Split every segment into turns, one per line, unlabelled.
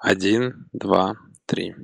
один два три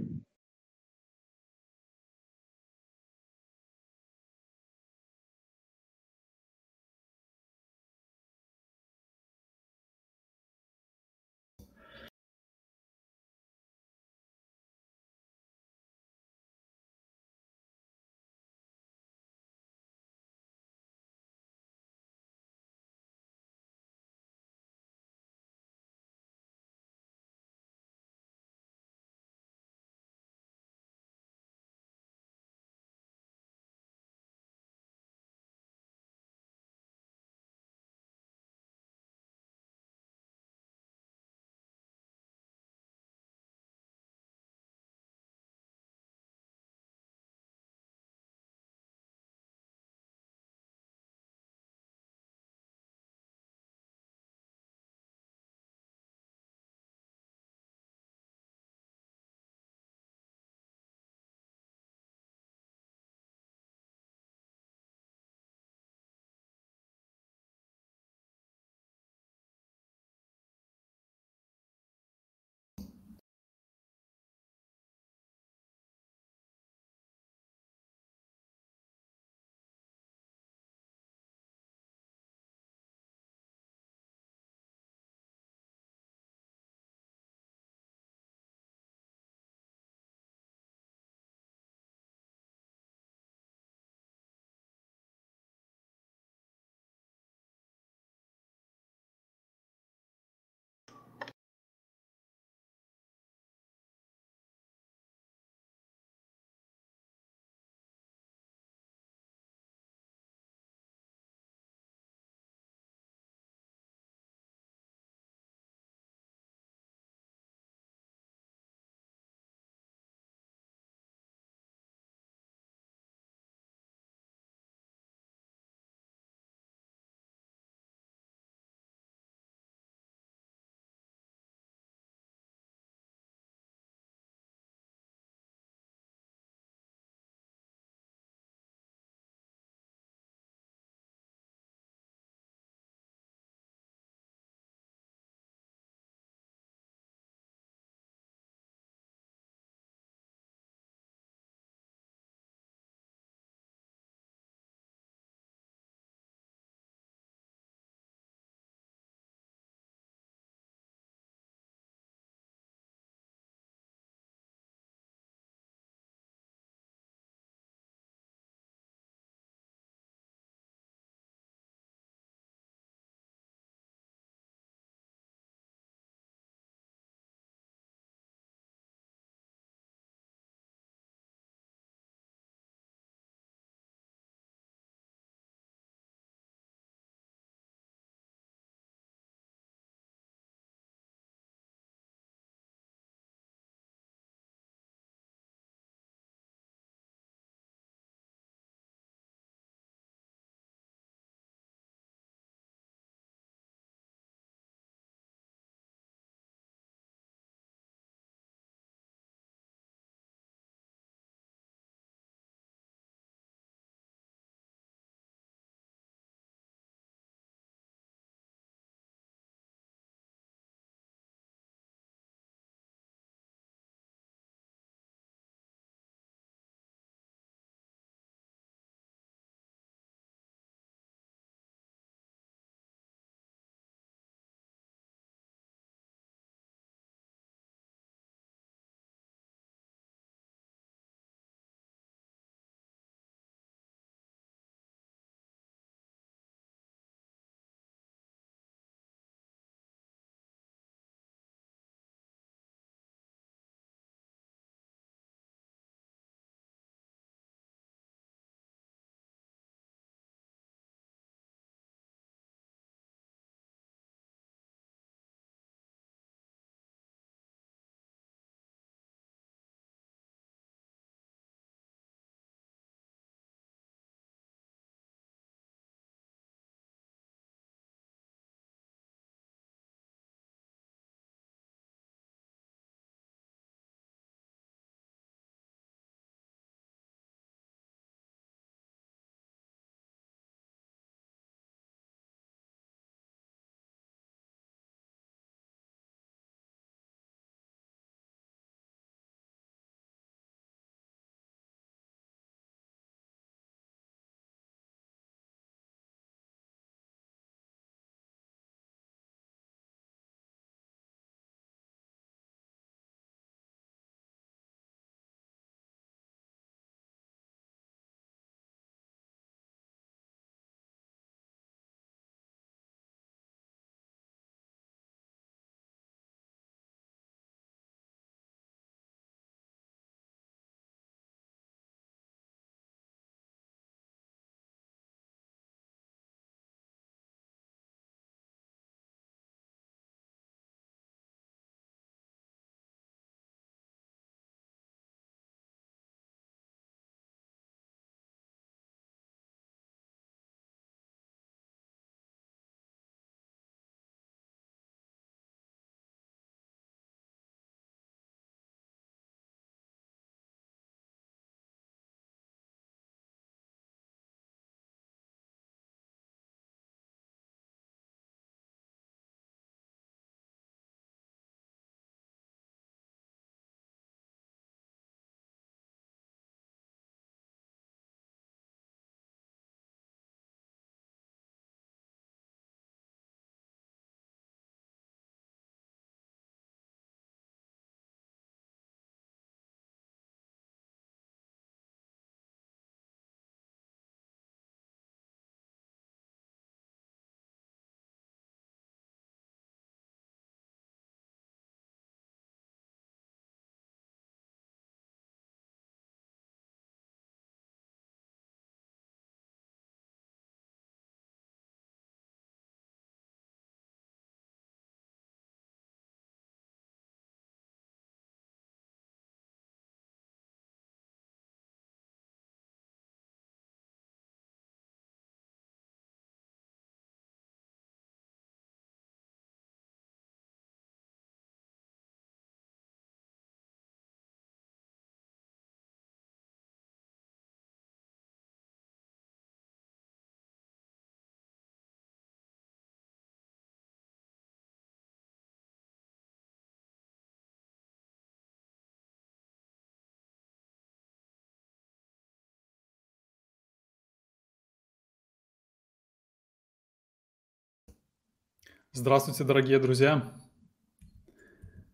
Здравствуйте, дорогие друзья!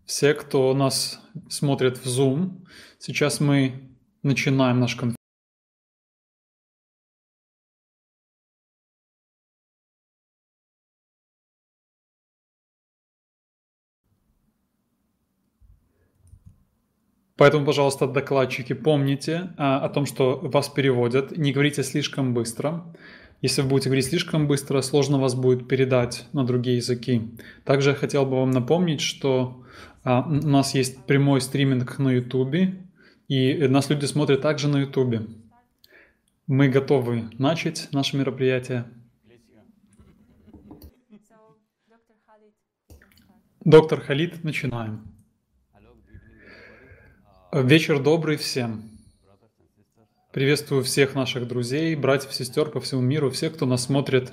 Все, кто нас смотрит в Zoom, сейчас мы начинаем наш конференц. Поэтому, пожалуйста, докладчики, помните а, о том, что вас переводят. Не говорите слишком быстро. Если вы будете говорить слишком быстро, сложно вас будет передать на другие языки. Также я хотел бы вам напомнить, что а, у нас есть прямой стриминг на YouTube, и нас люди смотрят также на YouTube. Мы готовы начать наше мероприятие. Доктор Халид, начинаем. Вечер добрый всем. Приветствую всех наших друзей, братьев, сестер по всему миру, всех, кто нас смотрит.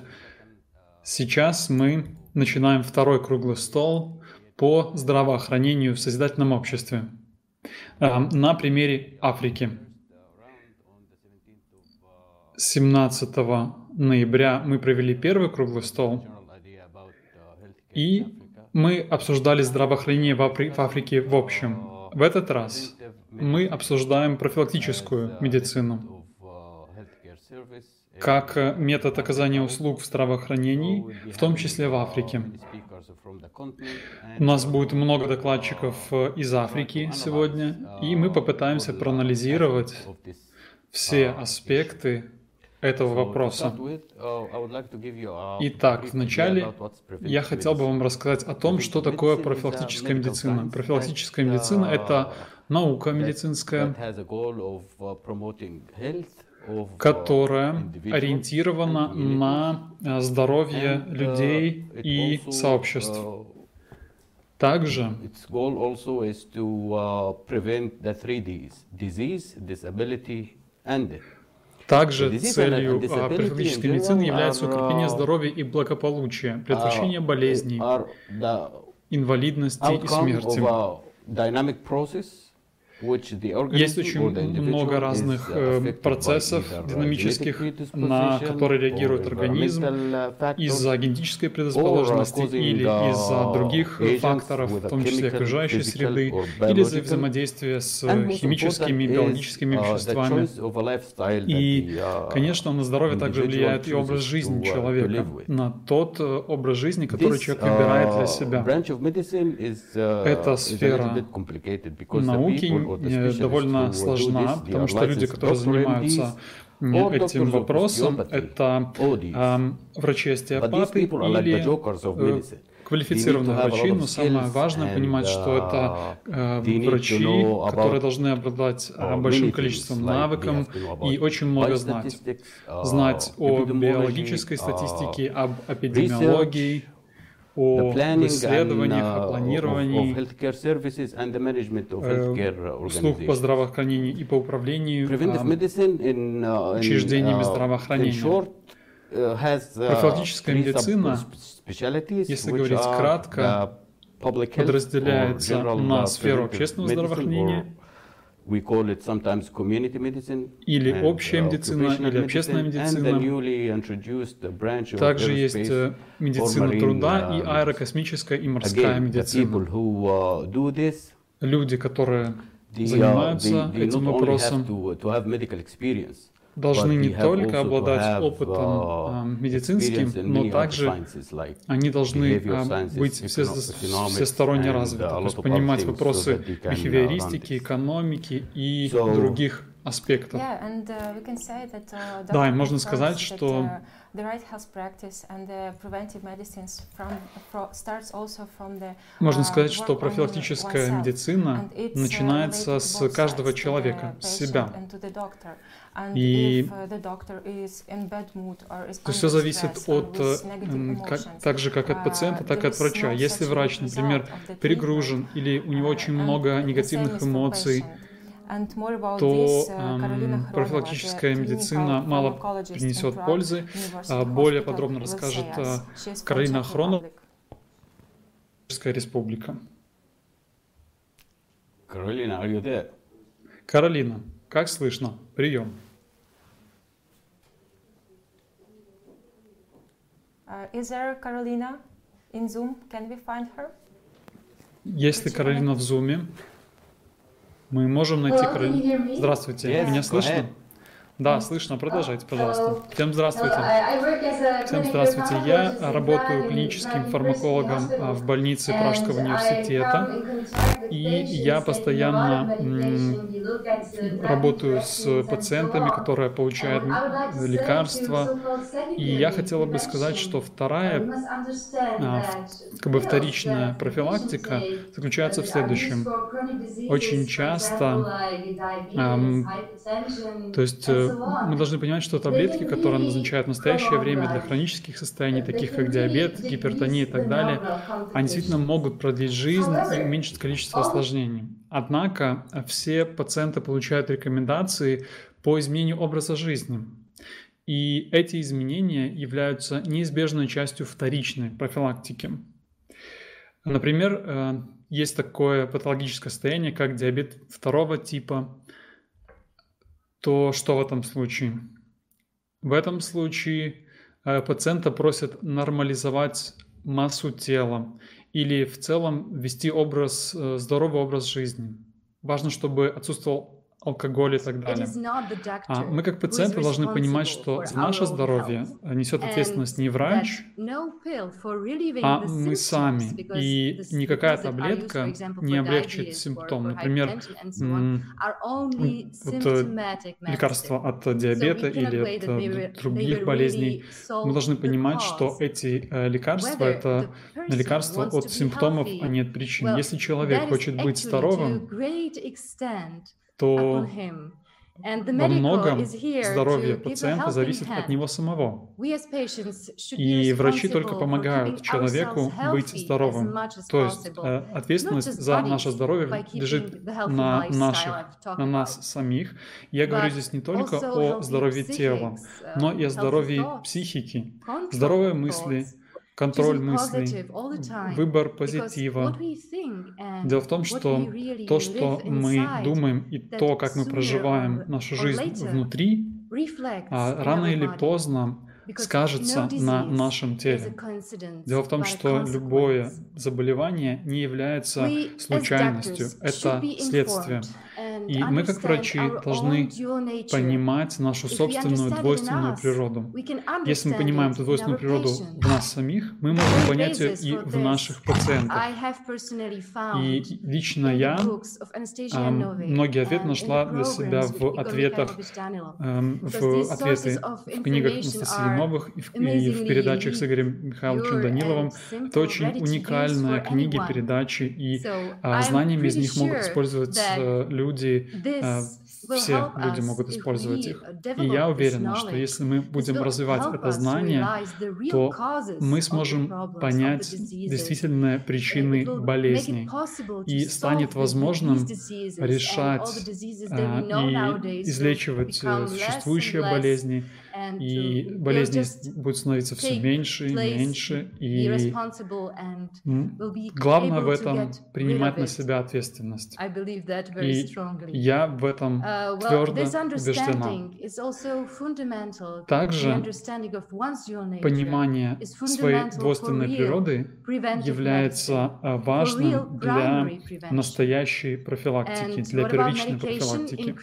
Сейчас мы начинаем второй круглый стол по здравоохранению в созидательном обществе а, на примере Африки. 17 ноября мы провели первый круглый стол, и мы обсуждали здравоохранение в Африке в общем. В этот раз мы обсуждаем профилактическую медицину как метод оказания услуг в здравоохранении, в том числе в Африке. У нас будет много докладчиков из Африки сегодня, и мы попытаемся проанализировать все аспекты этого вопроса. Итак, вначале я хотел бы вам рассказать о том, что такое профилактическая медицина. Профилактическая медицина — это наука медицинская, которая ориентирована на э, здоровье людей и сообществ. Также также целью а, профилактической медицины является укрепление здоровья и благополучия, предотвращение болезней, инвалидности и смерти. Есть очень много разных э, процессов динамических, на которые реагирует организм из-за генетической предрасположенности или из-за других факторов, в том числе окружающей среды, или из-за взаимодействия с химическими, биологическими
uh,
веществами. И,
uh,
конечно, на здоровье также влияет и образ жизни uh, человека, на тот э, образ жизни, который человек выбирает для себя. Эта сфера науки довольно сложна, потому что люди, которые занимаются этим вопросом, это э, врачи-остеопаты или э, квалифицированные врачи, но самое важное понимать, что это э, врачи, которые должны обладать э, большим количеством навыков и очень много знать. Знать о биологической статистике, об эпидемиологии, о исследованиях, о планировании услуг по здравоохранению и по управлению учреждениями здравоохранения. Профилактическая медицина, если говорить кратко, подразделяется на сферу общественного здравоохранения, или общая медицина, или общественная медицина. Также есть э, медицина труда и аэрокосмическая и морская медицина. Люди, которые занимаются этим вопросом, должны не только обладать опытом uh, медицинским, но также они должны uh, быть все, всесторонне развиты, то есть понимать вопросы uh, бихевиористики, экономики и других аспектов. Да, и можно сказать, что можно сказать, что профилактическая медицина начинается с каждого человека, с себя. И то все зависит от, как, так же как от пациента, так и от врача. Если врач, например, перегружен или у него очень много негативных эмоций, то эм, профилактическая медицина мало принесет пользы. А более подробно расскажет э, Каролина Хронов, республика.
Каролина, are you there?
Каролина, как слышно? Прием.
Uh, is there Carolina? in Zoom. Can we find her?
Есть ли Каролина в Зуме? Мы можем найти. Здравствуйте, yes, меня слышно? Да, слышно. Продолжайте, пожалуйста. Всем здравствуйте. Всем здравствуйте. Я работаю клиническим фармакологом а, в больнице Пражского университета. И я постоянно работаю с пациентами, которые получают лекарства. И я хотела бы сказать, что вторая, а, как бы вторичная профилактика заключается в следующем. Очень часто, то есть мы должны понимать, что таблетки, которые назначают в настоящее время для хронических состояний, таких как диабет, гипертония и так далее, они действительно могут продлить жизнь и уменьшить количество осложнений. Однако все пациенты получают рекомендации по изменению образа жизни. И эти изменения являются неизбежной частью вторичной профилактики. Например, э, есть такое патологическое состояние, как диабет второго типа, то что в этом случае? В этом случае э, пациента просят нормализовать массу тела или в целом вести образ, э, здоровый образ жизни. Важно, чтобы отсутствовал алкоголь и так далее. А мы как пациенты должны понимать, что за наше здоровье несет ответственность не врач, а мы сами. И никакая таблетка не облегчит симптом. Например, вот лекарство от диабета или от других болезней. Мы должны понимать, что эти э, лекарства — это лекарства от симптомов, а не от причин. Если человек хочет быть здоровым, то во многом здоровье пациента зависит от него самого. И врачи только помогают человеку быть здоровым. То есть э, ответственность за наше здоровье лежит на, наших, на нас самих. Я говорю здесь не только о здоровье тела, но и о здоровье психики. Здоровые мысли, контроль мыслей, выбор позитива. Дело в том, что то, что мы думаем и то, как мы проживаем нашу жизнь внутри, а рано или поздно скажется на нашем теле. Дело в том, что любое заболевание не является случайностью, это следствие. И мы, как врачи, должны понимать нашу собственную двойственную природу. Если мы понимаем эту двойственную природу в нас самих, мы можем понять ее и в наших пациентах. И лично я многие ответы нашла для себя в ответах, в ответы в книгах Анастасии Новых и в, и в передачах с Игорем Михайловичем Даниловым. Это очень уникальные книги, передачи, и а, знаниями из них могут использовать люди, люди, а, все люди могут использовать их. И я уверена, что если мы будем развивать это знание, то мы сможем понять действительные причины болезней. И станет возможным решать а, и излечивать э, существующие болезни, и болезни будут становиться все меньше и меньше, и главное в этом принимать на себя ответственность. И я в этом uh, твердо убеждена. Также понимание своей двойственной природы является а, важным для настоящей профилактики, для первичной профилактики.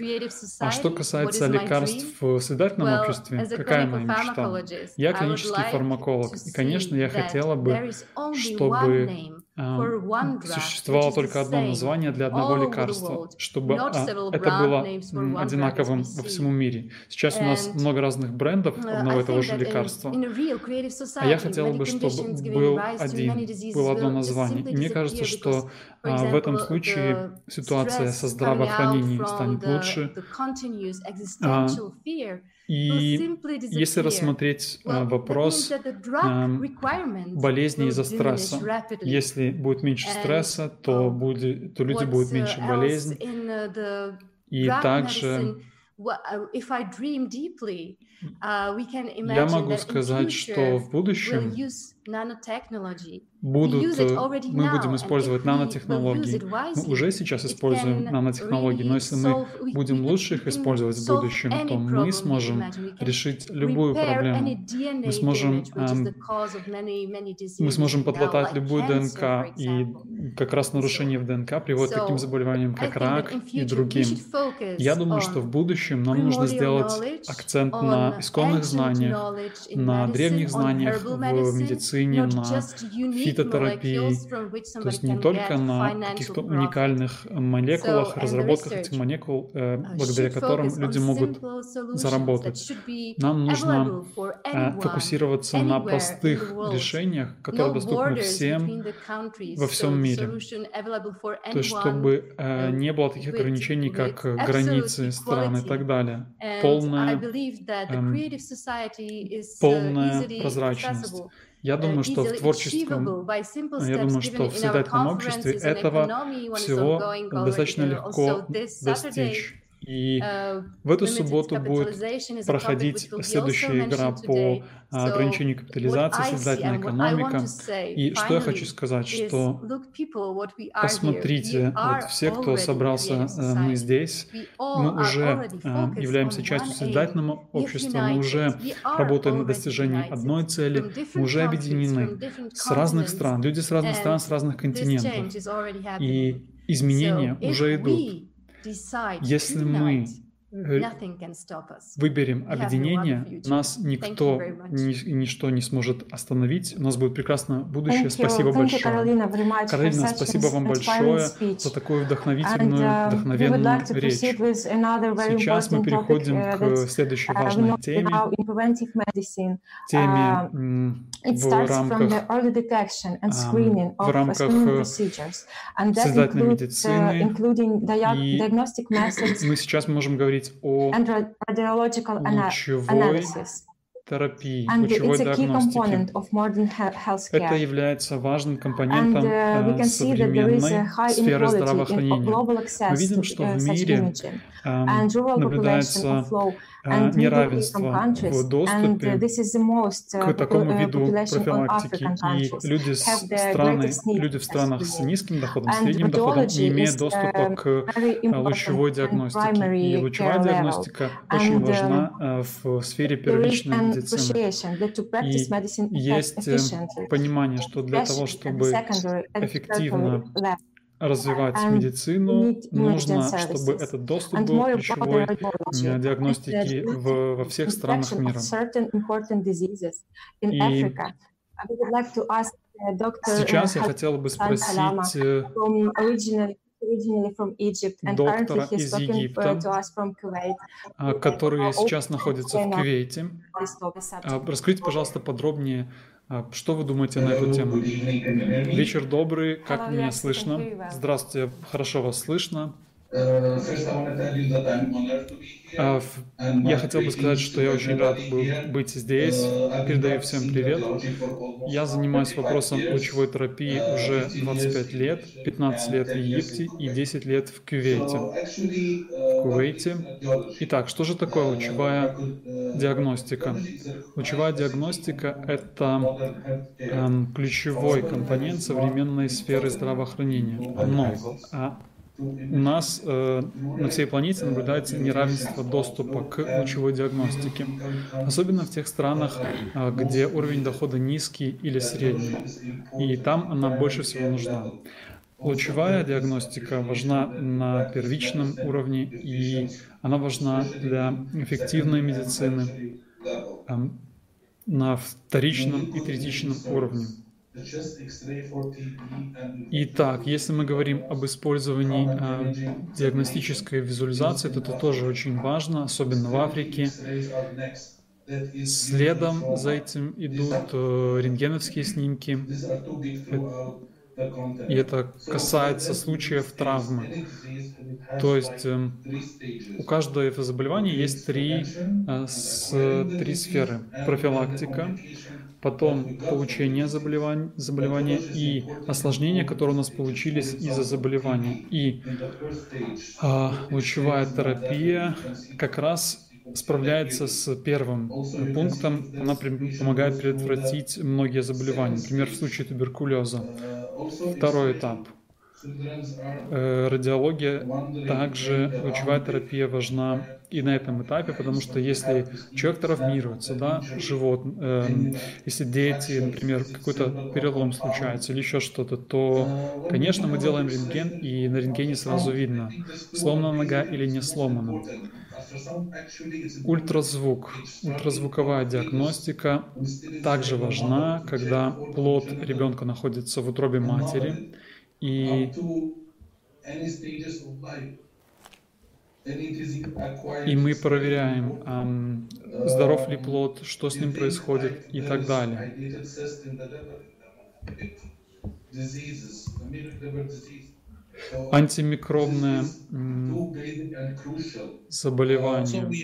А что касается лекарств в созидательном обществе, какая моя мечта? Я клинический фармаколог, и, конечно, я хотела бы, чтобы существовало только одно название для одного лекарства, чтобы а, это было одинаковым во всем мире. Сейчас у нас много разных брендов uh, одного этого же лекарства. А я хотела бы, чтобы был один, было одно название. И мне кажется, что а, в этом случае ситуация со здравоохранением станет лучше. А, и если рассмотреть а, вопрос болезни из-за стресса, если будет меньше стресса, то, будет, то люди будут меньше болезней. И также я могу сказать, что в будущем будут, мы будем использовать нанотехнологии. Мы уже сейчас используем нанотехнологии, но если мы будем лучше их использовать в будущем, то мы сможем решить любую проблему. Мы сможем, эм, мы сможем подлатать любую ДНК, и как раз нарушение в ДНК приводит к таким заболеваниям, как рак и другим. Я думаю, что в будущем нам нужно сделать акцент на исконных знаниях, на древних знаниях в медицине, на фитотерапии, то есть не только на каких-то уникальных молекулах, разработках этих молекул, э, благодаря которым люди могут заработать. Нам нужно э, фокусироваться на простых решениях, которые доступны всем во всем мире. То есть, чтобы э, не было таких ограничений, как границы стран и так далее. Полная, эм, полная прозрачность. Я думаю, что в творческом, я думаю, что в создательном обществе этого всего достаточно легко достичь. И uh, в эту субботу будет проходить следующая игра по а, ограничению капитализации, создательная экономика. И что я хочу сказать, что посмотрите, вот все, кто собрался, э, мы здесь, мы уже э, являемся частью создательного общества, мы уже работаем на достижении одной цели, мы уже объединены с разных стран, люди с разных стран, с разных континентов. И изменения уже идут. Если мы Э, выберем объединение, нас никто, ни, ничто не сможет остановить. У нас будет прекрасное будущее. Спасибо большое. Каролина, спасибо вам большое за такую вдохновительную, uh, вдохновенную речь. Сейчас мы переходим uh, к следующей uh, важной теме. Теме в рамках, в рамках создательной медицины. И мы сейчас можем говорить говорить о лучевой терапии, лучевой диагностике. Это является важным компонентом uh, современной сферы здравоохранения. Мы видим, что в мире наблюдается а, неравенство в доступе uh, к такому виду профилактики. И люди, страны, люди в странах с низким доходом, средним доходом не имеют доступа um, к а, лучевой диагностике. И лучевая диагностика очень важна uh, в сфере первичной медицины. И есть э, понимание, что для того, чтобы эффективно развивать медицину, нужно, чтобы этот доступ был ключевой диагностики в, во всех странах мира. И сейчас я хотела бы спросить э, доктора из Египта, а, который сейчас находится в Кувейте. А, расскажите, пожалуйста, подробнее что вы думаете на эту тему? Вечер добрый, как меня слышно? Здравствуйте, хорошо вас слышно. Э, а, я хотел бы сказать, что я очень рад был быть здесь. Э, Передаю всем привет. Я занимаюсь вопросом лучевой терапии уже 25 лет, 15 лет в Египте и 10 лет в Кувейте. В Кувейте. Итак, что же такое лучевая диагностика? Лучевая диагностика – это эм, ключевой компонент современной сферы здравоохранения. Но а у нас э, на всей планете наблюдается неравенство доступа к лучевой диагностике, особенно в тех странах, э, где уровень дохода низкий или средний, и там она больше всего нужна. Лучевая диагностика важна на первичном уровне, и она важна для эффективной медицины э, на вторичном и третичном уровне. Итак, если мы говорим об использовании э, диагностической визуализации, то это тоже очень важно, особенно в Африке. Следом за этим идут э, рентгеновские снимки. И это касается случаев травмы. То есть э, у каждого заболевания есть три, э, с, три сферы. Профилактика, потом получение заболевания, заболевания и осложнения, которые у нас получились из-за заболевания. И а, лучевая терапия как раз справляется с первым пунктом, она помогает предотвратить многие заболевания, например, в случае туберкулеза. Второй этап. Э, радиология также лучевая терапия важна и на этом этапе, потому что если человек травмируется, да, живот, э, если дети, например, какой-то перелом случается или еще что-то, то, конечно, мы делаем рентген, и на рентгене сразу видно, сломана нога или не сломана. Ультразвук, ультразвуковая диагностика также важна, когда плод ребенка находится в утробе матери, и и мы проверяем, эм, здоров ли плод, что с ним происходит и так далее. Антимикробное заболевание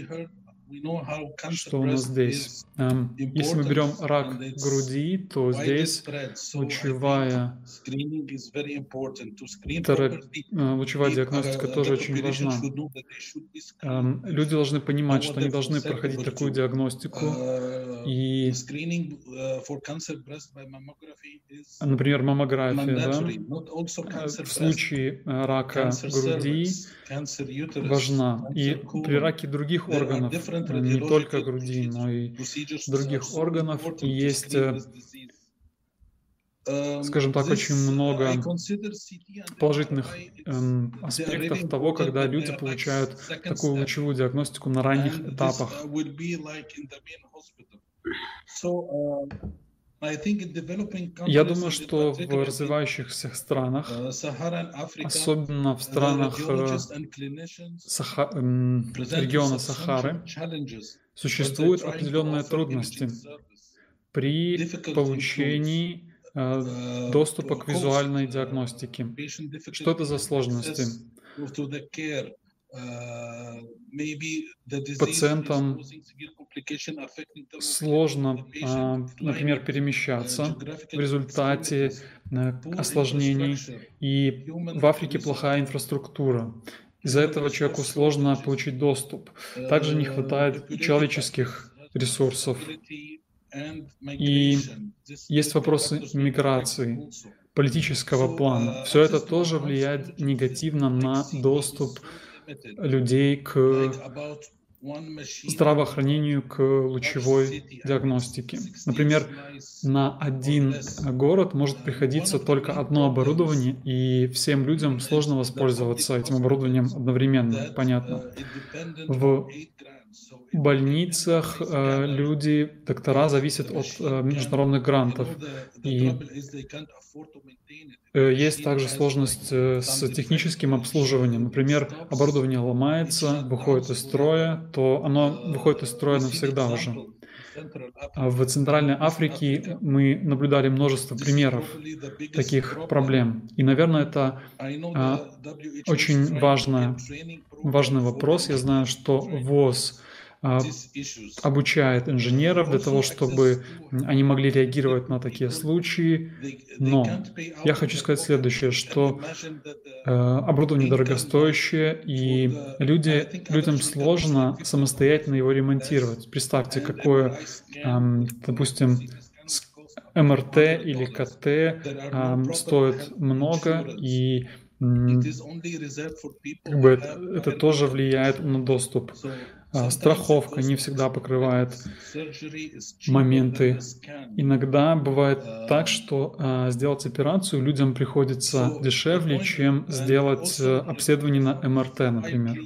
что у нас здесь? Эм, если мы берем рак груди, то здесь лучевая, терапия, лучевая диагностика тоже очень важна. Эм, люди должны понимать, что они должны проходить такую диагностику. И, например, маммография, да? в случае э, рака груди важна. И при раке других органов не только груди, но и других органов. И есть, э, um, скажем так, очень много положительных эм, аспектов того, когда люди получают такую лучевую диагностику на ранних этапах. Я думаю, что в развивающихся странах, uh, особенно в uh, странах э, Саха... региона Сахары, существуют определенные трудности при получении э, uh, доступа к визуальной диагностике. Что это за сложности? Пациентам сложно, а, например, перемещаться в результате э, осложнений, и в Африке плохая инфраструктура. Из-за этого человеку сложно получить доступ. Также не хватает человеческих ресурсов. И есть вопросы миграции, политического плана. Все это тоже влияет негативно на доступ людей к здравоохранению, к лучевой диагностике. Например, на один город может приходиться только одно оборудование, и всем людям сложно воспользоваться этим оборудованием одновременно, понятно. В больницах э, люди, доктора зависят от э, международных грантов. И есть также сложность э, с техническим обслуживанием. Например, оборудование ломается, выходит из строя, то оно выходит из строя навсегда уже. А в Центральной Африке мы наблюдали множество примеров таких проблем. И, наверное, это а, очень важный, важный вопрос. Я знаю, что ВОЗ обучает инженеров для того, чтобы они могли реагировать на такие случаи. Но я хочу сказать следующее, что э, оборудование дорогостоящее, и люди, людям сложно самостоятельно его ремонтировать. Представьте, какое, допустим, МРТ или КТ стоит много, и как бы это, это тоже влияет на доступ. А, страховка не всегда покрывает моменты. Иногда бывает так, что а, сделать операцию людям приходится дешевле, чем сделать э, обследование на МРТ, например.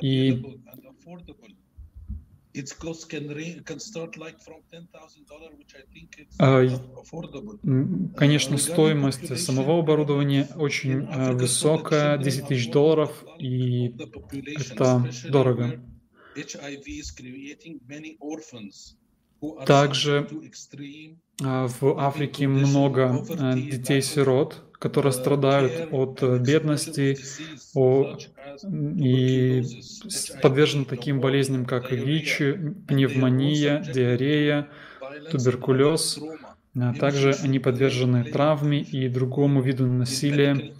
И Конечно, стоимость самого оборудования очень э, высокая, 10 тысяч долларов, и это дорого. Также а, в Африке много а, детей-сирот, которые страдают от э, бедности и подвержены таким болезням, как ВИЧ, пневмония, диарея, туберкулез. А также они подвержены травме и другому виду насилия.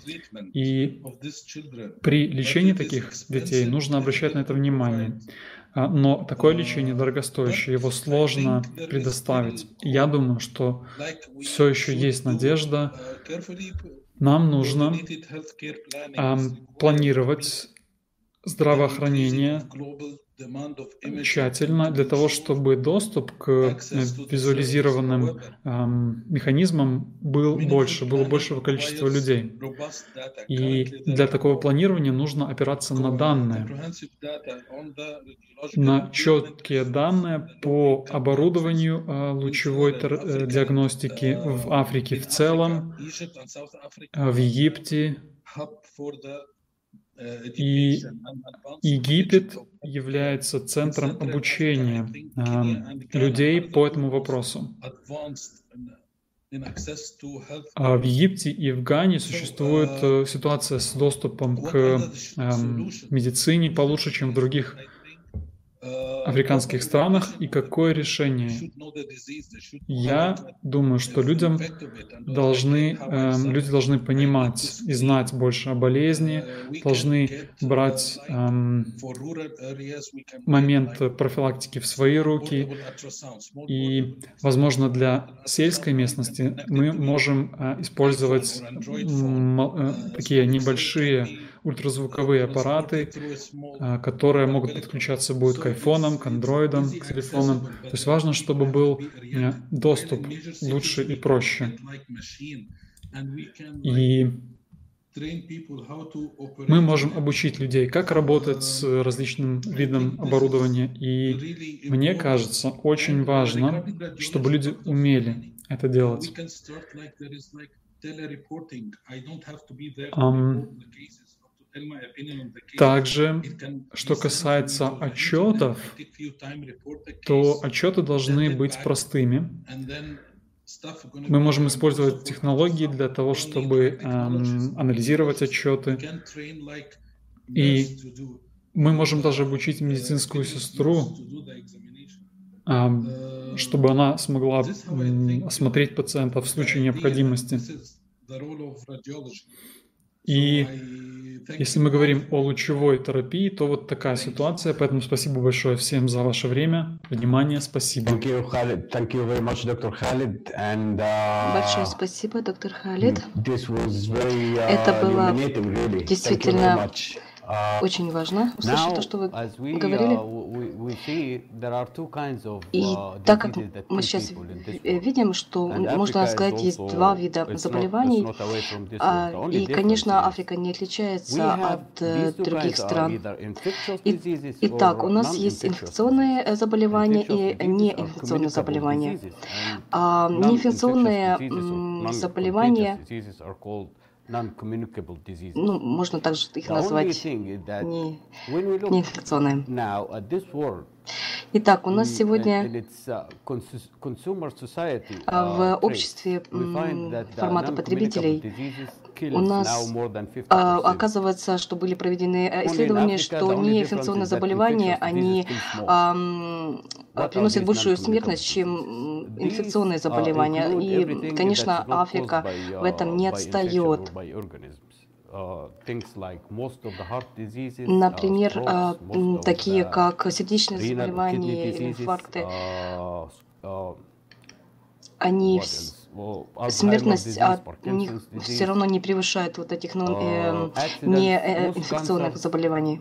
И при лечении таких детей нужно обращать на это внимание. а, но такое лечение дорогостоящее, его сложно предоставить. Я думаю, что все еще есть надежда. Нам нужно планировать здравоохранение тщательно для того, чтобы доступ к э, визуализированным эм, механизмам был больше, было большего количества людей. И для такого планирования нужно опираться на данные, на четкие данные по оборудованию э, лучевой э, диагностики в Африке в целом, в Египте, и Египет является центром обучения э, людей по этому вопросу. А в Египте и в Гане существует э, ситуация с доступом к э, медицине получше, чем в других африканских странах и какое решение? Я думаю, что людям должны, э, люди должны понимать и знать больше о болезни, должны брать э, момент профилактики в свои руки. И, возможно, для сельской местности мы можем э, использовать э, такие небольшие ультразвуковые аппараты, а, которые могут подключаться будет к айфонам, к андроидам, к телефонам. То есть важно, чтобы был э, доступ лучше и проще. И мы можем обучить людей, как работать с различным видом оборудования. И мне кажется, очень важно, чтобы люди умели это делать. Um, также, что касается отчетов, то отчеты должны быть простыми. Мы можем использовать технологии для того, чтобы эм, анализировать отчеты. И мы можем даже обучить медицинскую сестру, эм, чтобы она смогла эм, осмотреть пациента в случае необходимости. И если мы говорим о лучевой терапии, то вот такая ситуация. Поэтому спасибо большое всем за ваше время, внимание, спасибо.
Thank you, Khalid. Thank you very much, Dr. Khalid. And,
uh, Большое спасибо, доктор Халид.
This was very, uh,
Это было
really.
действительно очень важно услышать то, что вы говорили. И так как мы сейчас видим, что, можно сказать, есть два вида заболеваний, и, конечно, Африка не отличается от э, других стран. Итак, у нас есть инфекционные заболевания и неинфекционные заболевания. А неинфекционные заболевания ну, можно также их назвать не, неинфекционные. Итак, у нас сегодня uh, а, в uh, обществе формата потребителей у нас а, оказывается, что были проведены э, исследования, что неинфекционные заболевания, они приносят большую смертность, чем инфекционные uh, заболевания. И, конечно, Африка в этом не отстает. Например, а, такие как сердечные заболевания инфаркты, они смертность от них все равно не превышает вот этих ну, э, неинфекционных э, заболеваний.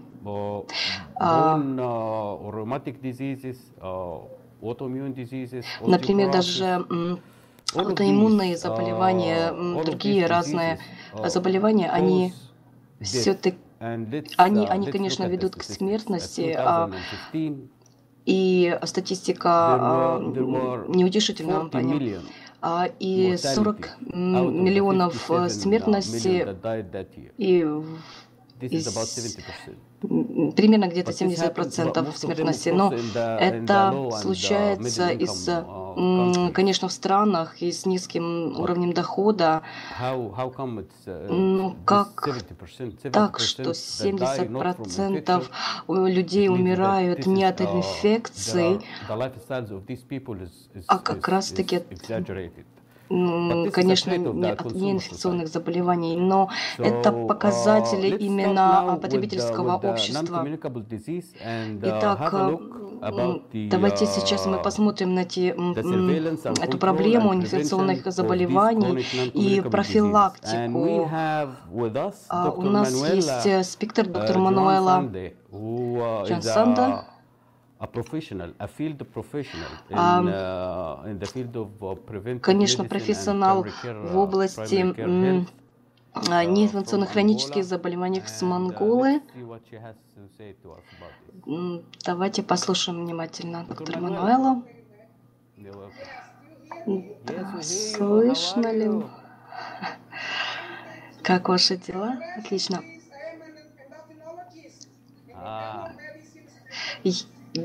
А, например, даже аутоиммунные заболевания, другие разные заболевания, они все-таки они, они, конечно, ведут к смертности, и статистика неутешительна в плане. А, и 40 миллионов э, смертности и из примерно где-то 70% смертности. Но это случается из, конечно, в странах и с низким уровнем дохода. Ну, как так, что 70% людей умирают не от инфекций, а как раз-таки конечно, не от неинфекционных заболеваний, но это показатели uh, именно потребительского общества. Итак, давайте сейчас мы посмотрим на те, эту проблему инфекционных заболеваний и профилактику. А, у нас есть э, спектр uh, доктор Мануэла Джансанда, Конечно, профессионал в области а, неинфекционных хронических заболеваний с uh, Монголы. Давайте послушаем внимательно доктора Мануэла. Да, слышно ли? Как ваши дела? Отлично.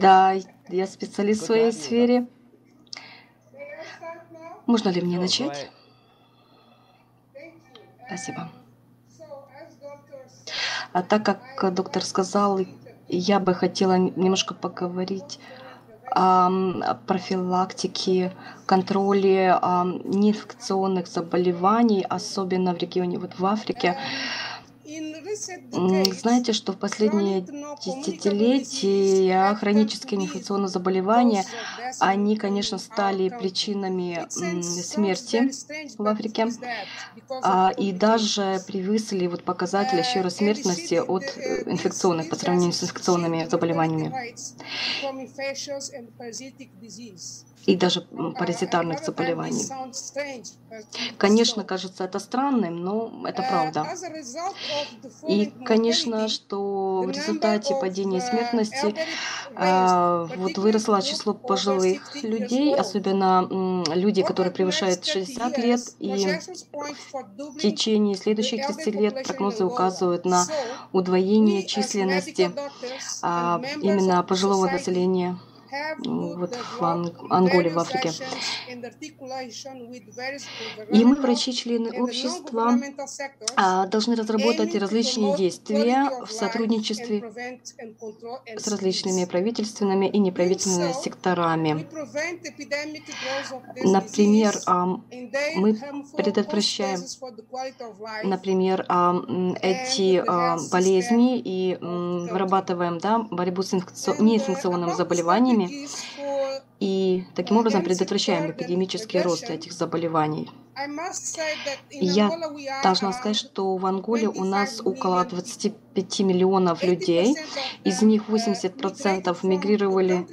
Да, я специалист в своей сфере. Можно ли мне начать? Спасибо. А так как доктор сказал, я бы хотела немножко поговорить о профилактике, контроле неинфекционных заболеваний, особенно в регионе, вот в Африке. Знаете, что в последние десятилетия хронические инфекционные заболевания, они, конечно, стали причинами смерти в Африке, а, и даже превысили вот показатели еще раз смертности от э, инфекционных по сравнению с инфекционными заболеваниями и даже паразитарных заболеваний. Конечно, кажется это странным, но это правда. И, конечно, что в результате падения смертности а, вот выросло число пожилых людей, особенно люди, которые превышают 60 лет, и в течение следующих 30 лет прогнозы указывают на удвоение численности а, именно пожилого населения вот в Анголе, в Африке. И мы, врачи-члены общества, а, должны разработать различные действия в сотрудничестве с различными правительственными и неправительственными секторами. Например, мы предотвращаем, например, эти болезни и вырабатываем да, борьбу с неинфекционными заболеваниями, вами и таким образом предотвращаем эпидемический рост этих заболеваний. Я должна сказать, что в Анголе у нас около 25 миллионов людей, из них 80% мигрировали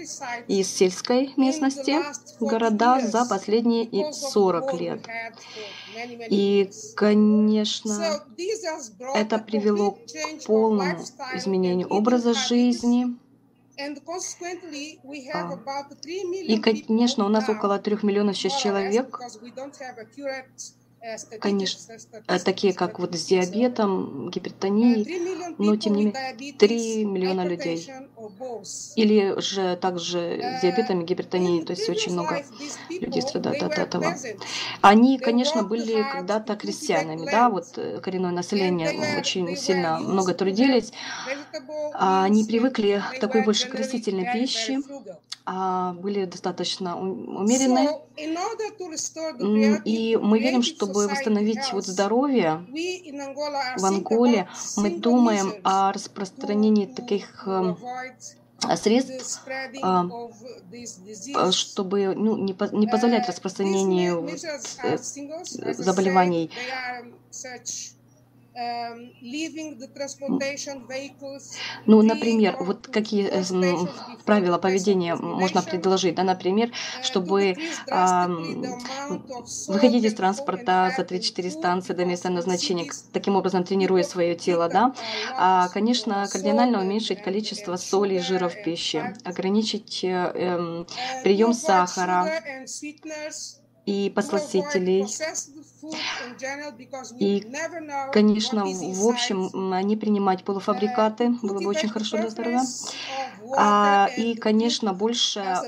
из сельской местности в города за последние 40 лет. И, конечно, это привело к полному изменению образа жизни. И, конечно, у нас около трех миллионов сейчас человек, конечно, э, такие как вот с диабетом, гипертонией, но тем не менее 3 миллиона людей. Или же также с диабетом и гипертонией, то есть очень много людей страдают от этого. Они, конечно, были когда-то крестьянами, да, вот э, коренное население очень сильно много трудились. Они привыкли к такой больше красительной пище, а были достаточно умеренные. И мы верим, чтобы восстановить вот здоровье в Анголе, мы думаем о распространении таких эм, средств, а, а, чтобы ну, не, не позволять распространению э, заболеваний. Эм, ну, например, вот какие э, правила поведения можно предложить, да, например, чтобы э, выходить из транспорта за 3-4 станции до места назначения, таким образом тренируя свое тело, да, а, конечно, кардинально уменьшить количество соли и жира в пище, ограничить э, эм, прием сахара и подсластителей, и, конечно, в общем, не принимать полуфабрикаты было бы очень хорошо для здоровья. А, и, конечно, больше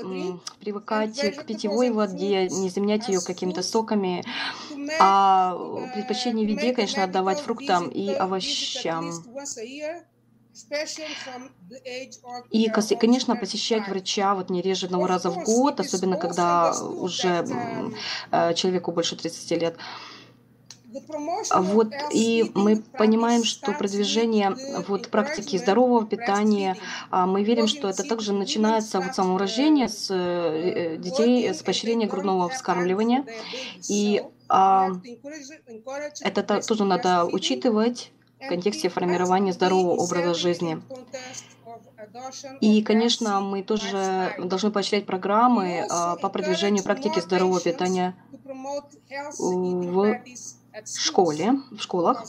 привыкать к питьевой воде, не заменять ее какими-то соками, а предпочтение в еде, конечно, отдавать фруктам и овощам. И, конечно, посещать врача вот не реже одного раза в год, особенно когда уже э, человеку больше 30 лет. А вот, и мы понимаем, что продвижение вот, практики здорового питания, а, мы верим, что это также начинается вот самого рождения, с э, детей, с поощрения грудного вскармливания. И а, это тоже надо учитывать в контексте формирования здорового образа жизни. И, конечно, мы тоже должны поощрять программы а, по продвижению практики здорового питания в школе, в школах,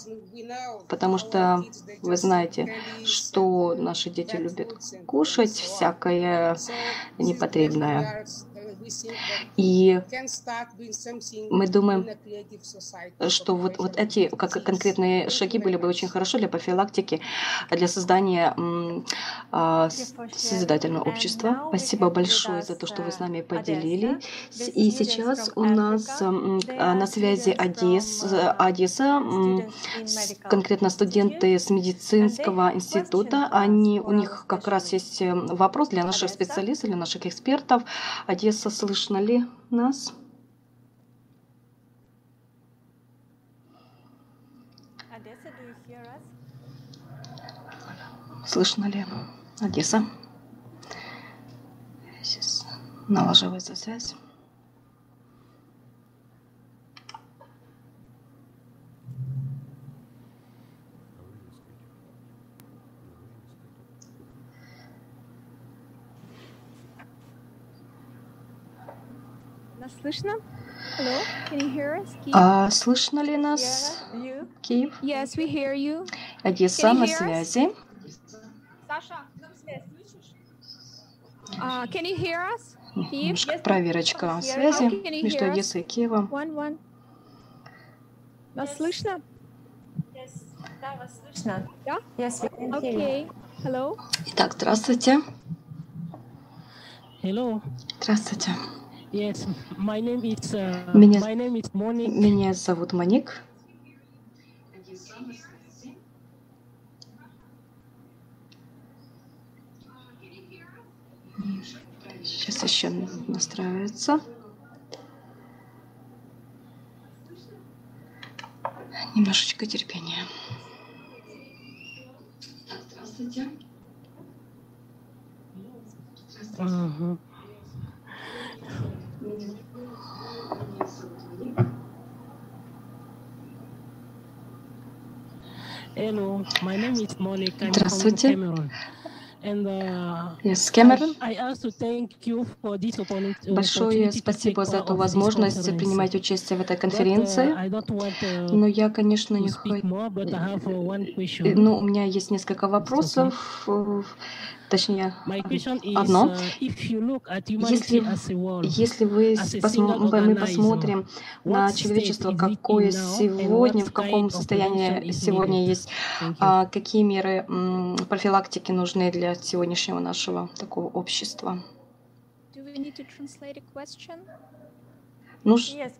потому что вы знаете, что наши дети любят кушать всякое непотребное. И мы думаем, что вот, вот эти как конкретные шаги были бы очень хорошо для профилактики, для создания а, созидательного общества. Спасибо большое за то, что вы с нами поделились. И сейчас у нас на связи Одесс, Одесса, конкретно студенты с медицинского института. Они, у них как раз есть вопрос для наших специалистов, для наших экспертов. Одесса слышно ли нас? Слышно ли? Одесса? Сейчас налаживается связь.
Слышно? Hello? Can you hear us?
А, слышно ли нас?
Yeah.
Киев?
Yes, we hear you.
Одесса на связи.
Саша, uh, can you hear us?
Немножко проверочка связи между Одессой и Киевом.
One, one. Вас слышно?
Yes. Да, вас слышно.
Да?
Yes, we can hear you.
Okay. Hello.
Итак, здравствуйте.
Hello.
Здравствуйте.
Yes, my name is, uh,
Меня,
my name is Monique.
меня зовут Моник. Сейчас еще настраивается. Немножечко терпения. Здравствуйте.
Uh-huh. Hello, you for this opportunity,
Большое спасибо за эту возможность принимать участие в этой
uh,
конференции.
Uh,
Но я, конечно, не хочу...
uh, one question.
Ну, у меня есть несколько вопросов, э, точнее, одно.
at
Если, если вы посмо- мы посмотрим на человечество, какое сегодня, в каком состоянии сегодня есть, а, какие меры профилактики нужны для сегодняшнего нашего такого общества? Нуж-
Yes,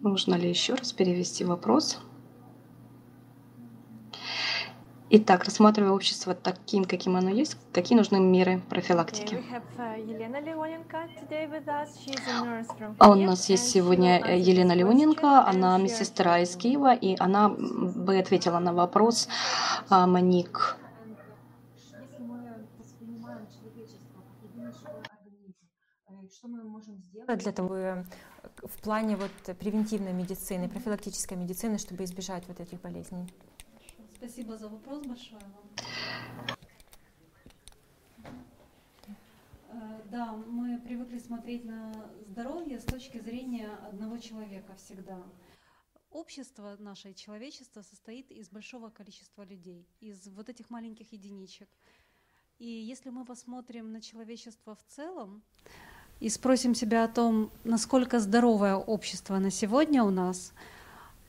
нужно ли еще раз перевести вопрос? Итак, рассматривая общество таким, каким оно есть, какие нужны меры профилактики?
uh,
А у нас есть сегодня э,
answer
Елена Леоненко, она медсестра из Киева, и она бы ответила на вопрос а, Моник.
Э, что мы можем сделать
для того, э, в плане вот превентивной медицины, профилактической медицины, чтобы избежать вот этих болезней?
Спасибо за вопрос большое вам. Э, Да, мы привыкли смотреть на здоровье с точки зрения одного человека всегда. Общество наше, человечество состоит из большого количества людей, из вот этих маленьких единичек. И если мы посмотрим на человечество в целом и спросим себя о том, насколько здоровое общество на сегодня у нас,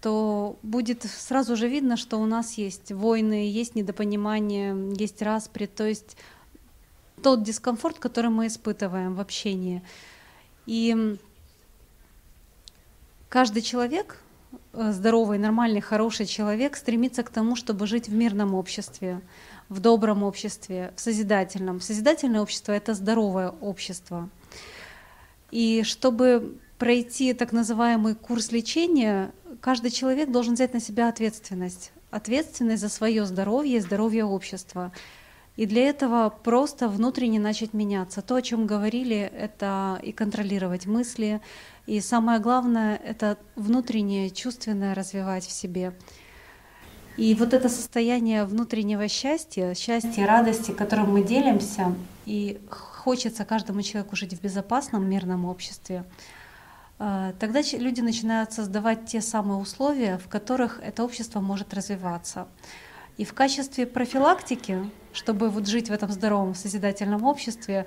то будет сразу же видно, что у нас есть войны, есть недопонимание, есть распри, то есть тот дискомфорт, который мы испытываем в общении. И каждый человек э, здоровый, нормальный, хороший человек стремится к тому, чтобы жить в мирном обществе, в добром обществе, в созидательном. Созидательное общество — это здоровое общество. И чтобы пройти так называемый курс лечения, каждый человек должен взять на себя ответственность. Ответственность за свое здоровье и здоровье общества. И для этого просто внутренне начать меняться. То, о чем говорили, это и контролировать мысли, и самое главное — это внутреннее, чувственное развивать в себе. И вот это состояние внутреннего счастья, счастья, радости, которым мы делимся, и хочется каждому человеку жить в безопасном, мирном обществе, тогда люди начинают создавать те самые условия, в которых это общество может развиваться. И в качестве профилактики, чтобы вот жить в этом здоровом созидательном обществе,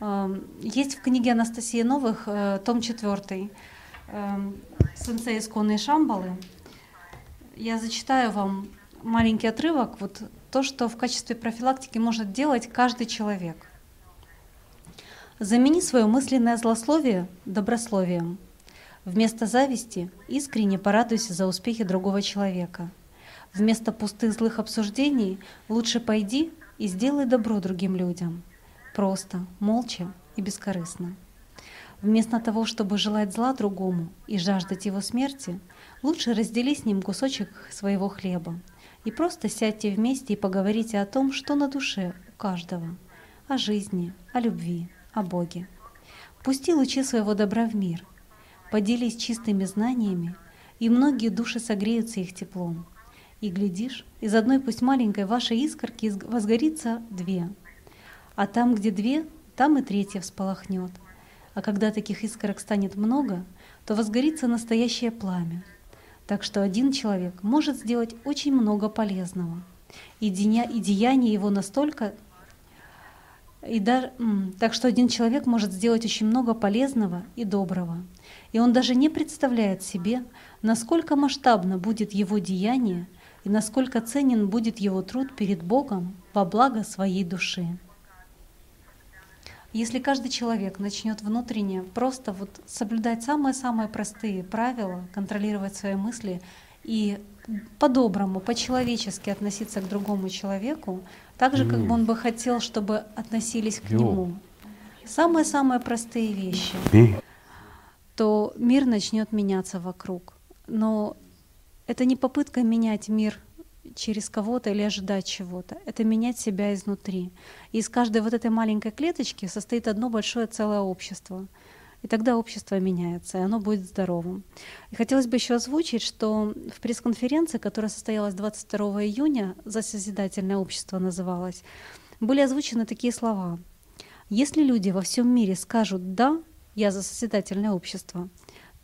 эм, есть в книге Анастасии Новых, э, том 4, эм, «Сенсей исконные Шамбалы». Я зачитаю вам маленький отрывок, вот то, что в качестве профилактики может делать каждый человек. Замени свое мысленное злословие добрословием. Вместо зависти искренне порадуйся за успехи другого человека – Вместо пустых злых обсуждений лучше пойди и сделай добро другим людям. Просто, молча и бескорыстно. Вместо того, чтобы желать зла другому и жаждать его смерти, лучше раздели с ним кусочек своего хлеба и просто сядьте вместе и поговорите о том, что на душе у каждого, о жизни, о любви, о Боге. Пусти лучи своего добра в мир, поделись чистыми знаниями, и многие души согреются их теплом. И глядишь, из одной пусть маленькой вашей искорки возгорится две. А там, где две, там и третья всполохнет. А когда таких искорок станет много, то возгорится настоящее пламя. Так что один человек может сделать очень много полезного. И, деня, и деяние его настолько... И даже, так что один человек может сделать очень много полезного и доброго. И он даже не представляет себе, насколько масштабно будет его деяние – и насколько ценен будет его труд перед Богом во благо своей души. Если каждый человек начнет внутренне просто вот соблюдать самые-самые простые правила, контролировать свои мысли и по-доброму, по-человечески относиться к другому человеку, так же, как бы он бы хотел, чтобы относились к нему. Самые-самые простые вещи, то мир начнет меняться вокруг. Но это не попытка менять мир через кого-то или ожидать чего-то. Это менять себя изнутри. И из каждой вот этой маленькой клеточки состоит одно большое целое общество. И тогда общество меняется, и оно будет здоровым. И хотелось бы еще озвучить, что в пресс-конференции, которая состоялась 22 июня, «За созидательное общество» называлась, были озвучены такие слова. Если люди во всем мире скажут «да», я за созидательное общество,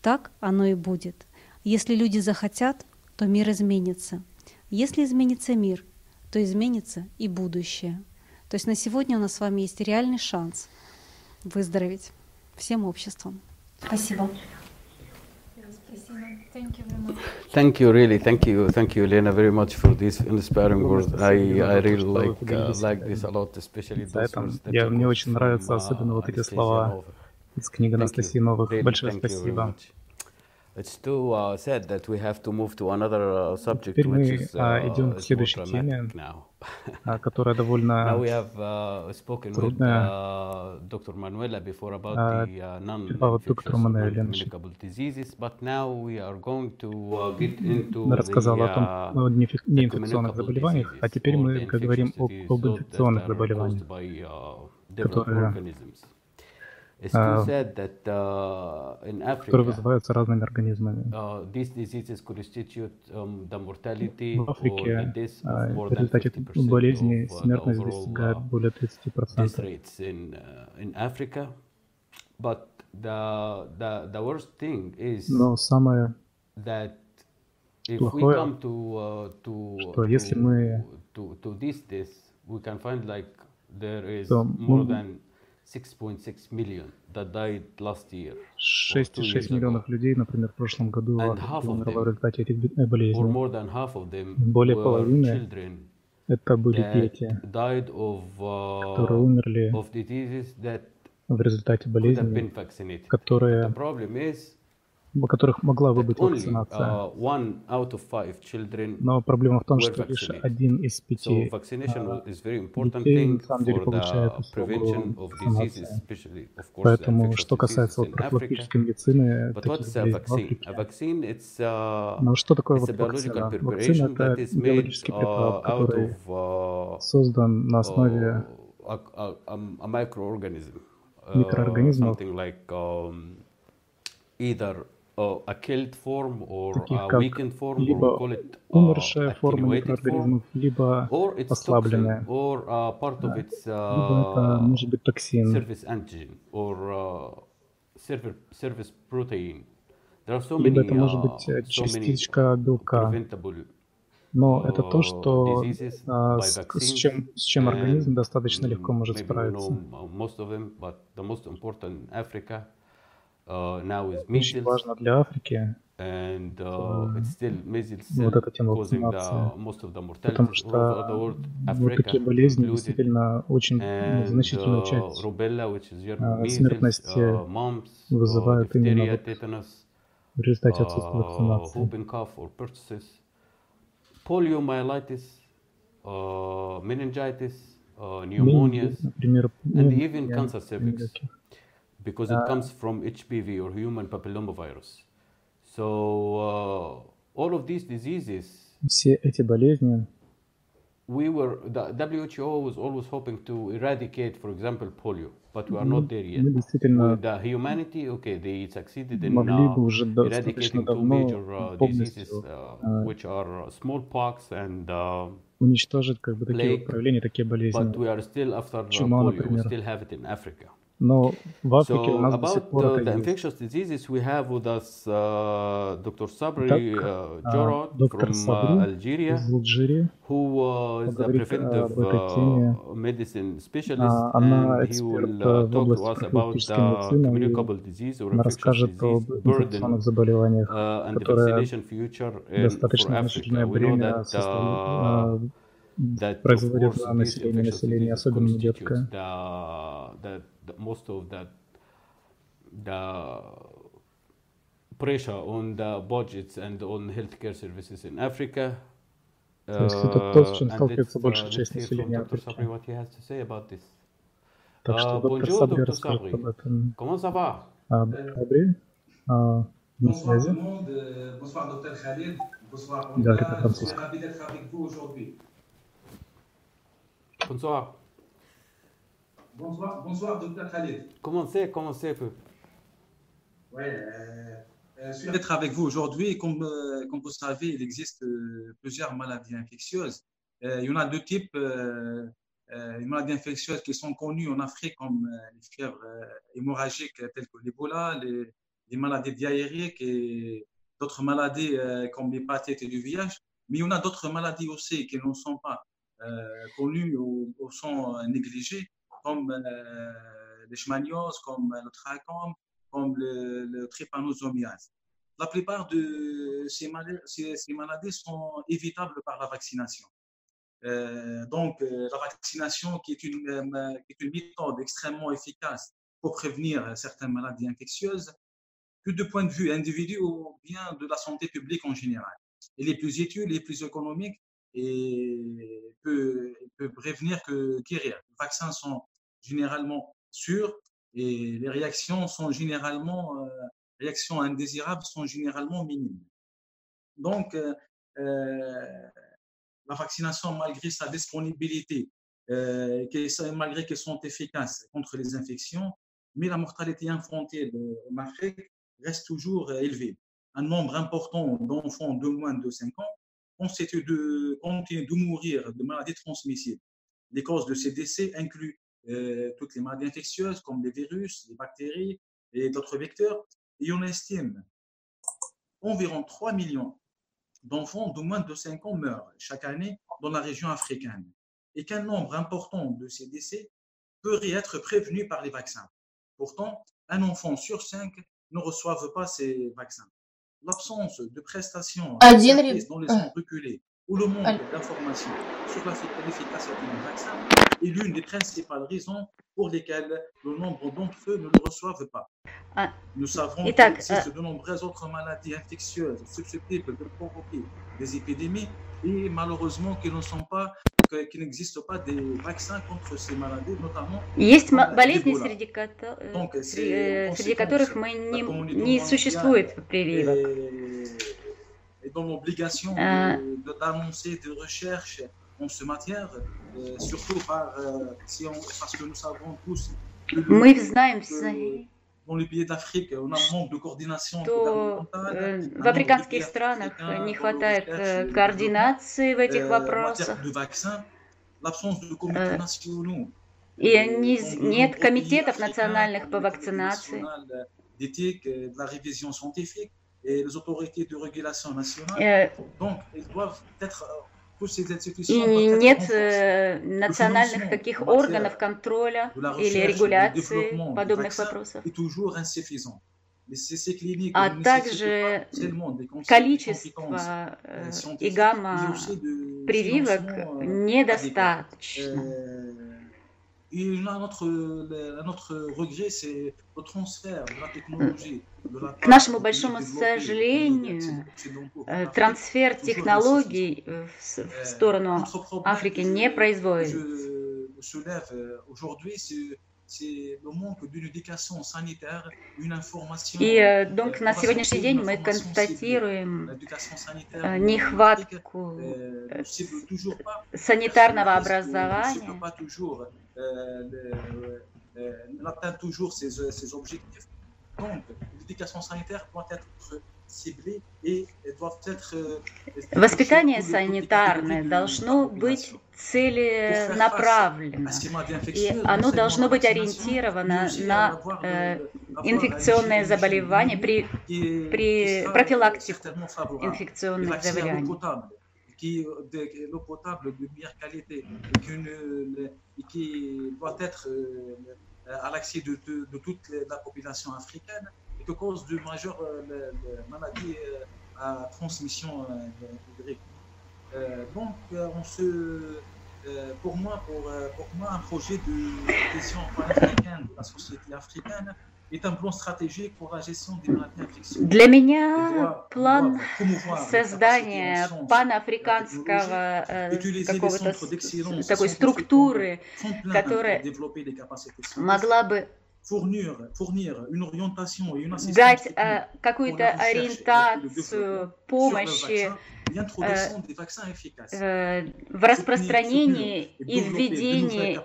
так оно и будет. Если люди захотят, то мир изменится. Если изменится мир, то изменится и будущее. То есть на сегодня у нас с вами есть реальный шанс выздороветь всем обществом. Спасибо.
Thank you, really. Thank you, thank you, Lena, very much for this inspiring words. I, I really like, uh, like this a lot, especially those words that
Я, мне очень нравятся особенно вот эти слова из книги Анастасии Новых. Большое спасибо. Теперь мы идем к следующей теме, которая довольно трудная. Доктор Мануэль рассказала о том, неинфекционных заболеваниях, а теперь мы говорим об, об инфекционных заболеваниях, которые которые вызываются разными организмами. В Африке в результате болезни смертность достигает более 30%. Но самое плохое, что если мы то мы 6,6 миллионов людей, например, в прошлом году умерло в результате этих болезней. Более половины это были дети, которые умерли в результате болезней, которые
у которых могла бы быть вакцинация. Но проблема в том, что лишь один из пяти детей на самом деле получает услугу вакцинации. Поэтому, что касается вот, профилактической медицины, таких болезней в Африке, но что такое вот вакцина? Вакцина – это биологический препарат, который создан на основе микроорганизмов,
a killed form or
как
weakened form, or
либо
call it
умершая
uh,
форма
attenuated form,
микроорганизмов, либо
or it's toxin,
ослабленная.
or uh, part of its
Либо это
uh,
может быть токсин,
surface antigen or uh, surface, surface protein. There are so
либо
many,
это может
uh,
быть э,
so many
частичка белка.
preventable
Но это то,
uh,
что а, с, с чем, с чем организм достаточно легко
mm,
может справиться. Очень
measles,
важно для Африки
and uh, it's still measles
вот
still
эта тема вакцинации,
most of the
потому что
world,
вот такие болезни действительно очень ну,
and
значительную
uh,
часть а,
measles,
смертности
uh, mumps, uh,
вызывают именно вот
tetanus,
в результате отсутствия
uh,
вакцинации.
poliomyelitis, uh, meningitis, uh,
Менинги,
pneumonias,
например,
and even
пневмония,
cancer cervix,
менингокок.
because it
А,
comes from HPV or human papillomavirus. So uh, all of these diseases,
Все эти болезни
we were the WHO was always hoping to eradicate, for example, polio, but we are
мы,
not there yet.
мы действительно
With the humanity, okay, they succeeded in
могли
uh,
бы уже достаточно
eradicating two
давно
major uh, diseases,
полностью
uh,
а,
which are smallpox and uh,
уничтожить как бы такие вот
plague,
проявления, такие
but
болезни.
we are still after uh,
Чума,
polio. We
например.
still have it in Africa.
Но в Африке у
So
нас до сих
about
пор
uh, the
есть.
infectious diseases, we have with us uh, Dr. Sabri uh,
а, доктор
from uh, Algeria,
из Алжира
who uh, is the
поговорит
preventive uh, medicine specialist,
А, Она
and he will
э,
uh, talk to us about the communicable disease or infectious disease burden uh, and the vaccination future in, for Africa. We know that uh,
а,
that of course
население,
infectious
особенно
constitutes the, the, the most of that the pressure on the budgets and on healthcare services in Africa.
То есть это то, с чем
Uh, and
сталкивается
let's, uh,
большая
let's
часть
hear from
населения
Dr.
Африки.
Sabri what he has to say about this.
Так что
Uh,
доктор
bonjour,
Сабри
Dr.
расскажет
Sabri.
об этом.
Comment ça va?
А, Сабри, а, на
Bonsoir tout
связи.
le monde, euh, bonsoir Bonsoir.
Bonsoir,
docteur Khalid.
Commencez, commencez un peu.
Ouais, euh, euh, je suis d'être avec vous aujourd'hui. Comme, euh, comme vous savez, il existe euh, plusieurs maladies infectieuses. Euh, il y en a deux types. Euh, euh, les maladies infectieuses qui sont connues en Afrique comme euh, les fièvres euh, hémorragiques telles que l'Ebola, les, les maladies diarrhéiques et d'autres maladies euh, comme l'hépatite et du VIH. Mais il y en a d'autres maladies aussi qui ne sont pas euh, connues ou, ou sont négligées, comme euh, les schmanioses, comme le trachome, comme le, le. La plupart de ces maladies, sont évitables par la vaccination. Euh, donc, euh, la vaccination, qui est, une, euh, méthode extrêmement efficace pour prévenir certaines maladies infectieuses, que de point de vue individu ou bien de la santé publique en général. Elle est plus utile, est plus économique et peut prévenir que guérir. Les vaccins sont généralement sûrs et les réactions sont généralement, euh, réactions indésirables sont généralement minimes. Donc, euh, la vaccination, malgré sa disponibilité, euh, malgré qu'elles sont efficaces contre les infections, mais la mortalité infantile en Afrique reste toujours élevée. Un nombre important d'enfants de moins de 5 ans continuent de, de mourir de maladies transmissibles. Les causes de ces décès incluent euh, toutes les maladies infectieuses comme les virus, les bactéries et d'autres vecteurs. Et on estime environ 3 millions d'enfants de moins de 5 ans meurent chaque année dans la région africaine et qu'un nombre important de ces décès peut y être prévenu par les vaccins. Pourtant, un enfant sur cinq ne reçoivent pas ces vaccins. L'absence de prestations
ah,
dans les zones ah. reculées ou le manque d'informations sur l'efficacité du vaccin est l'une des principales raisons pour lesquelles le nombre d'entre eux ne le reçoivent pas.
А,
Nous savons
Итак,
qu'il existe de nombreuses autres maladies infectieuses susceptibles de provoquer des épidémies et malheureusement qu'ils ne sont pas que- qu'il n'existe pas des vaccins contre ces maladies, notamment
Есть ма-
comme
болезни,
l'Ebola.
среди, кото- э,
Donc,
сре-
c'est
э,
en
среди
conséquence,
которых мы не,
la communauté
не
mondiale
существует прививок.
Est, est dans l'obligation
Euh.
de- de- d'annoncer des recherches en ce matière, euh, surtout par, euh, si on, parce que nous savons tous que le-
Мы знаем
que
все,
dans les pays d'Afrique, on a un manque de coordination
что
gouvernementale,
э,
un
в
manque de
африканских
pays
странах
africains
не
dans
хватает
la recherche
э,
et le
координации в этих
développement, euh, en
вопросах.
matière de vaccins, l'absence de comités
Э,
nationaux,
И
euh,
не-
dans de
нет
nombreux pays
комитетов
africains,
национальных
comme
по
le Comité
вакцинации.
national d'éthique, euh, de la révision scientifique et les autorités de régulation nationale.
Э,
Donc, ils doivent être, euh,
И нет э, национальных каких органов контроля или регуляции подобных вопросов, а также количество э,
euh,
и гамма прививок
euh,
недостаточно.
Euh, et là, notre, le- notre regret, c'est le transfert de la technologie.
К нашему большому сожалению, э, трансфер технологий э, в
Euh,
сторону
autre
Африки не производится.
euh.
И э,
euh,
donc
on
на сегодняшний день мы констатируем э, нехватку
euh,
санитарного образования.
Euh, euh, n'atteint toujours ses, ses objectifs. Donc, l'éducation sanitaire doit être euh,
Воспитание санитарное должно быть
maladies
И оно должно быть ориентировано на э,
euh,
инфекционные заболевания, при, при.
Et
инфекционных заболеваний.
Qui de l'eau potable de meilleure qualité et qui doit être euh, à l'accès de, toute la population africaine et que cause de majeures euh, maladies euh, à transmission. Euh, donc, on se, pour moi, pour, pour moi, un projet de cohésion pan-africaine de la société africaine
Для меня план создания панафриканского э, какого-то такой структуры, которая могла бы дать э, какую-то ориентацию помощи э, в распространении и введении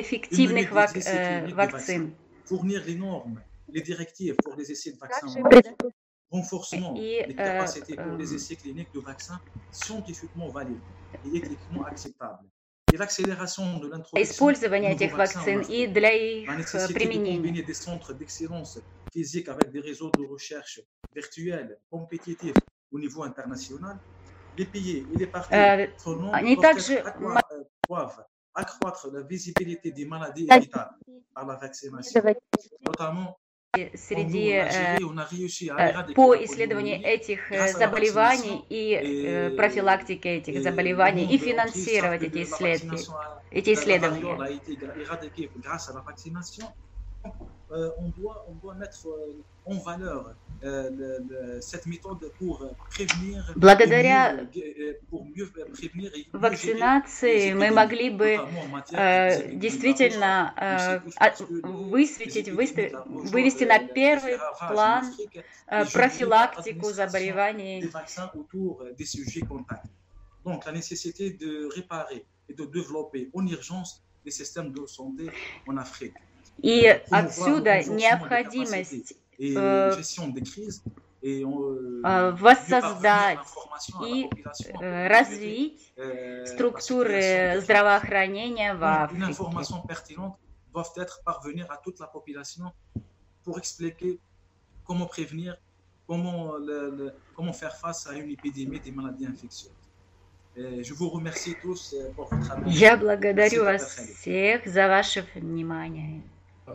эффективных вак- э, вакцин.
vaccins, fournir les normes, les directives pour les essais de vaccins, renforcement
И,
des
э,
capacités pour les
эм,
essais cliniques de vaccins scientifiquement valides et éthiquement acceptables. Et l'accélération de l'introduction
использование
de
этих
nouveaux vaccins en
вакцин
Afrique.
и для
La
их э,
nécessité de
применения.
combiner des centres d'excellence physique avec des réseaux de recherche virtuels, compétitifs au niveau international. Les pays et les parties
Э,
prenantes
они
doivent
также
être accro-
ма-
euh, doivent accroître la visibilité des maladies évitables par la vaccination. Notamment,
среди э, э, по исследованию этих э, заболеваний и э,
et-
профилактике этих заболеваний и финансировать эти исследования. эти исследования.
euh, on, doit, on doit mettre euh, en valeur euh, euh,
Благодаря
euh,
вакцинации мы могли бы э, действительно э, а- высветить,
les
выста-
épidémies de la rougeole,
вывести
euh,
на первый план э, профилактику заболеваний
des vaccins autour euh, des sujets contacts. Donc, la nécessité de réparer et de développer en urgence les systèmes de santé en Afrique.
И отсюда необходимость
et
э,
gestion des crises et euh,
э,
mieux parvenir
воссоздать
l'information à la
и
population, à
э,
la communauté,
развить
euh, la
структуры
situation
здравоохранения в
Donc, une
Африке.
information pertinente doit être parvenir à toute la population pour expliquer comment prévenir, comment, le- le- comment faire face à une épidémie des maladies infectieuses. Et je vous remercie tous euh, pour votre attention.
Я благодарю
Merci,
вас
Dr. Khalid.
всех за ваше внимание.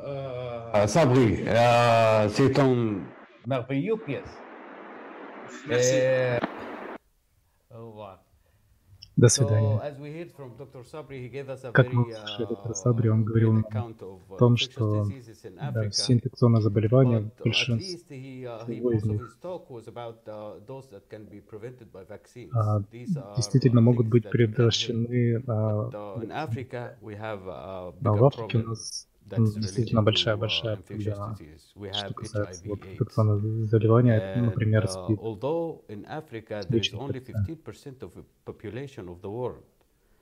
Euh, Sabri, euh, c'est une merveilleuse pièce.
Merci.
До свидания. Как мы услышали доктор Сабри, он говорил нам о том, что да, все инфекционные заболевания, большинство из них а, действительно могут быть предотвращены. А, а в Африке у нас действительно большая-большая проблема, что касается вот, инфекционных заболеваний, например, СПИД.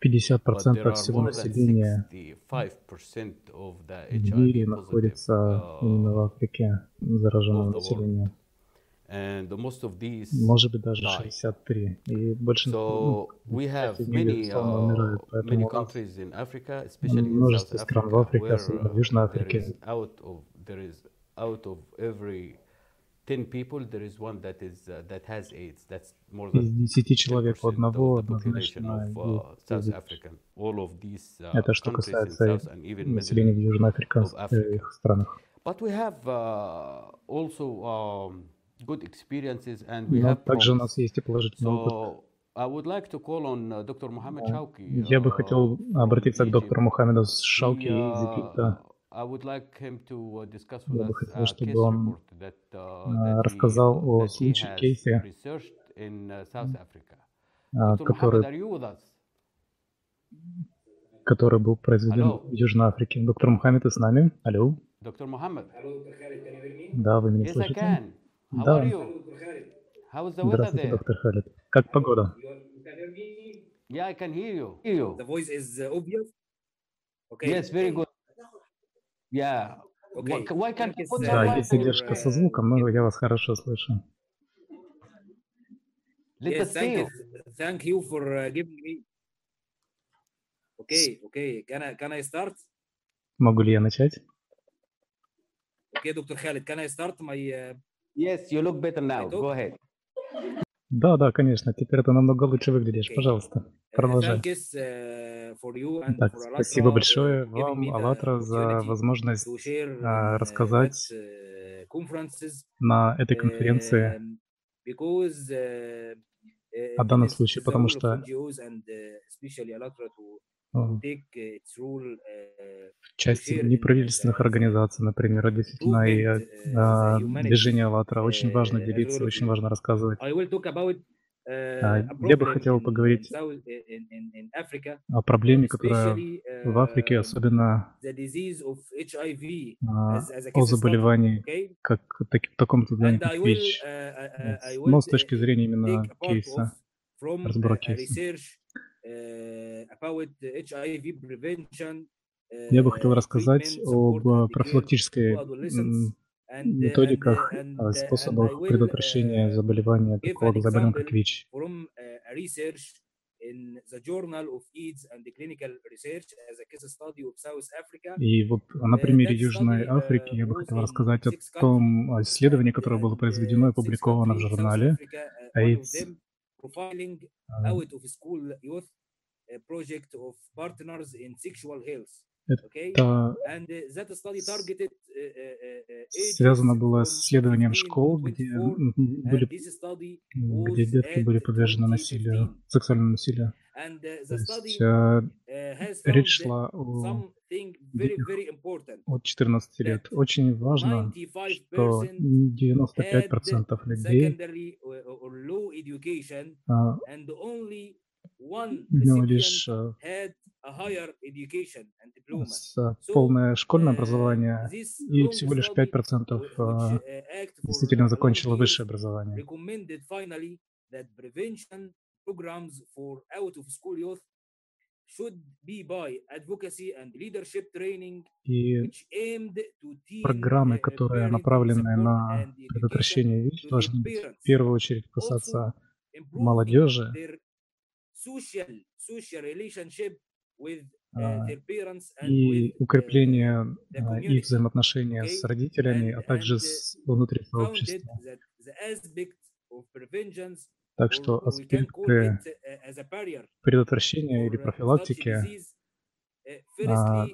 50% всего населения в мире находится именно в Африке, зараженного населения. Может быть, даже 63. И большинство ну, в мире умирают. Поэтому множество стран в Африке, особенно в Южной Африке, из десяти человек у одного однозначно Это что касается населения в южноафриканских странах. Но также у нас есть и положительный опыт. Я бы хотел обратиться к доктору Мухаммеду Шауки из Египта. Я бы хотел, чтобы он рассказал о случае, кейсе, который, который был произведен в Южной Африке. Доктор Мухаммед, ты с нами? Алло. Доктор Мухаммед. Да, вы меня слышите? Да. Здравствуйте, доктор Халид. Как погода?
Yeah, I can hear you. Hear you. The voice is uh, obvious. Okay. Yes, very good. Yeah. Okay. Why can't you put
Да, есть задержка со звуком, но я вас хорошо слышу.
Let yes, thank you. Thank you for uh, giving me. Okay, okay. Can I can I start?
Могу ли я начать?
Okay, Dr. Khalid, can I start my uh,
Yes, you look better now. Go ahead.
Да, да, конечно. Теперь ты намного лучше выглядишь. Пожалуйста, продолжай. Так, спасибо большое вам, Аллатра, за возможность а, рассказать на этой конференции о данном случае, потому что в части неправительственных организаций, например, действительно и а, движение «АЛЛАТРА» очень важно делиться, очень важно рассказывать. А, я бы хотел поговорить о проблеме, которая в Африке, особенно а, о заболевании, как так, в таком заболевании, как ВИЧ, но с точки зрения именно кейса, разбора кейса. Я бы хотел рассказать об профилактической методиках, способах предотвращения заболевания такого заболевания, как ВИЧ. И вот на примере Южной Африки я бы хотел рассказать о том исследовании, которое было произведено и опубликовано в журнале AIDS profiling out of school youth project of partners in sexual health. Это связано было с исследованием школ, где, были, где детки были подвержены насилию, сексуальному насилию. То есть речь шла о от 14 лет. Очень важно, что 95% людей а, имел лишь полное школьное образование, и всего лишь 5% а, действительно закончило высшее образование. И программы, которые направлены на предотвращение ВИЧ, должны быть в первую очередь касаться молодежи, а, и укрепление а, их взаимоотношения с родителями, а также с внутри сообщества. Так что аспекты предотвращения или профилактики. а,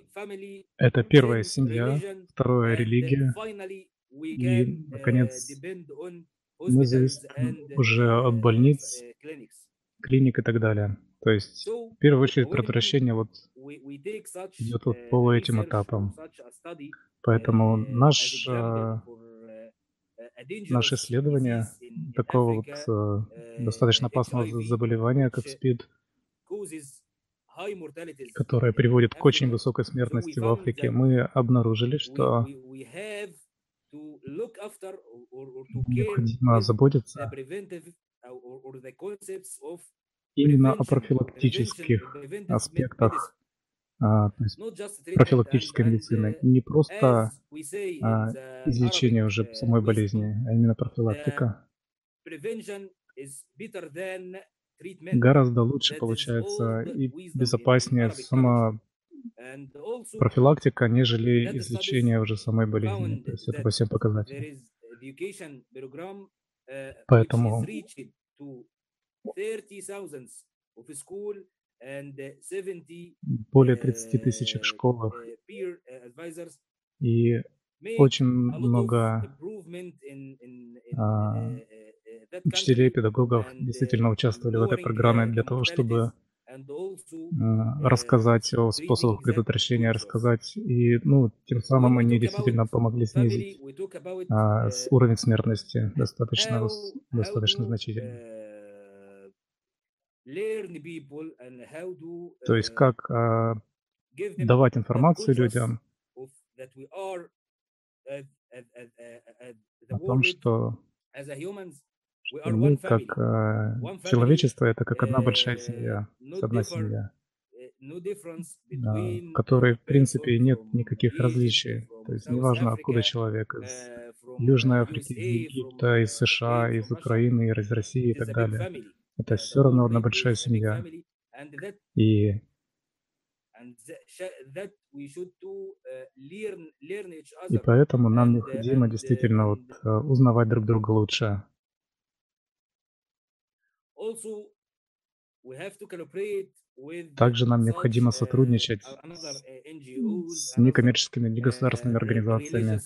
это первая семья, второе религия, и, наконец, мы зависим уже от больниц, клиник и так далее.
То есть, в первую очередь, предотвращение вот идет вот по этим этапам. Поэтому наш, наше исследование такого вот достаточно опасного заболевания, как СПИД, которое приводит к очень высокой смертности в Африке, мы обнаружили, что необходимо заботиться именно о профилактических аспектах то есть профилактической медицины. Не просто а, излечение уже самой болезни, а именно профилактика. Гораздо лучше получается и безопаснее сама профилактика, нежели излечение уже самой болезни. То есть это по всем показателям. Поэтому более 30 тысяч в школах. и очень много а, учителей, педагогов действительно участвовали в этой программе для того, чтобы рассказать о способах предотвращения, рассказать, и ну, тем самым они действительно помогли снизить а, уровень смертности достаточно, достаточно значительно. То есть как а, давать информацию людям о том, что, что мы как а, человечество это как одна большая семья, одна семья, а, в которой в принципе нет никаких различий. То есть неважно откуда человек из Южной Африки, из Египта, из США, из Украины, из России и так далее. Это все равно одна большая семья. И и поэтому нам необходимо действительно вот узнавать друг друга лучше. Также нам необходимо сотрудничать с некоммерческими негосударственными организациями,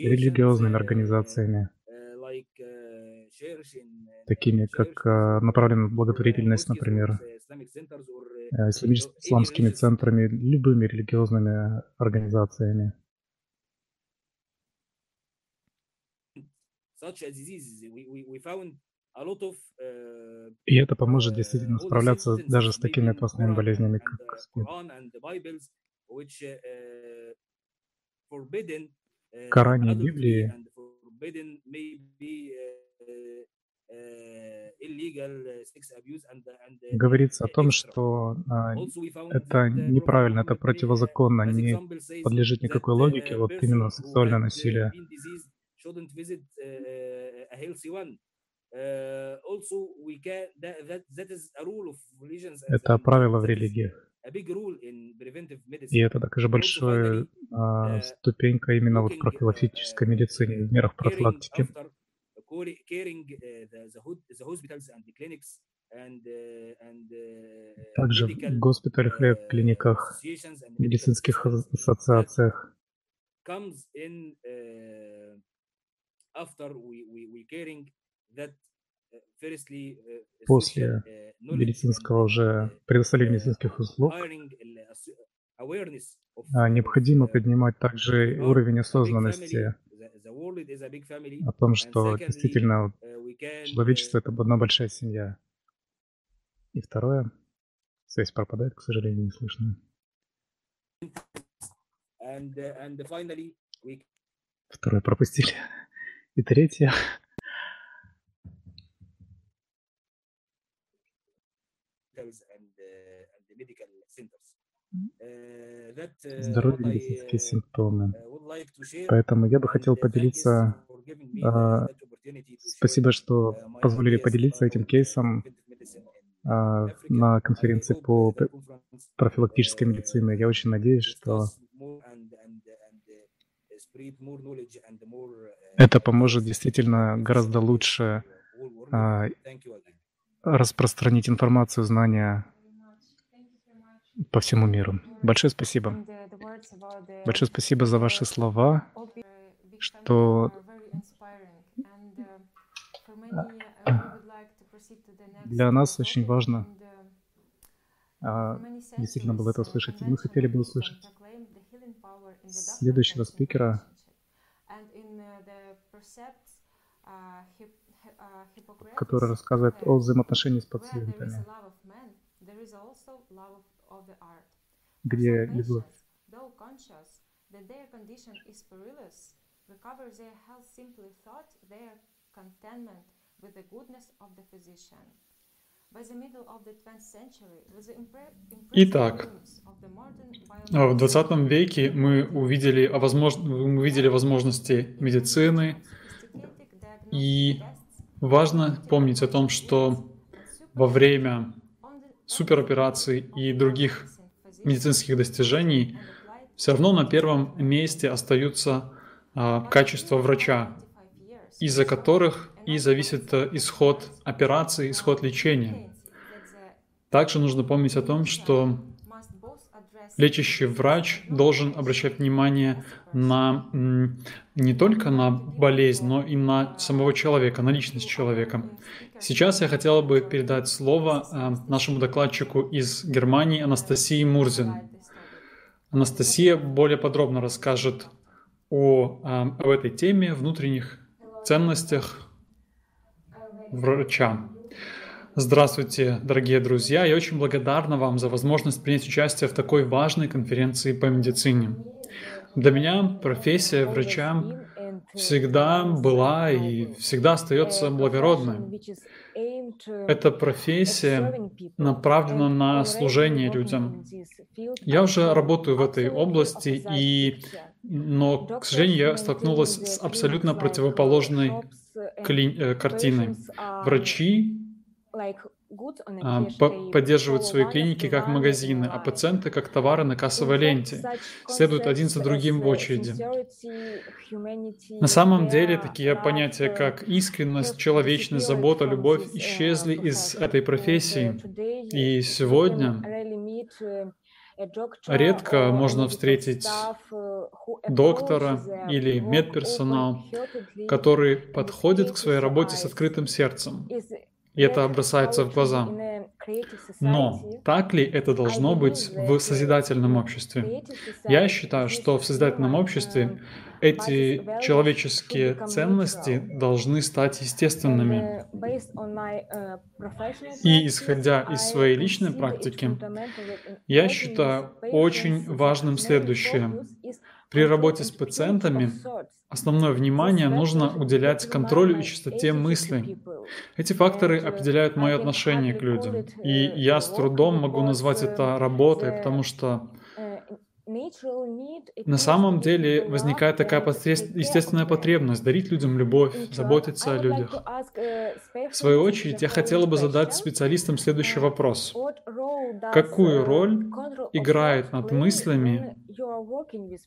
религиозными организациями, такими как направленная благотворительность, например, исламскими центрами, любыми религиозными организациями. И это поможет действительно справляться даже с такими опасными болезнями, как СПИД. В Коране и Библии говорится о том, что а, это неправильно, это противозаконно, не подлежит никакой логике, вот именно сексуальное насилие. Это правило в религиях. И это также большая а, ступенька именно вот профилактической медицине, в мерах профилактики. Также в госпиталях и клиниках, медицинских ассоциациях после медицинского уже предоставления медицинских услуг необходимо поднимать также уровень осознанности о том, что действительно человечество — это одна большая семья. И второе, связь пропадает, к сожалению, не слышно. Второе пропустили. И третье. Здоровье медицинские симптомы. Поэтому я бы хотел поделиться. А, спасибо, что позволили поделиться этим кейсом а, на конференции по профилактической медицине. Я очень надеюсь, что это поможет действительно гораздо лучше распространить информацию, знания по всему миру. Большое спасибо. Большое спасибо за ваши слова, что для нас очень важно
а, действительно было это услышать. Мы хотели бы услышать следующего спикера, который рассказывает о взаимоотношении с пациентами, где любовь. Итак, в 20 веке мы увидели, возможно, мы увидели возможности медицины, и важно помнить о том, что во время суперопераций и других медицинских достижений все равно на первом месте остаются а, качество врача, из-за которых и зависит э, исход операции, исход лечения. Также нужно помнить о том, что лечащий врач должен обращать внимание на не только на болезнь, но и на самого человека, на личность человека. Сейчас я хотела бы передать слово э, нашему докладчику из Германии Анастасии Мурзин. Анастасия более подробно расскажет о, э, об этой теме, внутренних ценностях врача. Здравствуйте, дорогие друзья. Я очень благодарна вам за возможность принять участие в такой важной конференции по медицине. Для меня профессия врача всегда была и всегда остается благородной. Эта профессия направлена на служение людям. Я уже работаю в этой области, и, но, к сожалению, я столкнулась с абсолютно противоположной кли- э, картиной. Врачи поддерживают свои клиники как магазины, а пациенты как товары на кассовой ленте, следуют один за другим в очереди. На самом деле такие понятия, как искренность, человечность, забота, любовь исчезли из этой профессии. И сегодня Редко можно встретить доктора или медперсонал, который подходит к своей работе с открытым сердцем. И это бросается в глаза. Но так ли это должно быть в созидательном обществе? Я считаю, что в созидательном обществе эти человеческие ценности должны стать естественными. И исходя из своей личной практики, я считаю очень важным следующее. При работе с пациентами основное внимание нужно уделять контролю и чистоте мыслей. Эти факторы определяют мое отношение к людям. И я с трудом могу назвать это работой, потому что на самом деле возникает такая естественная потребность дарить людям любовь, заботиться о людях. В свою очередь, я хотела бы задать специалистам следующий вопрос. Какую роль играет над мыслями,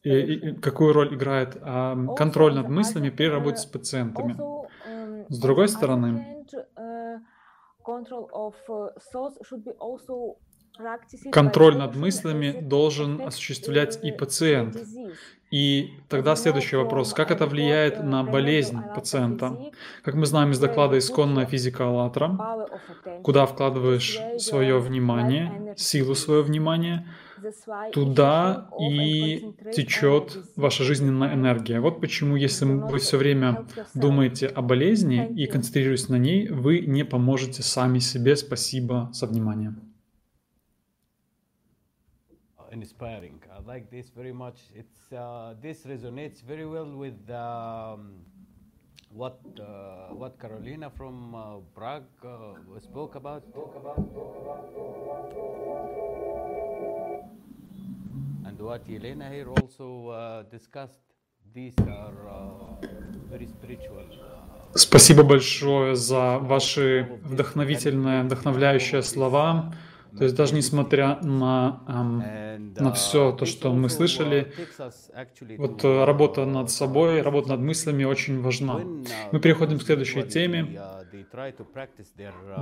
и, и, какую роль играет а, контроль над мыслями при работе с пациентами? С другой стороны, Контроль над мыслями должен осуществлять и пациент. И тогда следующий вопрос. Как это влияет на болезнь пациента? Как мы знаем из доклада «Исконная физика АЛЛАТРА», куда вкладываешь свое внимание, силу своего внимания, туда и течет ваша жизненная энергия. Вот почему, если вы все время думаете о болезни и концентрируетесь на ней, вы не поможете сами себе. Спасибо за внимание.
Inspiring. I like this very much. It's uh, this resonates very well with um, what uh, what Carolina from uh, Prague uh, spoke about. And what Elena here also uh, discussed. These are uh, very spiritual.
Спасибо большое за ваши вдохновительные, вдохновляющие слова. То есть даже несмотря на, эм, на все то, что мы слышали, вот э, работа над собой, работа над мыслями очень важна. Мы переходим к следующей теме.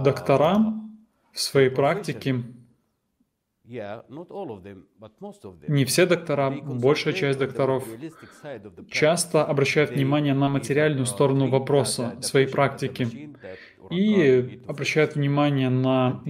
Доктора в своей практике не все доктора, большая часть докторов часто обращают внимание на материальную сторону вопроса своей практики и обращают внимание на,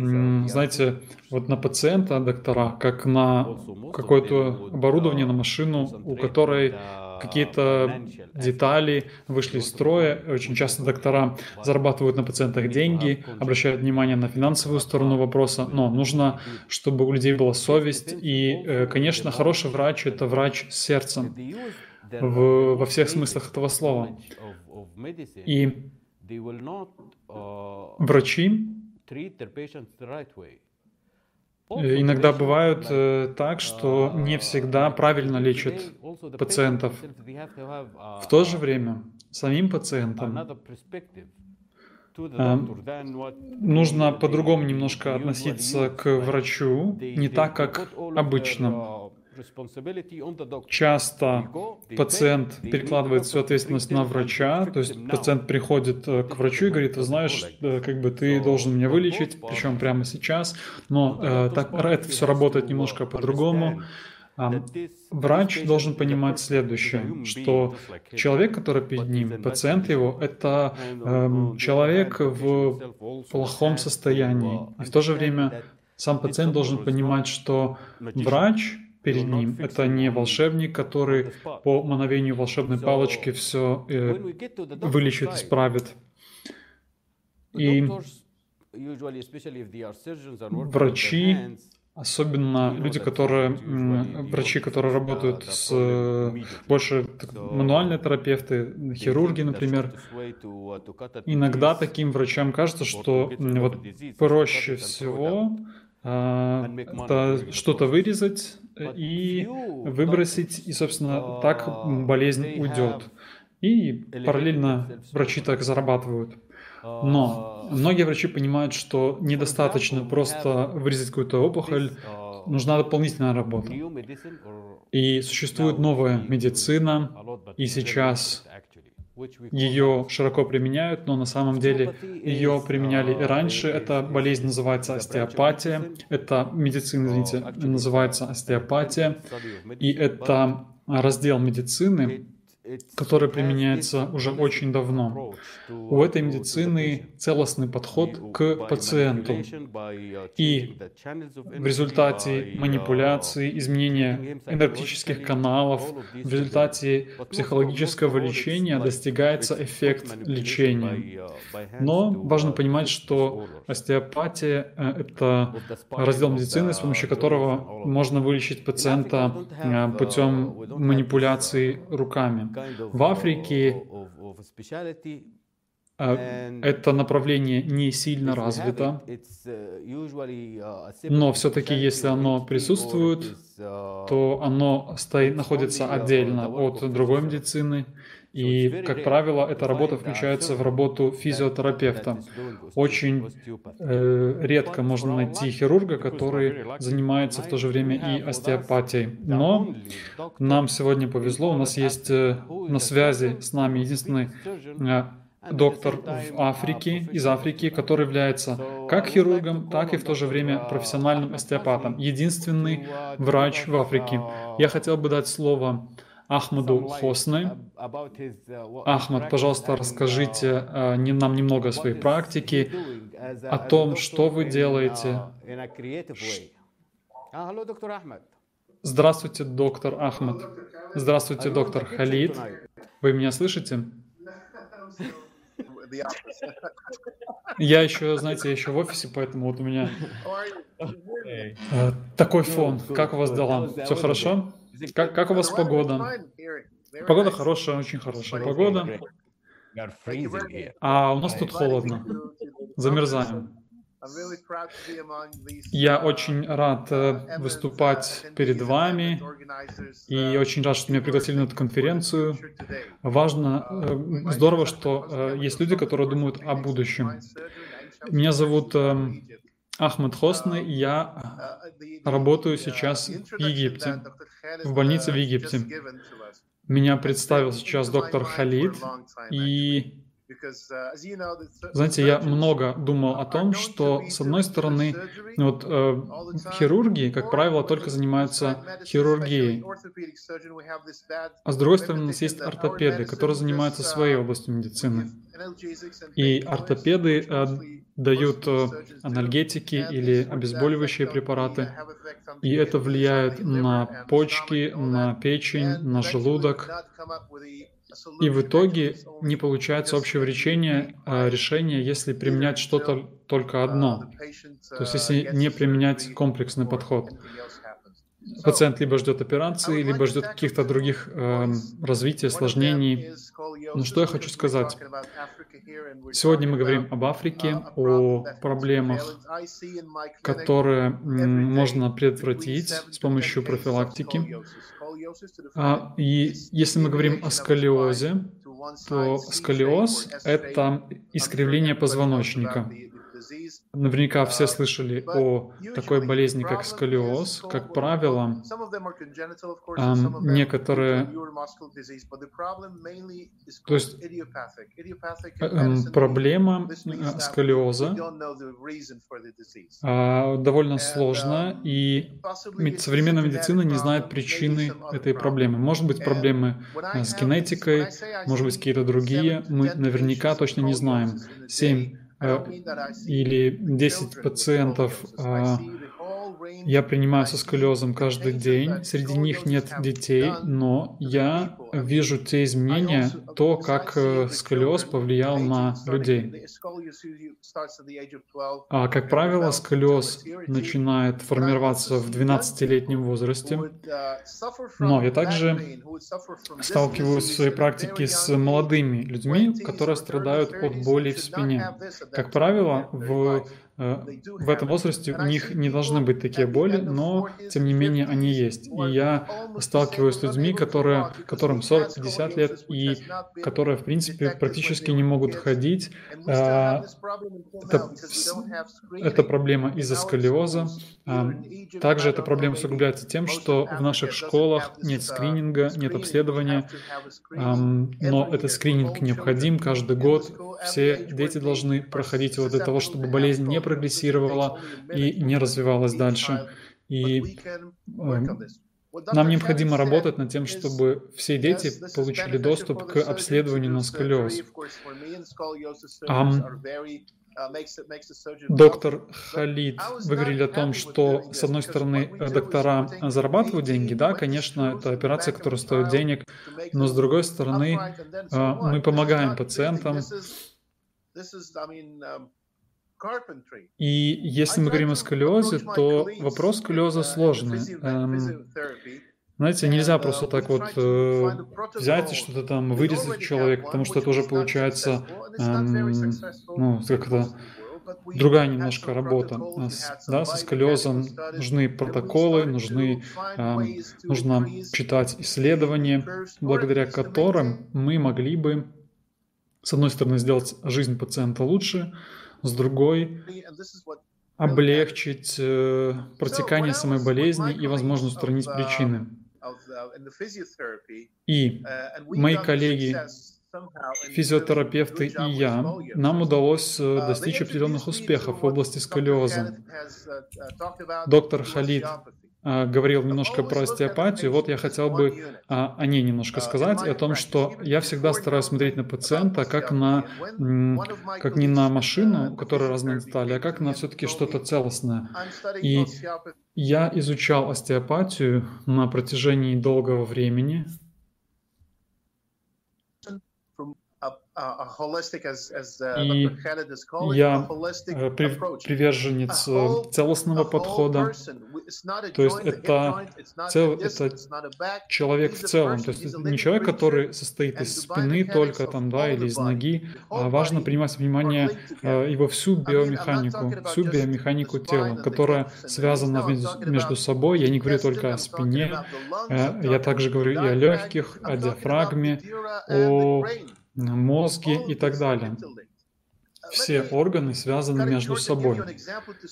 знаете, вот на пациента, доктора, как на какое-то оборудование, на машину, у которой какие-то детали вышли из строя. Очень часто доктора зарабатывают на пациентах деньги, обращают внимание на финансовую сторону вопроса, но нужно, чтобы у людей была совесть. И, э, конечно, хороший врач – это врач с сердцем в, во всех смыслах этого слова. И врачи иногда бывают э, так, что не всегда правильно лечат пациентов. В то же время самим пациентам э, нужно по-другому немножко относиться к врачу, не так, как обычно. Часто пациент перекладывает всю ответственность на врача, то есть пациент приходит э, к врачу и говорит, ты знаешь, э, как бы ты должен меня вылечить, причем прямо сейчас, но э, так, это все работает немножко по-другому. Врач должен понимать следующее, что человек, который перед ним, пациент его, это э, человек в плохом состоянии. И в то же время сам пациент должен понимать, что врач перед ним. Это не волшебник, который по мановению волшебной палочки все э, вылечит, исправит. И врачи, особенно люди, которые врачи, которые работают с больше мануальные терапевты, хирурги, например, иногда таким врачам кажется, что вот проще всего это что-то вырезать и выбросить, и, собственно, так болезнь уйдет. И параллельно врачи так зарабатывают. Но многие врачи понимают, что недостаточно просто вырезать какую-то опухоль, нужна дополнительная работа. И существует новая медицина, и сейчас ее широко применяют, но на самом деле ее применяли и раньше. Эта болезнь называется остеопатия. Это медицина, извините, называется остеопатия. И это раздел медицины, который применяется уже очень давно. У этой медицины целостный подход к пациенту. И в результате манипуляции, изменения энергетических каналов, в результате психологического лечения достигается эффект лечения. Но важно понимать, что остеопатия — это раздел медицины, с помощью которого можно вылечить пациента путем манипуляции руками. В Африке это направление не сильно развито, но все-таки если оно присутствует, то оно стоит, находится отдельно от другой медицины, и, как правило, эта работа включается в работу физиотерапевта. Очень э, редко можно найти хирурга, который занимается в то же время и остеопатией. Но нам сегодня повезло, у нас есть э, на связи с нами единственный э, доктор в Африке, из Африки, который является как хирургом, так и в то же время профессиональным остеопатом. Единственный врач в Африке. Я хотел бы дать слово Ахмаду Хосны. Ахмад, пожалуйста, расскажите э, нам немного о своей практике, о том, что вы делаете. Здравствуйте, доктор Ахмад. Здравствуйте, доктор Халид. Вы меня слышите? Я еще, знаете, я еще в офисе, поэтому вот у меня э, такой фон. Как у вас дела? Все хорошо? Как, как у вас погода? Погода хорошая, очень хорошая погода. А у нас тут холодно. Замерзаем. Я очень рад э, выступать перед вами и очень рад, что меня пригласили на эту конференцию. Важно, э, здорово, что э, есть люди, которые думают о будущем. Меня зовут Ахмед Хосны, и я работаю сейчас в Египте, в больнице в Египте. Меня представил сейчас доктор Халид, и Знаете, я много думал о том, что, с одной стороны, вот э, хирурги, как правило, только занимаются хирургией, а с другой стороны, у нас есть ортопеды, которые занимаются своей областью медицины. И ортопеды э, дают э, анальгетики или обезболивающие препараты, и это влияет на почки, на печень, на желудок. И в итоге не получается общего решения, решения, если применять что-то только одно. То есть если не применять комплексный подход. Пациент либо ждет операции, либо ждет каких-то других э, развития, осложнений. Но что я хочу сказать? Сегодня мы говорим об Африке, о проблемах, которые можно предотвратить с помощью профилактики. А, и если мы говорим о сколиозе, то сколиоз — это искривление позвоночника. Наверняка все слышали о такой болезни, как сколиоз. Как правило, некоторые... То есть проблема э, сколиоза а, довольно сложна, и современная медицина не знает причины этой проблемы. Может быть, проблемы э, с генетикой, может быть, какие-то другие. Мы наверняка точно не знаем. Семь Э, или 10 пациентов а, я принимаю со сколиозом каждый день. Среди них нет детей, но я вижу те изменения, то, как э, сколиоз повлиял на людей. А, как правило, сколиоз начинает формироваться в 12-летнем возрасте. Но я также сталкиваюсь в своей практике с молодыми людьми, которые страдают от боли в спине. Как правило, в в этом возрасте у них не должны быть такие боли, но тем не менее они есть. И я сталкиваюсь с людьми, которые, которым 40-50 лет и которые, в принципе, практически не могут ходить. Э, это, это проблема из-за сколиоза. А, также эта проблема усугубляется тем, что в наших школах нет скрининга, нет обследования, но этот скрининг необходим каждый год. Все дети должны проходить его для того, чтобы болезнь не прогрессировала и не развивалась дальше. И нам необходимо работать над тем, чтобы все дети получили доступ к обследованию на сколиоз. Доктор Халид, вы говорили о том, что, с одной стороны, доктора зарабатывают деньги, да, конечно, это операция, которая стоит денег, но, с другой стороны, а, мы помогаем пациентам. Um, И если мы говорим о сколиозе, то вопрос сколиоза сложный. Эм, знаете, нельзя просто так вот э, взять и что-то там вырезать человека, потому что это уже получается, эм, ну, как то другая немножко работа. Да, со сколиозом нужны протоколы, нужны, э, нужно читать исследования, благодаря которым мы могли бы, с одной стороны, сделать жизнь пациента лучше, с другой облегчить э, протекание самой болезни и, возможно, устранить причины. И мои коллеги, физиотерапевты и я, нам удалось э, достичь определенных успехов в области сколиоза. Доктор Халид говорил немножко про остеопатию. Вот я хотел бы а, о ней немножко сказать, о том, что я всегда стараюсь смотреть на пациента как на, как не на машину, у которой разные детали, а как на все-таки что-то целостное. И я изучал остеопатию на протяжении долгого времени, и я э, приверженец э, целостного подхода. То есть это, цел, это человек в целом. То есть не человек, который состоит из спины только там, да, или из ноги. А важно принимать внимание э, его всю биомеханику, всю биомеханику тела, которая связана между собой. Я не говорю только о спине, я также говорю и о легких, о диафрагме, о мозги и так далее. Все органы связаны между собой.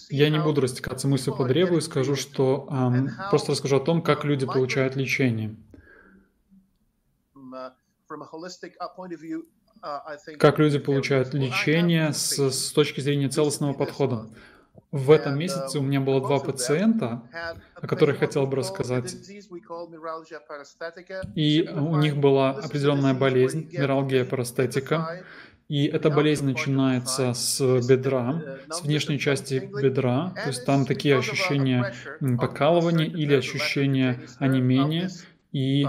Я не буду растекаться мыслью по древу и скажу, что эм, просто расскажу о том, как люди получают лечение. как люди получают лечение с, с точки зрения целостного подхода. В этом месяце у меня было два пациента, о которых хотел бы рассказать. И у них была определенная болезнь, миралгия парастетика. И эта болезнь начинается с бедра, с внешней части бедра, то есть там такие ощущения покалывания или ощущения онемения, и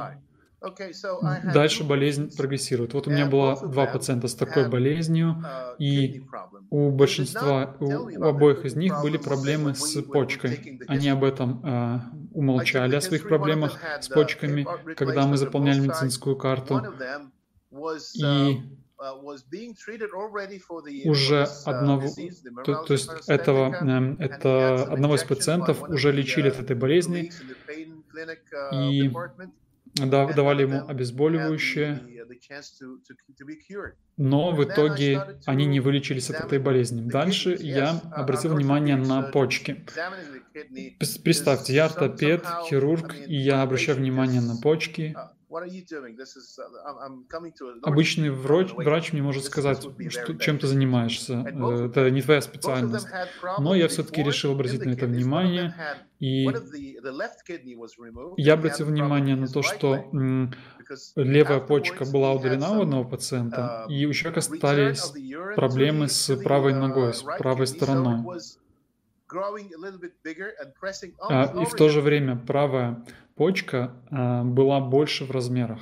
дальше болезнь прогрессирует. Вот у меня было два пациента с такой болезнью, и у большинства, у обоих из них были проблемы с почкой. Они об этом э, умолчали, о своих проблемах с почками, когда мы заполняли медицинскую карту. И уже одного, то, то есть этого, эм, это одного из пациентов уже лечили от этой болезни и давали ему обезболивающее, но в итоге они не вылечились от этой болезни. Дальше я обратил внимание на почки. Представьте, я ортопед, хирург, и я обращаю внимание на почки, Обычный врач, врач мне может сказать, что, чем ты занимаешься. Э, это не твоя специальность. Но я все-таки решил обратить на это внимание. И я обратил внимание на то, что левая почка была удалена у одного пациента, и у человека остались проблемы с правой ногой, с правой стороной. А, и в то же время правая почка а, была больше в размерах.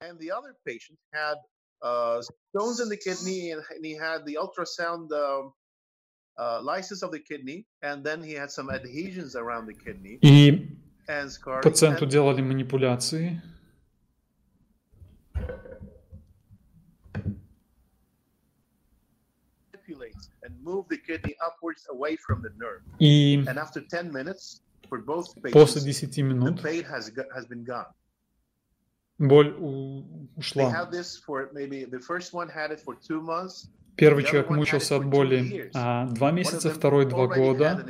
And the other patient had uh, stones in the kidney, and he had the ultrasound uh, uh, lysis of the kidney, and then he had some adhesions around the kidney.
И пациенту делали манипуляции. И После 10 минут боль ушла. Первый человек мучился от боли а, два месяца, второй два года.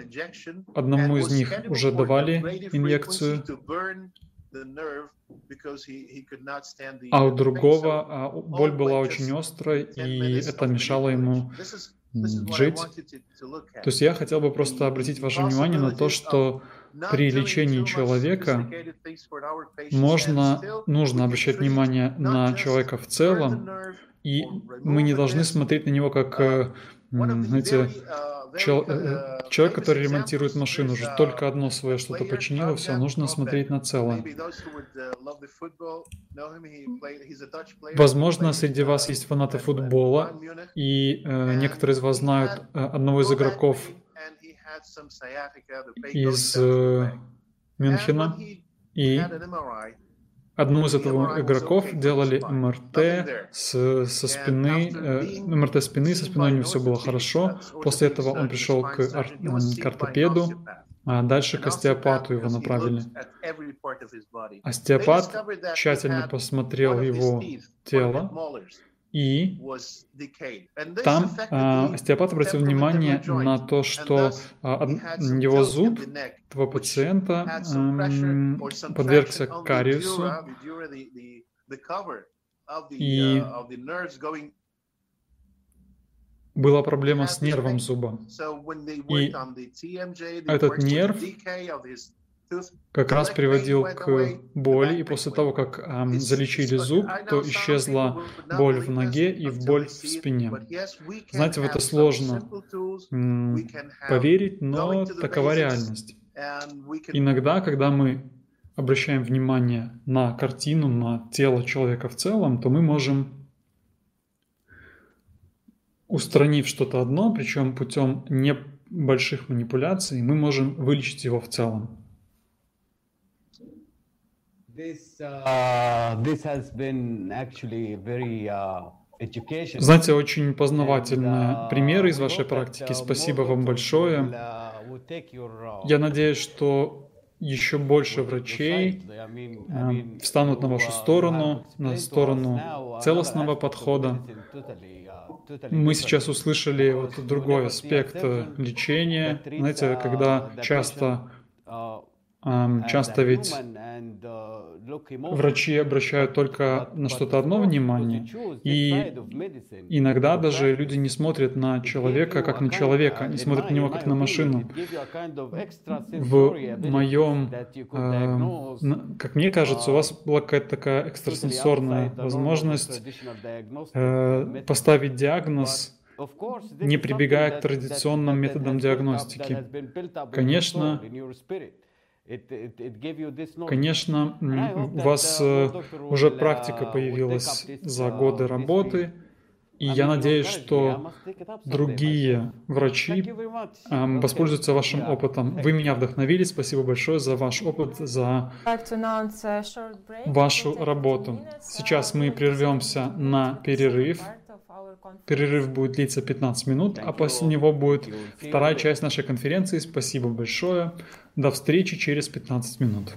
Одному из них уже давали инъекцию, а у другого а, боль была очень острой, и это мешало ему жить. То есть я хотел бы просто обратить ваше внимание на то, что при лечении человека можно, нужно обращать внимание на человека в целом, и мы не должны смотреть на него как, э, знаете, чел, э, человек, который ремонтирует машину, уже только одно свое что-то починило, все, нужно смотреть на целое. Возможно, среди вас есть фанаты футбола, и э, некоторые из вас знают э, одного из игроков из э, Мюнхена, и одному из этого игроков делали МРТ с, со спины, э, МРТ спины, со спиной у него все было хорошо. После этого он пришел к, ар, к ортопеду, а дальше к остеопату его направили. Остеопат тщательно посмотрел его тело, и там а, остеопат обратил внимание на то, что а, его зуб этого пациента подвергся кариесу, и была проблема с нервом зуба. И этот нерв как раз приводил к боли, и после того, как эм, залечили зуб, то исчезла боль в ноге и в боль в спине. Знаете, в это сложно м, поверить, но такова реальность. Иногда, когда мы обращаем внимание на картину, на тело человека в целом, то мы можем, устранив что-то одно, причем путем небольших манипуляций, мы можем вылечить его в целом.
Uh,
uh, Знаете, очень познавательные uh, примеры из вашей практики. Спасибо вам большое. Я надеюсь, что еще больше врачей э, встанут на вашу сторону, на сторону целостного подхода. Мы сейчас услышали вот другой аспект э, лечения. Знаете, когда часто Часто ведь врачи обращают только на что-то одно внимание, и иногда даже люди не смотрят на человека как на человека, не смотрят на него как на машину. В моем, э, как мне кажется, у вас была какая-то такая экстрасенсорная возможность э, поставить диагноз не прибегая к традиционным методам диагностики. Конечно, Конечно, у вас э, уже практика появилась за годы работы, и я надеюсь, что другие врачи воспользуются вашим опытом. Вы меня вдохновили. Спасибо большое за ваш опыт, за вашу работу. Сейчас мы прервемся на перерыв. Перерыв будет длиться 15 минут, а после него будет вторая часть нашей конференции. Спасибо большое. До встречи через 15 минут.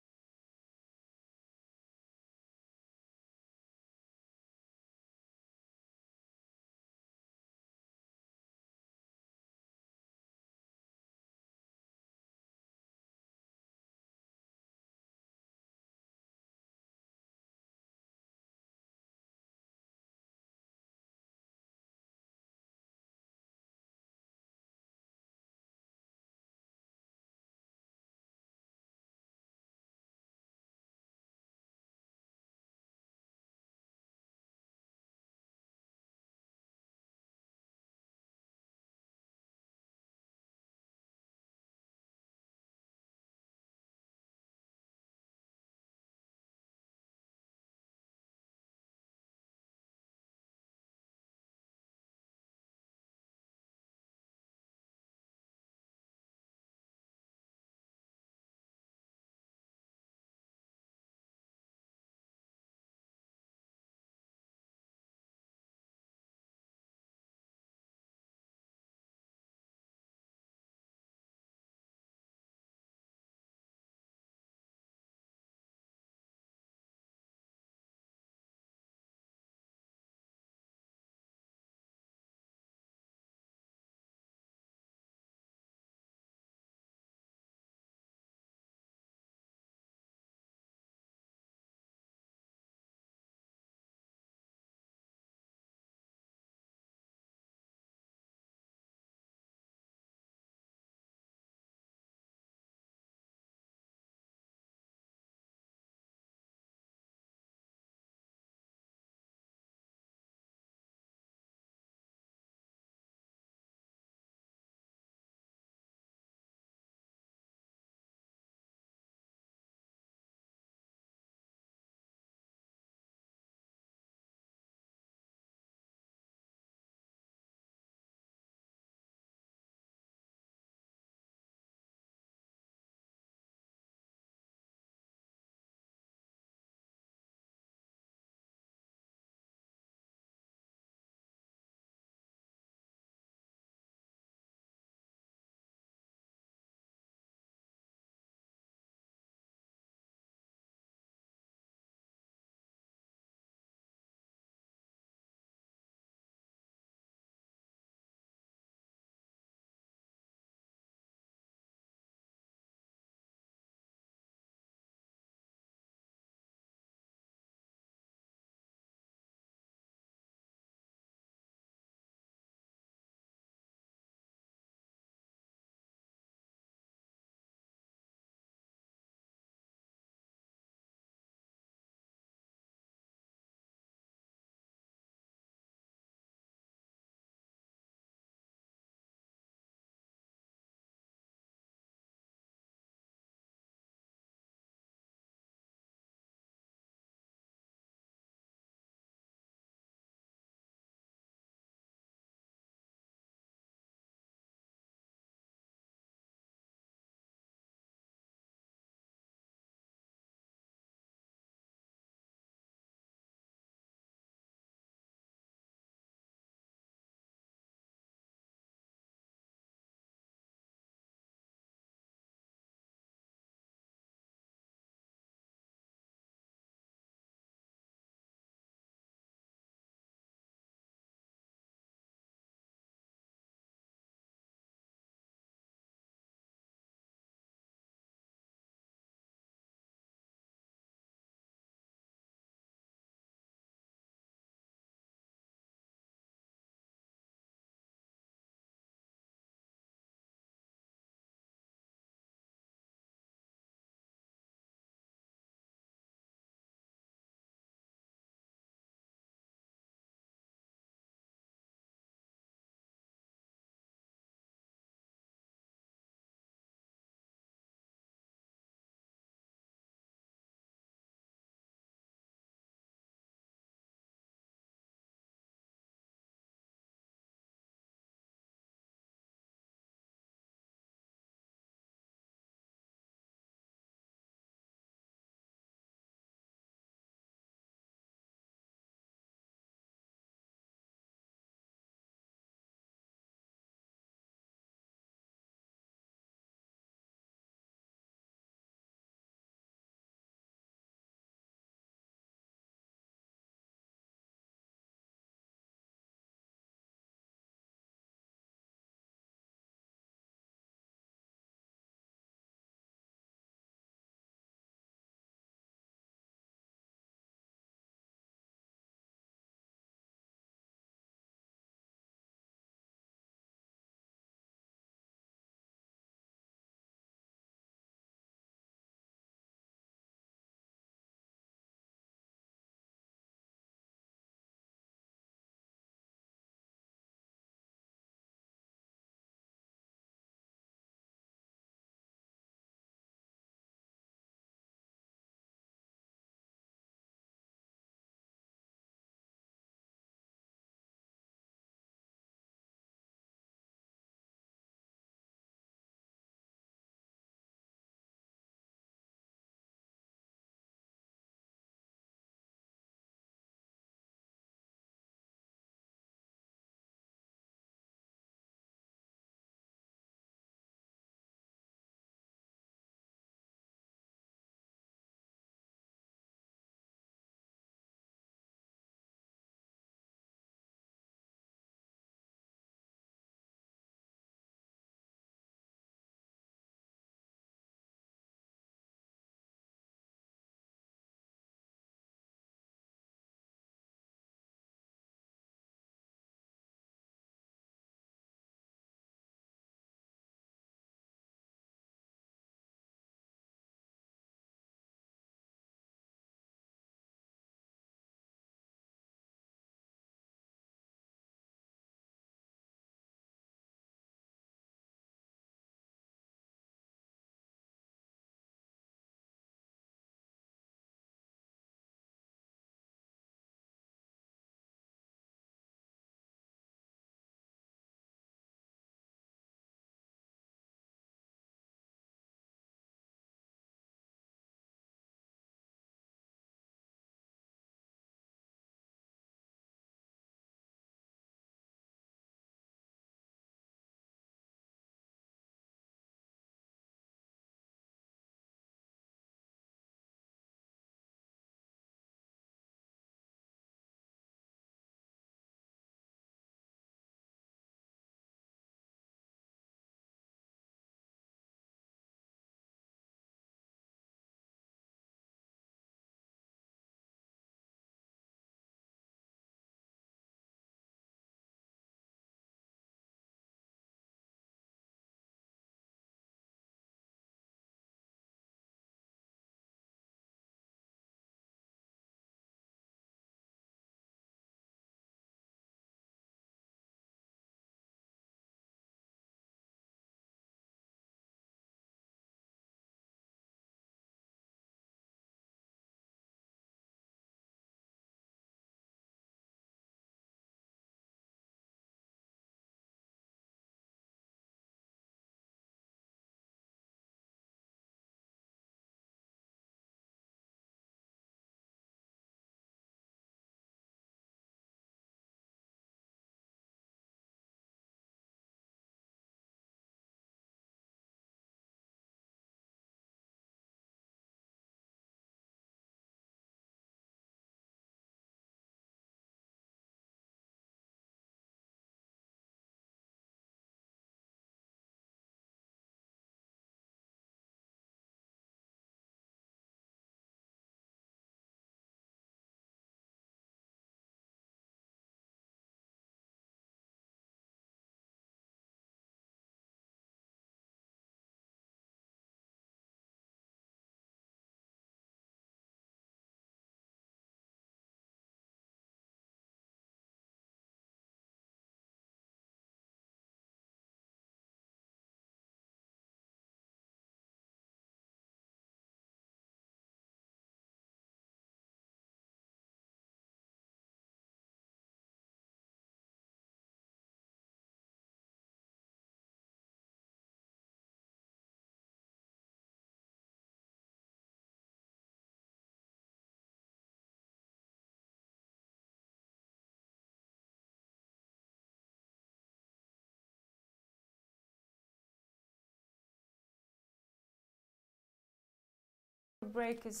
break is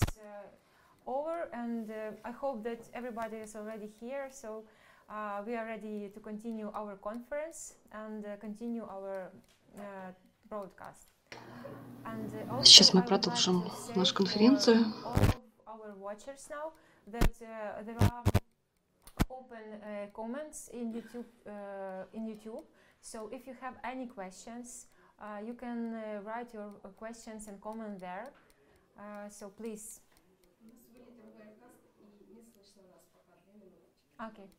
over, and I hope that everybody is already here. So we are ready to continue our conference and continue our broadcast.
Сейчас мы продолжим нашу конференцию.
open uh, comments in YouTube. Uh, in YouTube. So if you have any questions, uh, you can write your questions and comment there. so please. Okay.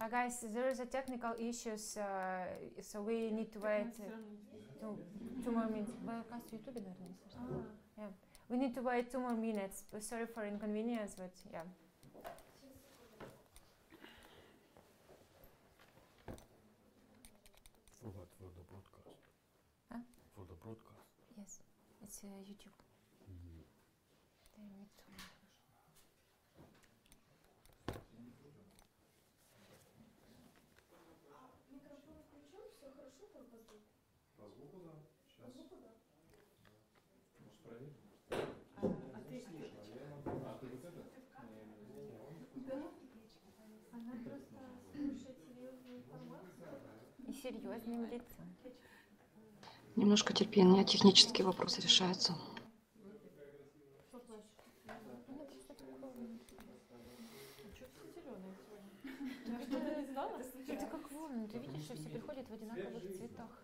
Uh, guys, there is a technical issues, uh, so we need to wait two, two more minutes. Yeah. We need to wait two more minutes. Sorry for inconvenience, but yeah.
For what? For the broadcast?
Huh?
For the broadcast?
Yes, it's uh, YouTube. Серьезным лицом.
Немножко терпения, технические вопросы решаются.
Как ты видишь, что все приходят в одинаковых цветах.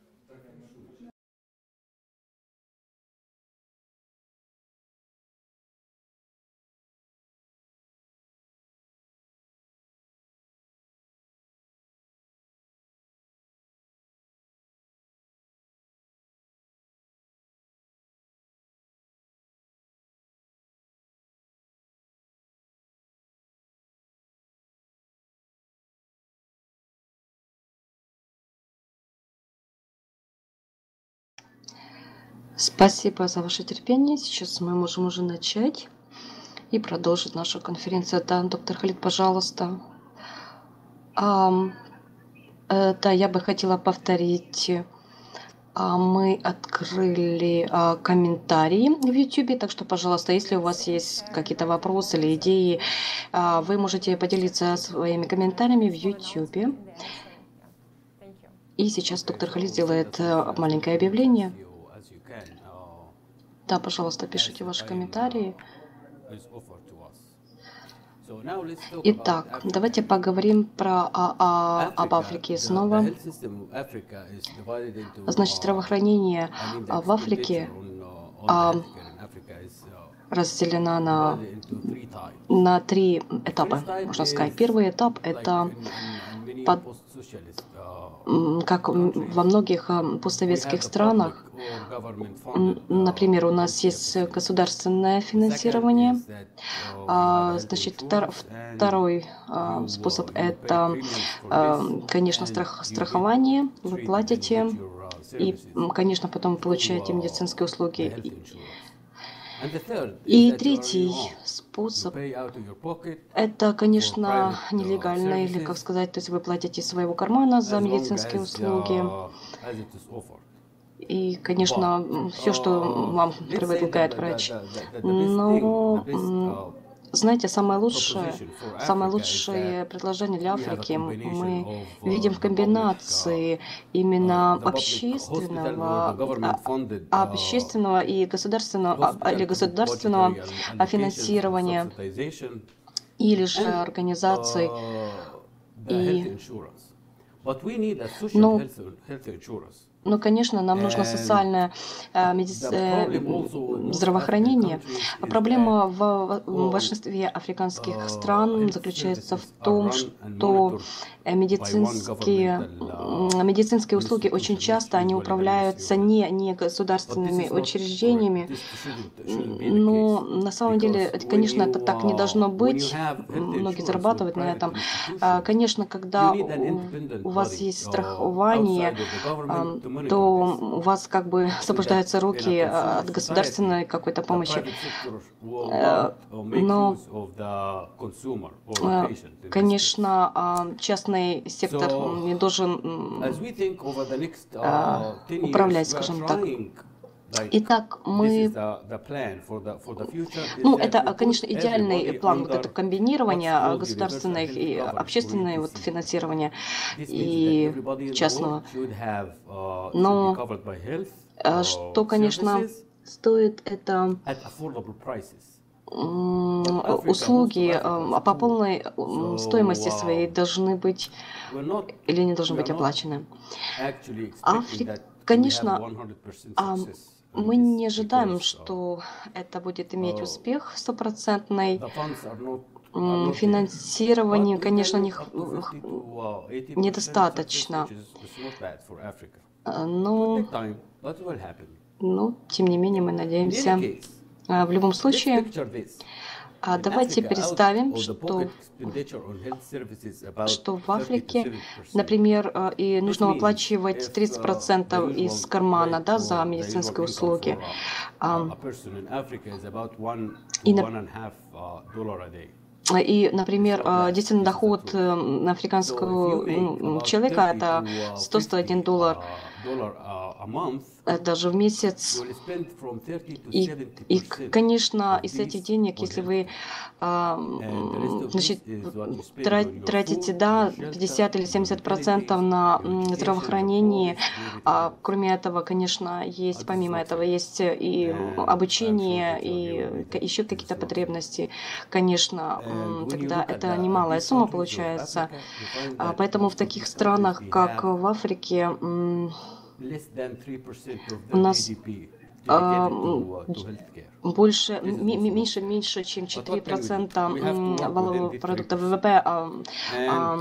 Спасибо за ваше терпение. Сейчас мы можем уже начать и продолжить нашу конференцию. Да, доктор Халид, пожалуйста. А, да, я бы хотела повторить. А, мы открыли а, комментарии в YouTube, так что, пожалуйста, если у вас есть какие-то вопросы или идеи, а, вы можете поделиться своими комментариями в YouTube. И сейчас доктор Халид сделает э, маленькое объявление. Да, пожалуйста, пишите ваши комментарии. Итак, давайте поговорим про а, а, об Африке снова. Значит, здравоохранение в Африке а, разделено на, на три этапа, можно сказать. Первый этап – это под, как во многих постсоветских странах, например, у нас есть государственное финансирование. Значит, второй способ – это, конечно, страх, страхование. Вы платите, и, конечно, потом получаете медицинские услуги. И третий способ – это, конечно, нелегально, или, как сказать, то есть вы платите из своего кармана за медицинские услуги. И, конечно, все, что вам предлагает врач. Но знаете, самое лучшее, самое лучшее предложение для Африки мы видим в комбинации именно общественного, а, общественного и государственного или государственного финансирования или же организаций. И, но, но, конечно, нам нужно социальное э, медици... э, здравоохранение. А проблема в, в большинстве африканских стран заключается в том, что медицинские, медицинские услуги очень часто они управляются не, не государственными учреждениями. Но на самом деле, конечно, это так не должно быть. Многие зарабатывают на этом. Конечно, когда у вас есть страхование, то у вас как бы освобождаются руки от государственной какой-то помощи. Но, конечно, частный сектор не должен управлять, скажем так. Итак, мы... Ну, это, конечно, идеальный план вот это комбинирование государственных и общественного вот, финансирования и частного. Но что, конечно, стоит это услуги по полной стоимости своей должны быть или не должны быть оплачены. Африка, конечно, мы не ожидаем, что это будет иметь успех стопроцентный. Финансирование, конечно, них недостаточно. Но, но, тем не менее, мы надеемся, в любом случае, а давайте представим, что, что в Африке, например, э, и нужно оплачивать 30% из кармана да, за медицинские услуги. И, и, например, действительно доход э, африканского человека это 101 доллар даже в месяц. И, и, конечно, из этих денег, если вы значит, тратите да, 50 или 70 процентов на здравоохранение, а кроме этого, конечно, есть, помимо этого, есть и обучение, и еще какие-то потребности, конечно, тогда это немалая сумма получается. А Поэтому в таких странах, как в Африке, у нас а, больше, меньше, меньше, чем 4% валового продукта ВВП а, а,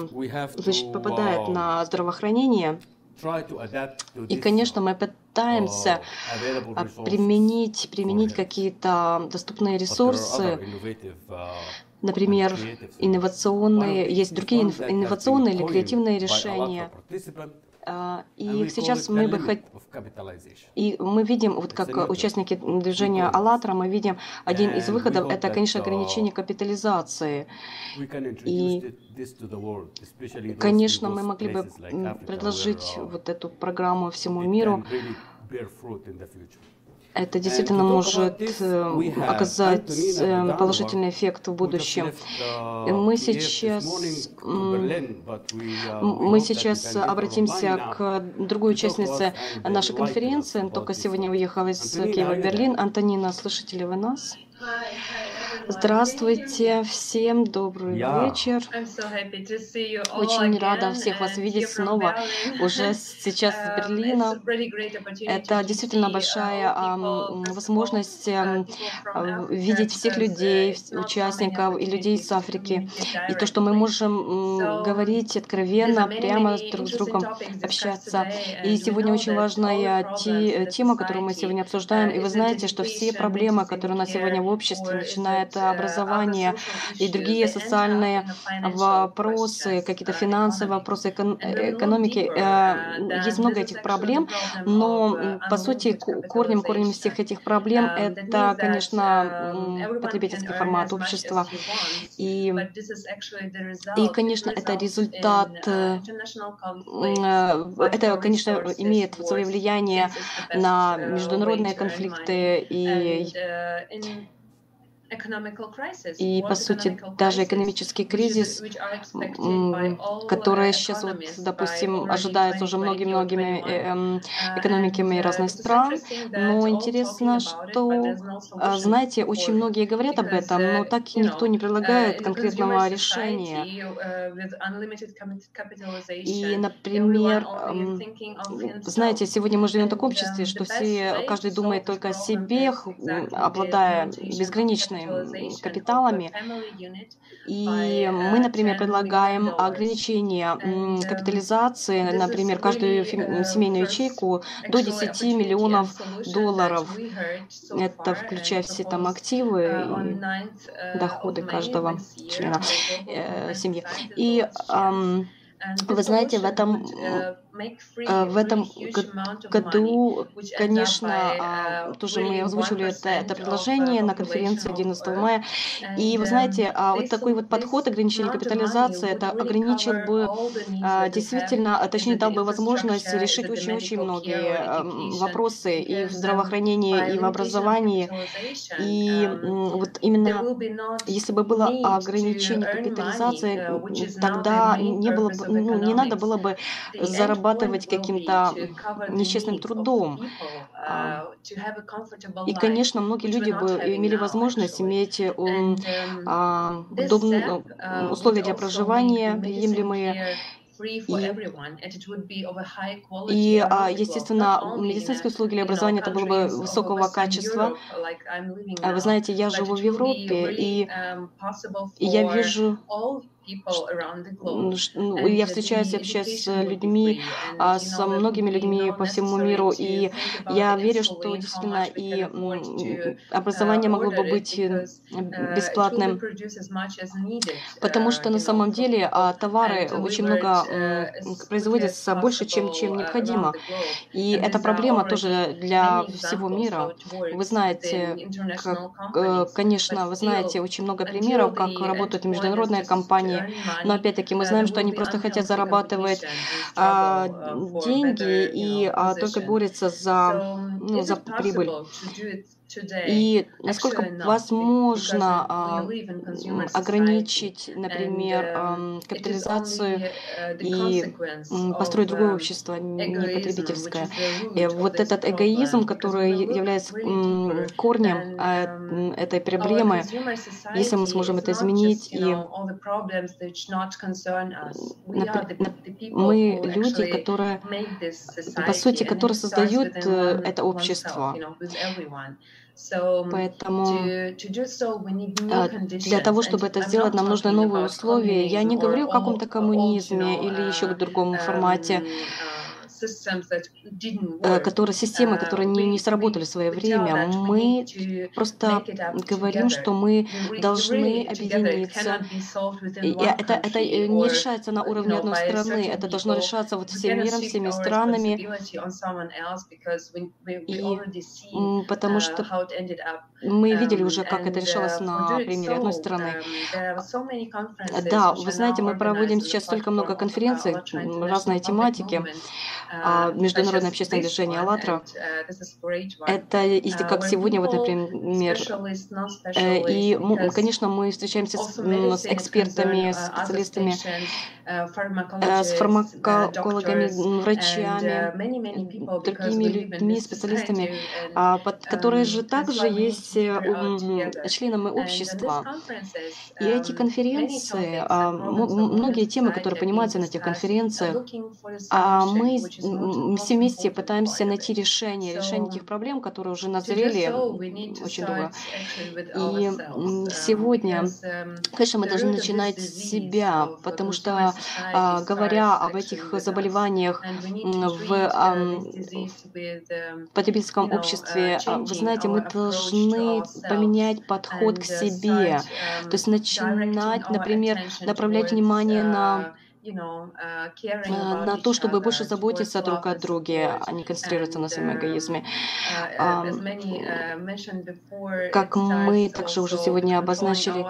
значит, попадает на здравоохранение. И, конечно, мы пытаемся применить, применить какие-то доступные ресурсы, например, инновационные, есть другие инновационные или креативные решения. А, и сейчас мы бы хотели... И мы видим, вот как участники движения «АЛЛАТРА», мы видим, один из выходов – это, конечно, ограничение капитализации. И, конечно, мы могли бы предложить вот эту программу всему миру это действительно может э, оказать э, положительный эффект в будущем. Мы сейчас, мы сейчас обратимся к другой участнице нашей конференции. Только сегодня уехала из Киева в Берлин. Антонина, слышите ли вы нас? Здравствуйте всем, добрый вечер. Очень рада всех вас видеть снова уже сейчас из uh, Берлина. Это действительно большая возможность видеть всех людей, участников и людей из Африки. И то, что мы можем говорить откровенно, прямо друг с другом общаться. И сегодня очень важная тема, которую мы сегодня обсуждаем. И вы знаете, что все проблемы, которые у нас сегодня в обществе, начиная от образования и другие социальные вопросы, какие-то финансовые вопросы, экономики. Э, есть много этих проблем, но по сути корнем, корнем всех этих проблем это, конечно, потребительский формат общества. И, и конечно, это результат, э, это, конечно, имеет свое влияние на международные конфликты и и, по сути, даже экономический кризис, который сейчас, вот, допустим, ожидается уже многими-многими э, эм, uh, экономиками разных стран. Но интересно, что, а, знаете, очень многие говорят об этом, но uh, так никто не предлагает uh, конкретного решения. И, например, знаете, сегодня мы живем в таком обществе, что все, каждый думает только о себе, обладая безграничной собственными капиталами. И мы, например, предлагаем ограничение капитализации, например, каждую семейную ячейку до 10 миллионов долларов. Это включая все там активы и доходы каждого члена э, семьи. И вы знаете, в этом в этом году, конечно, а, тоже мы озвучили это, это предложение на конференции 11 мая. И вы знаете, а, вот такой вот подход ограничения капитализации, это ограничил бы а, действительно, точнее дал бы возможность решить очень-очень многие вопросы и в здравоохранении, и в образовании. И вот именно если бы было ограничение капитализации, тогда не было бы, ну, не надо было бы зарабатывать каким-то нечестным трудом. И, конечно, многие люди бы имели возможность иметь а, удобные условия для проживания, приемлемые, и, и а, естественно, медицинские услуги или образование это было бы высокого качества. А вы знаете, я живу в Европе, и, и я вижу я встречаюсь общаюсь с людьми, а, с многими людьми по всему миру, и я верю, что действительно и образование могло бы быть бесплатным, потому что на самом деле а, товары очень много производятся больше, чем, чем необходимо. И это проблема тоже для всего мира. Вы знаете, как, э, конечно, вы знаете очень много примеров, как работают международные компании, но опять-таки мы знаем, что они просто хотят зарабатывать а, деньги и а, только борются за, ну, за прибыль. И насколько возможно а, ограничить, например, um, капитализацию uh, и построить другое общество, не потребительское. И вот этот эгоизм, который является корнем а, um, этой проблемы, если мы сможем это изменить, и мы люди, которые, по сути, которые создают э, это общество. Поэтому а, для того, чтобы это сделать, нам нужны новые условия. Я не говорю о каком-то коммунизме или еще к другому формате. Которые, системы, которые не, не сработали в свое время. Мы просто говорим, что мы должны объединиться. И это, это не решается на уровне одной страны, это должно решаться вот всем миром, всеми странами. И потому uh, что мы видели уже, как это решалось uh, на примере одной страны. Um, да, вы знаете, мы проводим сейчас столько много конференций, разные тематики. А международное общественное движение «АЛЛАТРА» — это, если как сегодня, вот, например, э, и, конечно, мы встречаемся с, с экспертами, с специалистами, э, с фармакологами, врачами, другими людьми, специалистами, а, которые же также есть э, членами общества. И эти конференции, а, многие темы, которые понимаются на этих конференциях, а мы все вместе пытаемся найти решение, решение тех проблем, которые уже назрели очень долго. И сегодня, конечно, мы должны начинать с себя, потому что, а, говоря об этих заболеваниях в потребительском обществе, вы знаете, мы должны поменять подход к себе, то есть начинать, например, направлять внимание на Uh, э, на то, чтобы больше заботиться друг о друге, а не концентрироваться на своем uh, эгоизме. Uh, как мы также уже сегодня обозначили,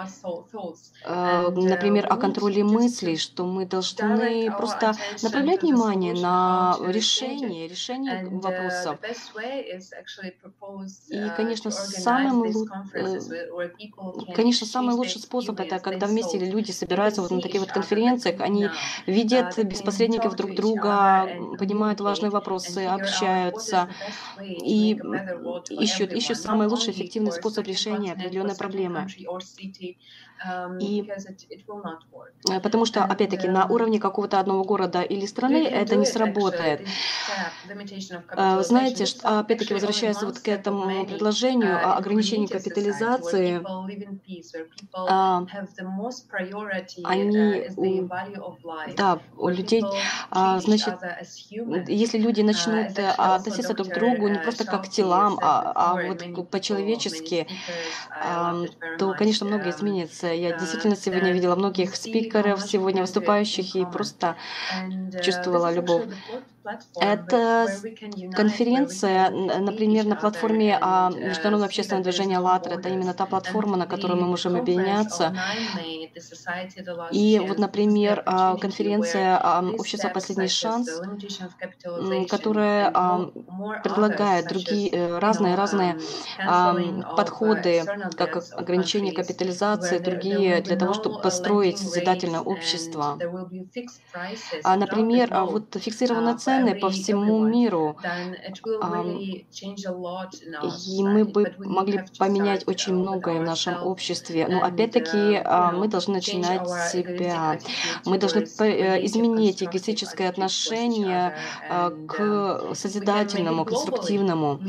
э, например, о контроле мыслей, что мы должны просто направлять внимание на решение, решение вопросов. И, конечно, самым, э, конечно, самый лучший способ это, когда вместе люди собираются вот на таких вот конференциях, они видят без посредников друг друга, понимают важные вопросы, общаются и ищут, ищут самый лучший эффективный способ решения определенной проблемы. И э, потому что, опять-таки, на уровне какого-то одного города или страны это не сработает. Э, знаете, опять-таки, возвращаясь вот к этому предложению о ограничении капитализации, а, они, да, у людей, а, значит, если люди начнут э, относиться друг к другу не просто как к телам, а, а вот по-человечески, то, конечно, многое изменится. Я действительно сегодня видела многих спикеров, сегодня выступающих, и просто чувствовала любовь.
Это конференция, например, на платформе а, Международного общественного движения «АЛЛАТРА». Это именно та платформа, на которой мы можем объединяться. И вот, например, а, конференция а, «Общество «Последний шанс», которая предлагает другие э, разные-разные подходы, как ограничение капитализации, другие для того, чтобы построить созидательное общество. Например, вот фиксированные цены по всему миру, и мы бы могли поменять очень многое в нашем обществе. Но опять-таки мы должны начинать с себя. Мы должны э, изменить эгоистическое отношение к созидательному, конструктивному.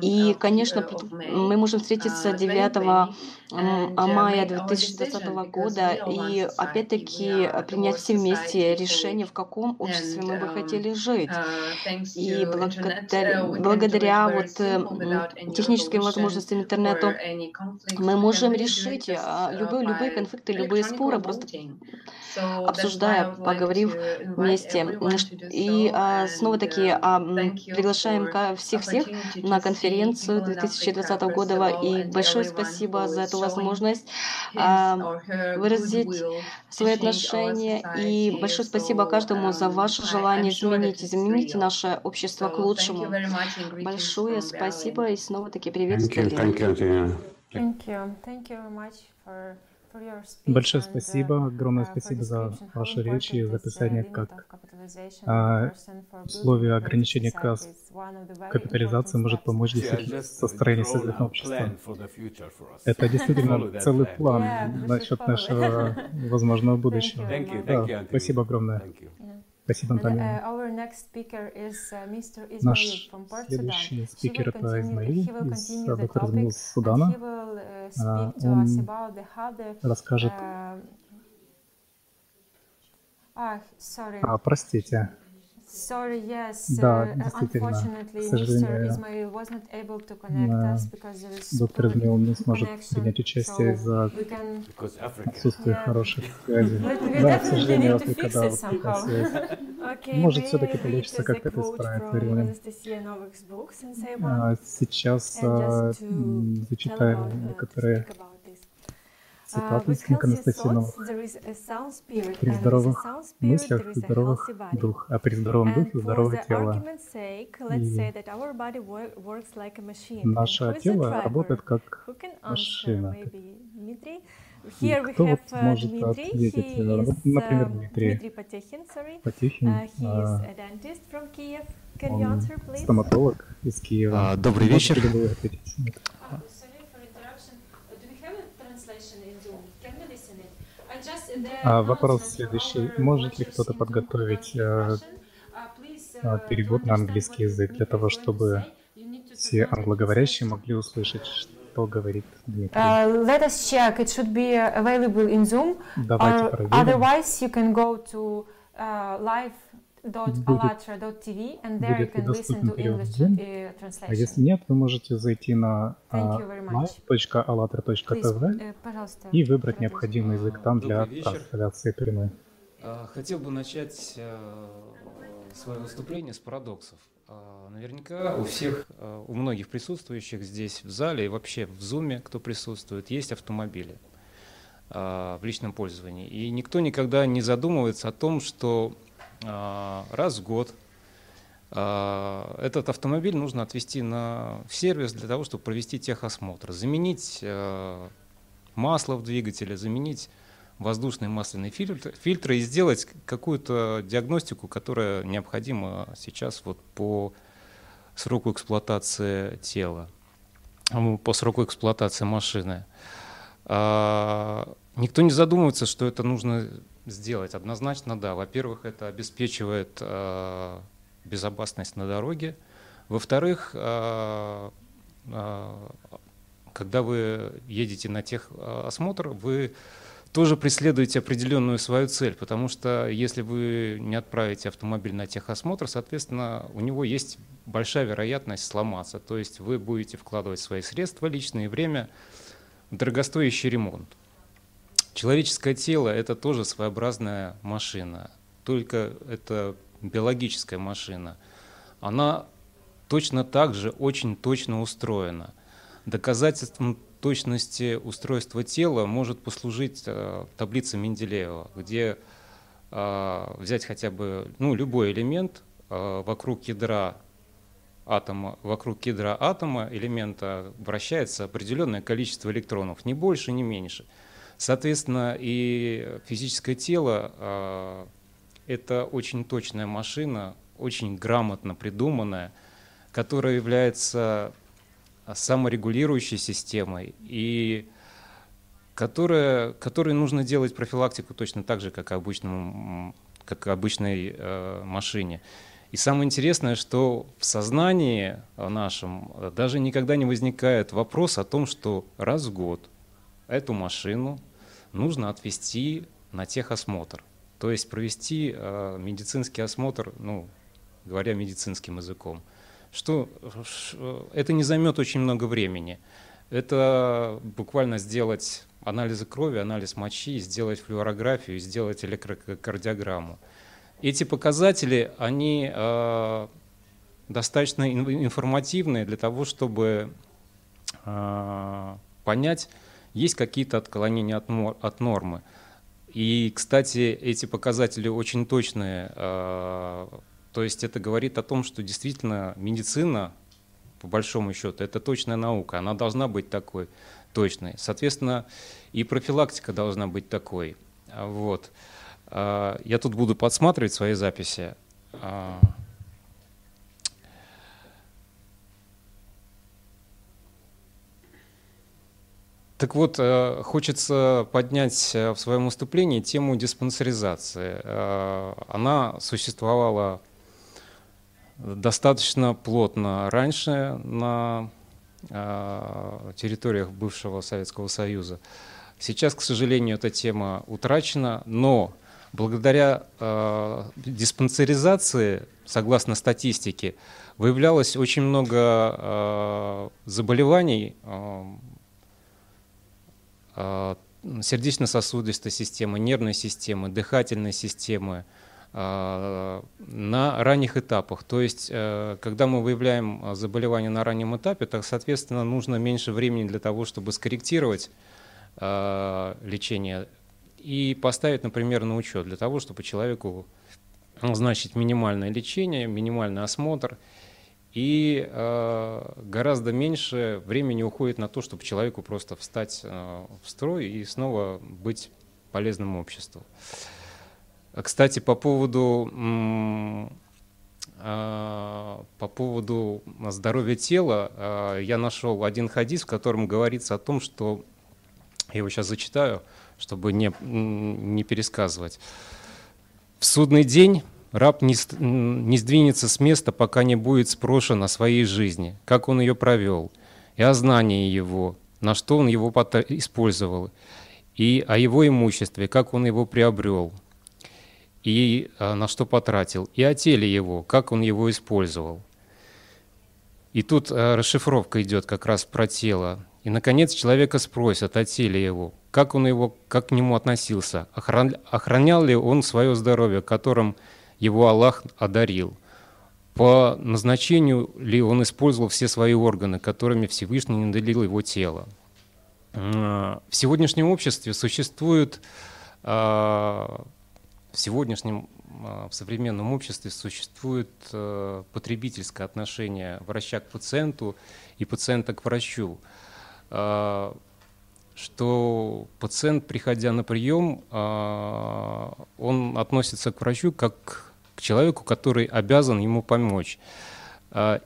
И, конечно, мы можем встретиться 9 мая 2020 года и опять-таки принять все вместе решение, в каком обществе мы бы хотели жить. И благодаря, благодаря вот э, техническим возможностям интернету мы можем решить а, любые, любые конфликты, любые споры, просто обсуждая, поговорив вместе. И а, снова-таки а, приглашаем всех-всех на конференцию 2020 года. И большое спасибо за эту возможность выразить свои отношения. И большое спасибо каждому за ваше желание изменить, изменить наше общество к лучшему. Большое спасибо и снова-таки приветствую.
Большое спасибо, огромное спасибо за ваши речи и за описание, как а, условия ограничения капитализации может помочь действительно состроению социального общества. Это действительно целый план насчет нашего возможного будущего. Да, спасибо огромное. Спасибо, Наталья. Наш следующий спикер это Измаил, из, доктор Измаил из Судана. Он расскажет... А, простите.
Sorry, yes.
Да, действительно. К сожалению, доктор Измаил не сможет принять участие из-за отсутствия хороших связей. Да, к сожалению, Африка, да, вот такая связь. Может, все-таки получится как-то это исправить временем. Сейчас зачитаем некоторые цитаты из книг Анастасии Новых. При здоровых мыслях здоровых дух, а при здоровом духе здоровое тело. И наше тело работает как машина. И кто вот может ответить? Например, Дмитрий Потехин. Он стоматолог из Киева.
Добрый вечер.
А вопрос следующий. Может ли кто-то подготовить э, э, перевод на английский язык для того, чтобы все англоговорящие могли услышать, что говорит Дмитрий?
Uh, let us check. It should be available in Zoom.
Давайте
or
проверим.
Otherwise, you can go to uh, live
будет, будет доступен перевод Zoom. А если нет, вы можете зайти на live.allatra.tv и выбрать необходимый язык там для трансляции прямой.
Хотел бы начать свое выступление с парадоксов. Наверняка у всех, у многих присутствующих здесь в зале и вообще в Зуме, кто присутствует, есть автомобили в личном пользовании. И никто никогда не задумывается о том, что а, раз в год а, этот автомобиль нужно отвезти на сервис для того, чтобы провести техосмотр, заменить а, масло в двигателе, заменить воздушные масляные фильтры, фильтры и сделать какую-то диагностику, которая необходима сейчас вот по сроку эксплуатации тела, по сроку эксплуатации машины. Никто не задумывается, что это нужно сделать? Однозначно да. Во-первых, это обеспечивает э, безопасность на дороге. Во-вторых, э, э, когда вы едете на техосмотр, вы тоже преследуете определенную свою цель, потому что если вы не отправите автомобиль на техосмотр, соответственно, у него есть большая вероятность сломаться. То есть вы будете вкладывать свои средства личные и время дорогостоящий ремонт. Человеческое тело – это тоже своеобразная машина, только это биологическая машина, она точно так же очень точно устроена. Доказательством точности устройства тела может послужить э, таблица Менделеева, где э, взять хотя бы ну, любой элемент э, вокруг ядра атома, вокруг ядра атома элемента вращается определенное количество электронов, не больше, не меньше. Соответственно, и физическое тело э, это очень точная машина, очень грамотно придуманная, которая является саморегулирующей системой и которая, которой нужно делать профилактику точно так же, как, обычному, как обычной э, машине. И самое интересное, что в сознании нашем даже никогда не возникает вопрос о том, что раз в год эту машину нужно отвести на техосмотр. То есть провести э, медицинский осмотр, ну, говоря медицинским языком. Что это не займет очень много времени. Это буквально сделать анализы крови, анализ мочи, сделать флюорографию, сделать электрокардиограмму. Эти показатели, они э, достаточно информативные для того, чтобы э, понять, есть какие-то отклонения от, от нормы. И, кстати, эти показатели очень точные. Э, то есть это говорит о том, что действительно медицина, по большому счету, это точная наука. Она должна быть такой точной. Соответственно, и профилактика должна быть такой. Вот. А, я тут буду подсматривать свои записи. Так вот, э, хочется поднять э, в своем выступлении тему диспансеризации. Э, она существовала достаточно плотно раньше на территориях бывшего Советского Союза. Сейчас, к сожалению, эта тема утрачена, но благодаря диспансеризации, согласно статистике, выявлялось очень много заболеваний сердечно-сосудистой системы, нервной системы, дыхательной системы э, на ранних этапах. То есть, э, когда мы выявляем заболевание на раннем этапе, то, соответственно, нужно меньше времени для того, чтобы скорректировать э, лечение и поставить, например, на учет для того, чтобы человеку назначить минимальное лечение, минимальный осмотр, и э, гораздо меньше времени уходит на то, чтобы человеку просто встать э, в строй и снова быть полезным обществу. Кстати, по поводу, э, по поводу здоровья тела, э, я нашел один хадис, в котором говорится о том, что, я его сейчас зачитаю, чтобы не, не пересказывать. В судный день раб не, не сдвинется с места, пока не будет спрошен о своей жизни, как он ее провел, и о знании его, на что он его использовал, и о его имуществе, как он его приобрел, и а, на что потратил, и о теле его, как он его использовал. И тут а, расшифровка идет как раз про тело. И, наконец, человека спросят о теле его, как он его, как к нему относился, охранял ли он свое здоровье, которым его Аллах одарил, по назначению ли он использовал все свои органы, которыми Всевышний наделил его тело. В сегодняшнем обществе существует, а, в сегодняшнем, а, в современном обществе существует а, потребительское отношение врача к пациенту и пациента к врачу что пациент, приходя на прием, он относится к врачу как к человеку, который обязан ему помочь. А,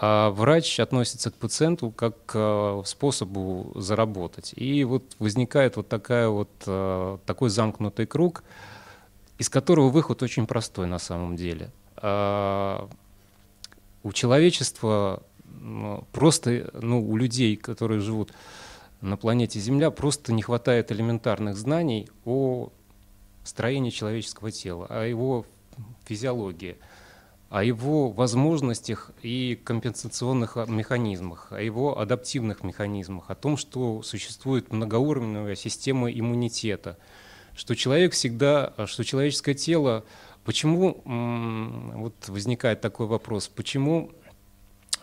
а врач относится к пациенту как к способу заработать. И вот возникает вот, такая вот а, такой замкнутый круг, из которого выход очень простой на самом деле. У человечества просто, ну, у людей, которые живут на планете Земля просто не хватает элементарных знаний о строении человеческого тела, о его физиологии, о его возможностях и компенсационных механизмах, о его адаптивных механизмах, о том, что существует многоуровневая система иммунитета, что человек всегда, что человеческое тело Почему вот возникает такой вопрос? Почему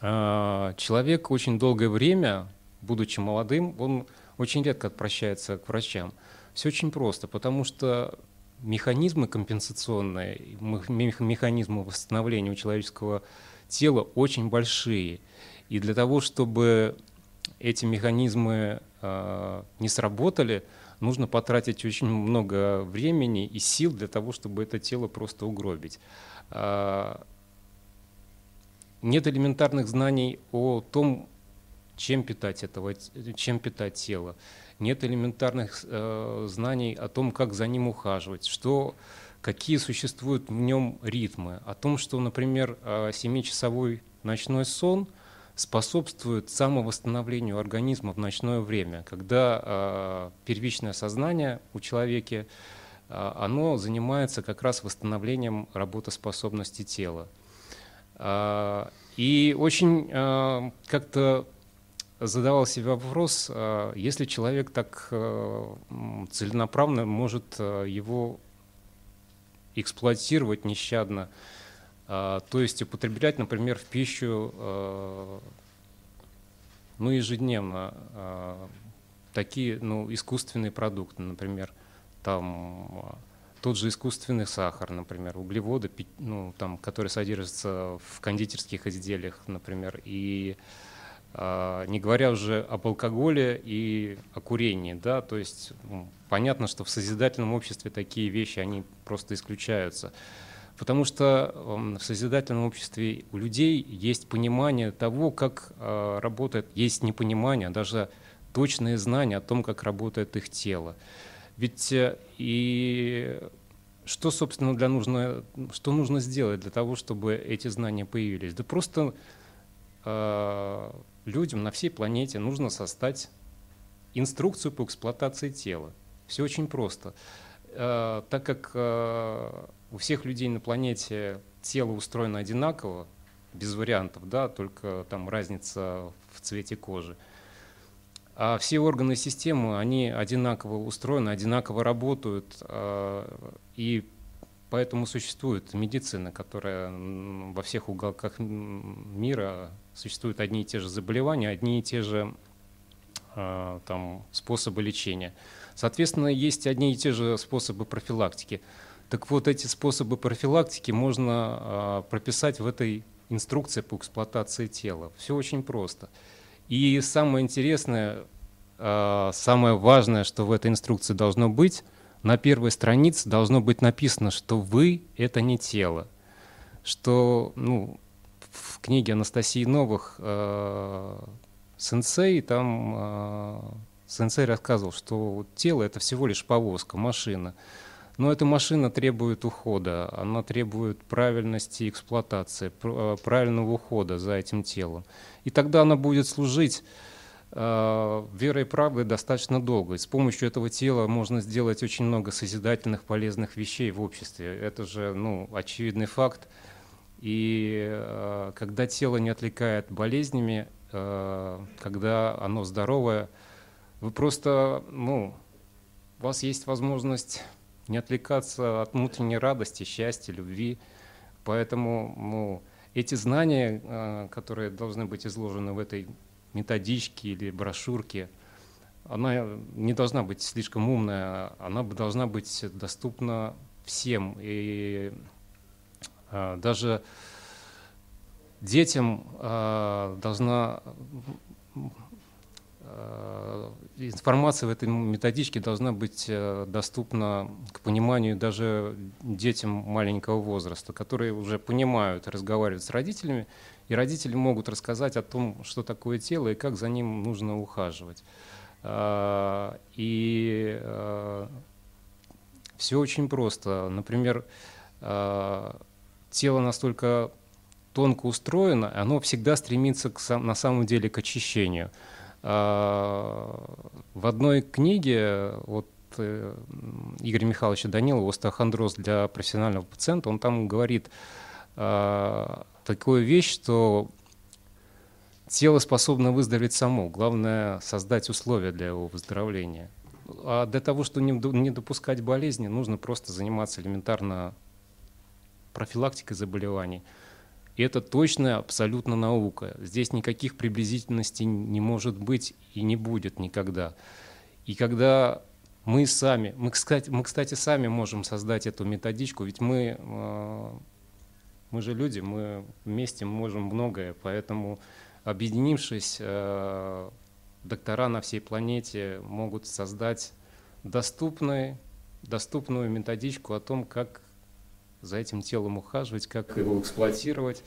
а, человек очень долгое время, будучи молодым, он очень редко обращается к врачам? Все очень просто, потому что механизмы компенсационные, механизмы восстановления у человеческого тела очень большие. И для того, чтобы эти механизмы э, не сработали, нужно потратить очень много времени и сил для того, чтобы это тело просто угробить. Э, нет элементарных знаний о том, чем питать, этого, чем питать тело нет элементарных э, знаний о том, как за ним ухаживать, что, какие существуют в нем ритмы, о том, что, например, 7-часовой э, ночной сон способствует самовосстановлению организма в ночное время, когда э, первичное сознание у человека э, оно занимается как раз восстановлением работоспособности тела. И очень как-то задавал себе вопрос, а, если человек так э, целенаправленно может э, его эксплуатировать нещадно, а, то есть употреблять, например, в пищу э, ну, ежедневно а, такие ну, искусственные продукты, например, там тот же искусственный сахар, например, углеводы, ну, там, которые содержатся в кондитерских изделиях, например, и а, не говоря уже об алкоголе и о курении, да, то есть понятно, что в созидательном обществе такие вещи, они просто исключаются, потому что в созидательном обществе у людей есть понимание того, как а, работает, есть непонимание, а даже точные знания о том, как работает их тело. Ведь э, и что, собственно, для нужно, что нужно сделать для того, чтобы эти знания появились? Да просто людям на всей планете нужно создать инструкцию по эксплуатации тела. Все очень просто. Э, так как э, у всех людей на планете тело устроено одинаково, без вариантов, да, только там разница в цвете кожи. А все органы системы, они одинаково устроены, одинаково работают, э, и поэтому существует медицина, которая во всех уголках мира существуют одни и те же заболевания, одни и те же э, там, способы лечения. Соответственно, есть одни и те же способы профилактики. Так вот, эти способы профилактики можно э, прописать в этой инструкции по эксплуатации тела. Все очень просто. И самое интересное, э, самое важное, что в этой инструкции должно быть, на первой странице должно быть написано, что вы — это не тело. Что, ну, в книге Анастасии Новых э, сенсей, там э, сенсей рассказывал, что тело — это всего лишь повозка, машина. Но эта машина требует ухода, она требует правильности эксплуатации, э, правильного ухода за этим телом. И тогда она будет служить э, верой и правдой достаточно долго. И с помощью этого тела можно сделать очень много созидательных, полезных вещей в обществе. Это же ну, очевидный факт. И э, когда тело не отвлекает болезнями, э, когда оно здоровое, вы просто, ну, у вас есть возможность не отвлекаться от внутренней радости, счастья, любви. Поэтому ну, эти знания, э, которые должны быть изложены в этой методичке или брошюрке, она не должна быть слишком умная, она должна быть доступна всем. И даже детям а, должна а, информация в этой методичке должна быть э, доступна к пониманию даже детям маленького возраста, которые уже понимают, разговаривают с родителями, и родители могут рассказать о том, что такое тело и как за ним нужно ухаживать. И все очень просто. Например, тело настолько тонко устроено, оно всегда стремится к, на самом деле к очищению. А, в одной книге вот, э, Игоря Михайловича Данилова «Остеохондроз для профессионального пациента», он там говорит а, такую вещь, что тело способно выздороветь само, главное создать условия для его выздоровления. А для того, чтобы не допускать болезни, нужно просто заниматься элементарно профилактикой заболеваний. И это точно абсолютно наука. Здесь никаких приблизительностей не может быть и не будет никогда. И когда мы сами, мы, кстати, мы, кстати, сами можем создать эту методичку, ведь мы, э, мы же люди, мы вместе можем многое, поэтому объединившись, э, доктора на всей планете могут создать доступную, доступную методичку о том, как за этим телом ухаживать, как его эксплуатировать,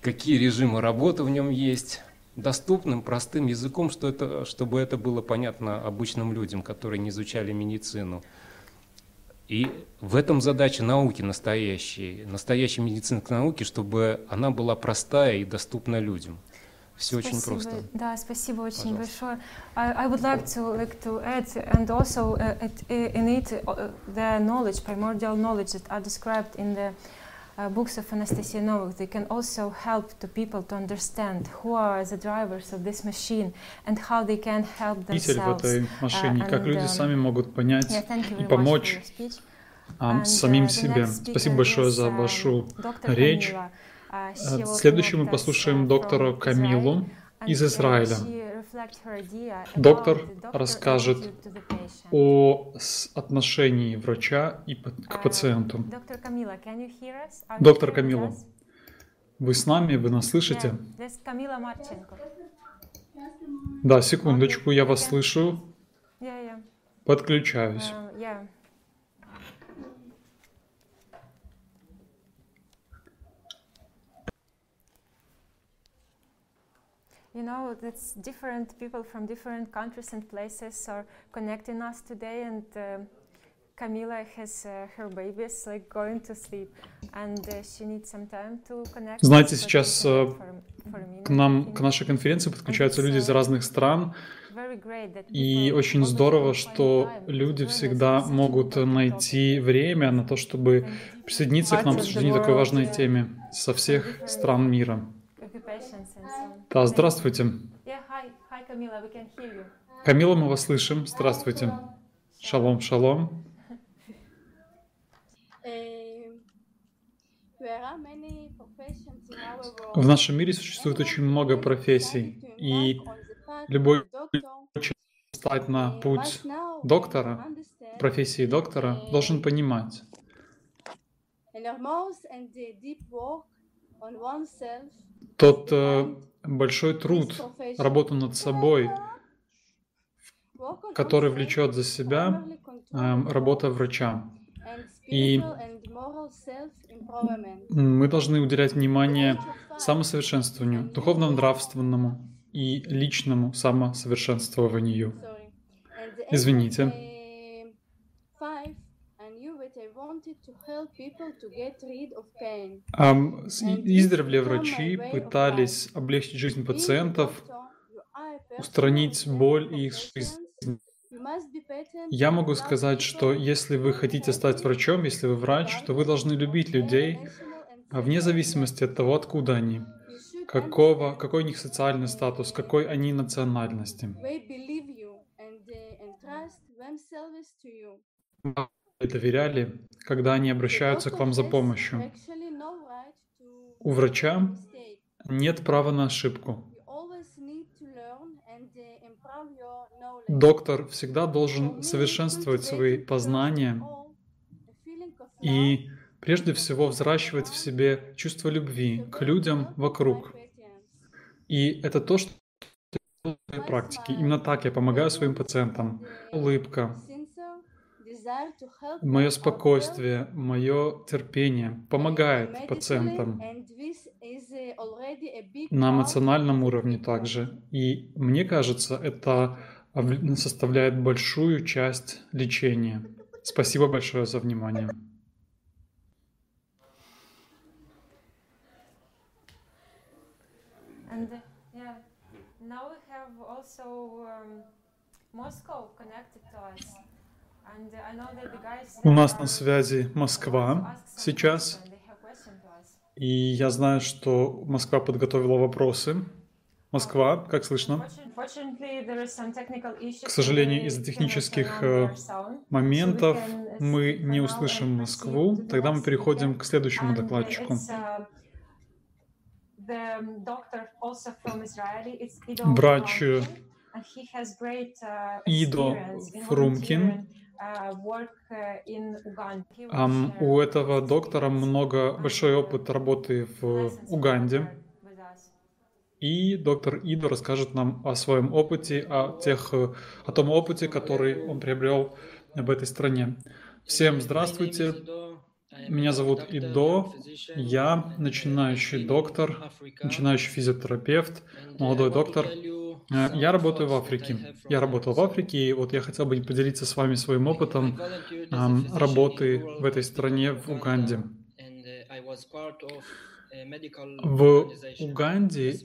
какие режимы работы в нем есть, доступным, простым языком, что это, чтобы это было понятно обычным людям, которые не изучали медицину. И в этом задача науки настоящей, настоящей медицинской науки, чтобы она была простая и доступна людям. Все
спасибо.
очень просто.
Да, спасибо очень большое. I, I would like to like to add and also uh, it, in it uh, the knowledge, primordial knowledge that are described in the uh, books of Anastasia Novak. They can also help the people to understand who are the drivers of this machine and how they can help themselves.
в этой машине,
uh,
как люди
um,
сами могут понять и помочь а, самим
uh,
себе. Спасибо большое
is,
за
um,
вашу речь.
Uh,
Э, Следующим мы послушаем
uh,
доктора Камилу из
uh,
Израиля. Доктор расскажет о отношении врача и к
Uh,
пациенту. Доктор Камила, вы с нами, вы нас слышите? Да, секундочку, я вас слышу. Подключаюсь.
You know, it's different people from different countries and places are connecting us today, and um Camila has uh, her babies like going to sleep, and uh, she needs some time to connect.
Знаете, сейчас э, к нам, к нашей конференции подключаются люди из
uh,
разных стран, и очень здорово, что люди всегда могут найти время на то, чтобы присоединиться к нам в обсуждении такой важной
uh,
теме со всех стран мира. Да, здравствуйте. Камила, мы вас слышим. Здравствуйте. Шалом, шалом. В нашем мире существует очень много профессий, и любой хочет стать на путь доктора, профессии доктора, должен понимать, тот э, большой труд, работу над собой, который влечет за себя э, работа врача. И мы должны уделять внимание самосовершенствованию, духовно-нравственному и личному самосовершенствованию. Извините. И- Издревле врачи пытались облегчить жизнь пациентов, устранить боль и их жизнь. Я могу сказать, что если вы хотите стать врачом, если вы врач, то вы должны любить людей, а вне зависимости от того, откуда они, какого, какой у них социальный статус, какой они национальности. Доверяли, когда они обращаются к вам за помощью. У врача нет права на ошибку. Доктор всегда должен совершенствовать свои познания и прежде всего взращивать в себе чувство любви к людям вокруг. И это то, что в практике. Именно так я помогаю своим пациентам. Улыбка, мое спокойствие, мое терпение помогает пациентам на эмоциональном уровне также. И мне кажется, это составляет большую часть лечения. Спасибо большое за внимание.
And uh, yeah, now we have also um, Moscow connected to us.
У нас на связи Москва сейчас, и я знаю, что Москва подготовила вопросы. Москва, как слышно? К сожалению, из-за технических моментов
uh,
мы не услышим Москву, тогда мы переходим к следующему докладчику. Врач Идо Фрумкин. Um, у этого доктора много, большой опыт работы в Уганде. И доктор Идо расскажет нам о своем опыте, о, тех, о том опыте, который он приобрел в этой стране. Всем здравствуйте. Меня зовут Идо. Я начинающий доктор, начинающий физиотерапевт, молодой доктор. Э, я работаю в Африке. Я работал в Африке, и вот я хотел бы поделиться с вами своим опытом работы в этой стране, в Уганде. В Уганде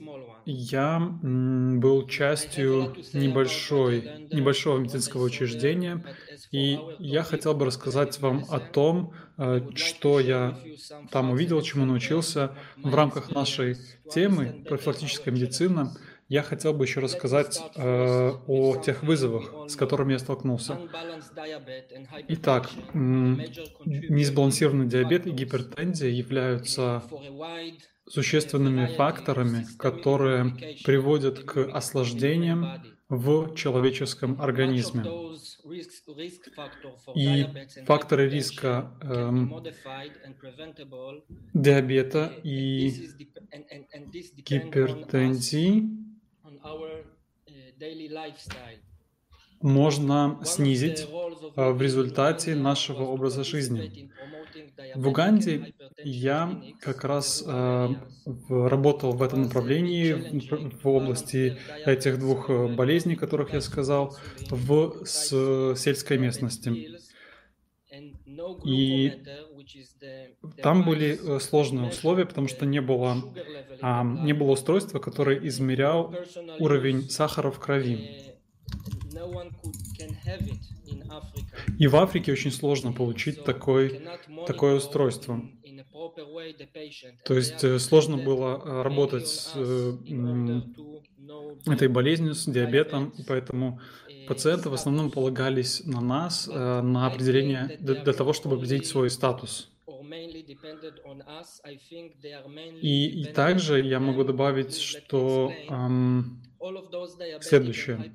я был частью небольшой, небольшого медицинского учреждения, и я хотел бы рассказать вам о том, э, что я там увидел, чему научился в рамках нашей темы профилактическая медицина – я хотел бы еще рассказать э, о тех вызовах, с которыми я столкнулся. Итак, несбалансированный диабет и гипертензия являются существенными факторами, которые приводят к осложнениям в человеческом организме. И факторы риска эм, диабета и гипертензии можно снизить а, в результате нашего образа жизни. В Уганде я как раз э, работал в этом направлении, в, области этих двух э, болезней, которых я сказал, в сельской местности. И там были э, сложные условия, потому что не было, а, не было устройства, которое измерял уровень сахара в крови. И в Африке очень сложно получить такой, такое устройство. То есть э, сложно было э, работать с этой болезнью, с диабетом, и поэтому пациенты в основном полагались на нас, э, на определение, для того, чтобы определить свой статус. И, и также я могу добавить, что эм, следующее.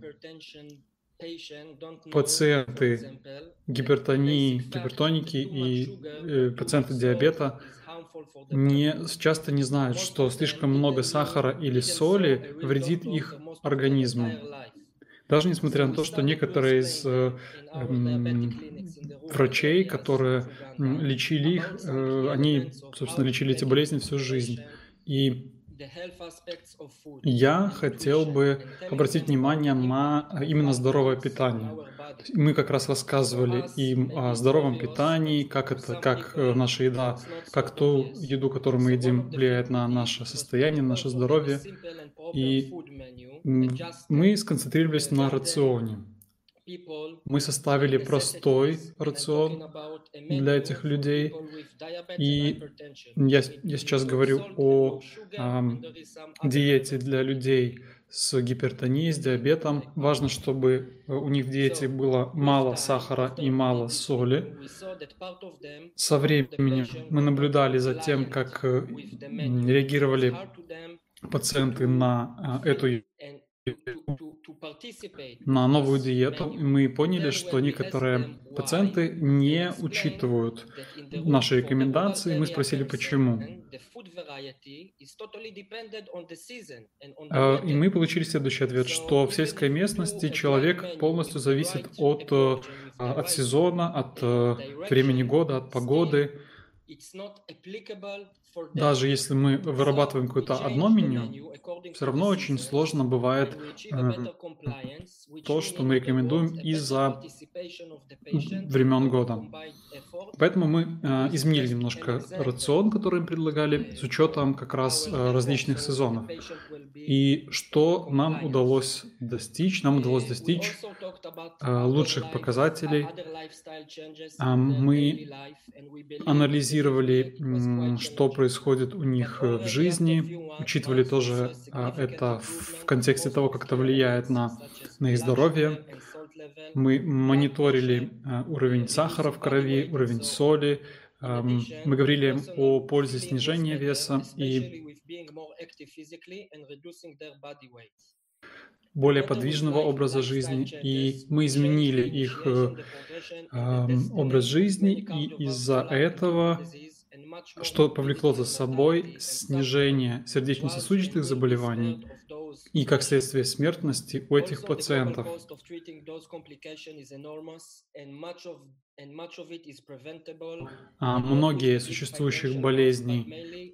Пациенты гипертонии, гипертоники и э, пациенты диабета не, часто не знают, что слишком много сахара или соли вредит их организму. Даже несмотря на то, что некоторые из э, э, врачей, которые лечили их, э, они, собственно, лечили эти болезни всю жизнь. И я хотел бы обратить внимание на именно здоровое питание. Мы как раз рассказывали им о здоровом питании, как это, как э, наша еда, как ту еду, которую мы едим, влияет на наше состояние, на наше здоровье. И мы сконцентрировались на рационе. Мы составили простой рацион для этих людей. И я, я сейчас говорю о э, диете для людей с гипертонией, с диабетом. Важно, чтобы у них в диете было мало сахара и мало соли. Со временем мы наблюдали за тем, как реагировали пациенты на а, эту на новую диету, мы поняли, что некоторые пациенты не учитывают наши рекомендации. Мы спросили, почему. А, и мы получили следующий ответ, что в сельской местности человек полностью зависит от, а, от сезона, от времени года, от погоды. Даже если мы вырабатываем какое-то одно меню, все равно очень сложно бывает э, то, что мы рекомендуем из-за времен года. Поэтому мы э, изменили немножко рацион, который мы предлагали, с учетом как раз э, различных сезонов. И что нам удалось достичь? Нам удалось достичь э, лучших показателей. Э, мы анализировали, что происходит у них э, в жизни, учитывали тоже э, это в контексте того, как это влияет на, на их здоровье. Мы мониторили уровень сахара в крови, уровень соли, мы говорили о пользе снижения веса и более подвижного образа жизни, и мы изменили их э, образ жизни, и из-за этого что повлекло за собой снижение сердечно-сосудистых заболеваний и, как следствие, смертности у этих пациентов. А многие существующих болезней,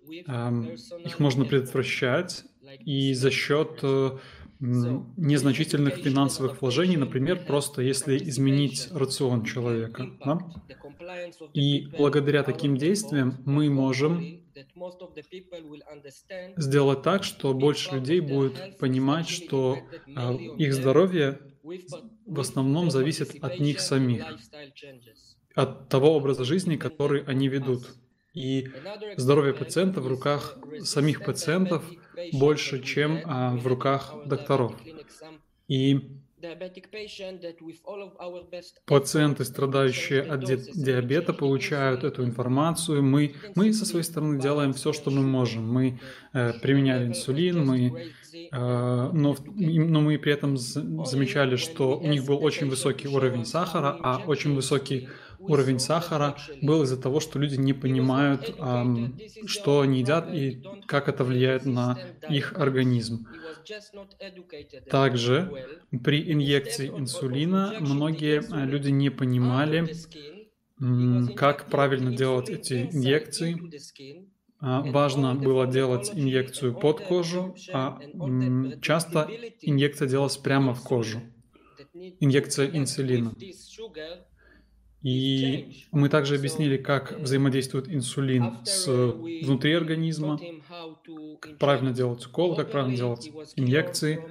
их можно предотвращать, и за счет э, незначительных финансовых вложений, например, просто если изменить рацион человека. Да? И благодаря таким действиям мы можем сделать так, что больше людей будет понимать, что а, их здоровье в основном зависит от них самих, от того образа жизни, который они ведут. И здоровье пациента в руках самих пациентов больше, чем а, в руках докторов. И пациенты, страдающие от диабета, получают эту информацию. Мы, мы со своей стороны делаем все, что мы можем. Мы э, применяли инсулин, мы, э, но, но мы при этом замечали, что у них был очень высокий уровень сахара, а очень высокий уровень сахара был из-за того, что люди не понимают, что они едят и как это влияет на их организм. Также при инъекции инсулина многие а, люди не понимали, как правильно делать эти инъекции. А, важно было делать инъекцию под кожу, а часто инъекция делалась прямо в кожу. Инъекция инсулина. И мы также объяснили, как взаимодействует инсулин с внутри организма, как правильно делать укол, как правильно делать инъекции.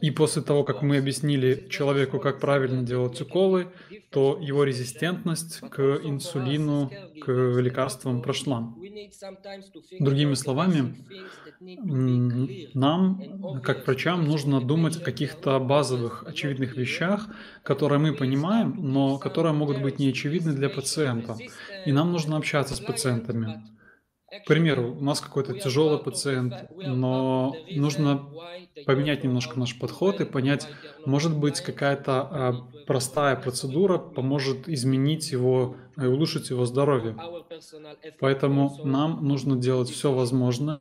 И после того, как мы объяснили человеку, как правильно делать уколы, то его резистентность к инсулину, к лекарствам прошла. Другими словами, нам, как врачам, нужно думать о каких-то базовых, очевидных вещах, которые мы понимаем, но которые могут быть неочевидны для пациента. И нам нужно общаться с пациентами. К примеру, у нас какой-то тяжелый пациент, но нужно поменять немножко наш подход и понять, может быть, какая-то а, простая процедура поможет изменить его и улучшить его здоровье. Поэтому нам нужно делать все возможное,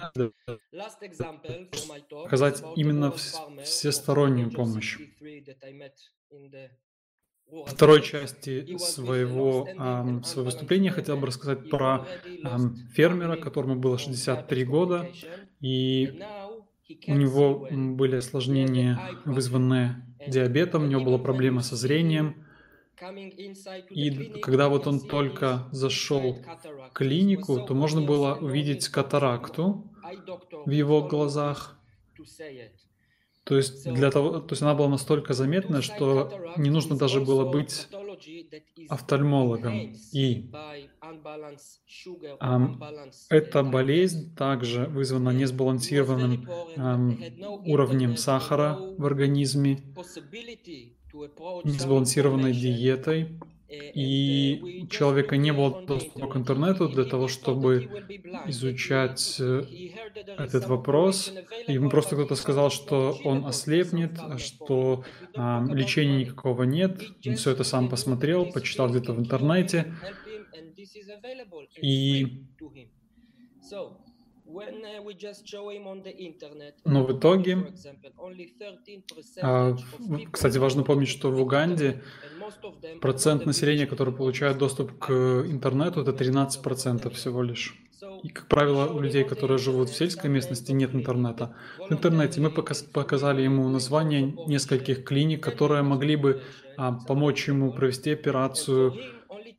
оказать именно всестороннюю помощь второй части своего, эм, своего выступления хотел бы рассказать про эм, фермера, которому было 63 года, и у него были осложнения, вызванные диабетом, у него была проблема со зрением. И когда вот он только зашел в клинику, то можно было увидеть катаракту в его глазах. То есть, для того, то есть она была настолько заметная, что не нужно даже было быть офтальмологом. И эм, эта болезнь также вызвана несбалансированным эм, уровнем сахара в организме, несбалансированной диетой, и у человека не было доступа к интернету для того, чтобы изучать э, этот вопрос. И ему просто кто-то сказал, что он ослепнет, что а, лечения никакого нет. Он все это сам посмотрел, почитал где-то в интернете. И но в итоге, а, кстати, важно помнить, что в Уганде процент населения, который получает доступ к интернету, это 13% всего лишь. И, как правило, у людей, которые живут в сельской местности, нет интернета. В интернете мы показали ему название нескольких клиник, которые могли бы а, помочь ему провести операцию.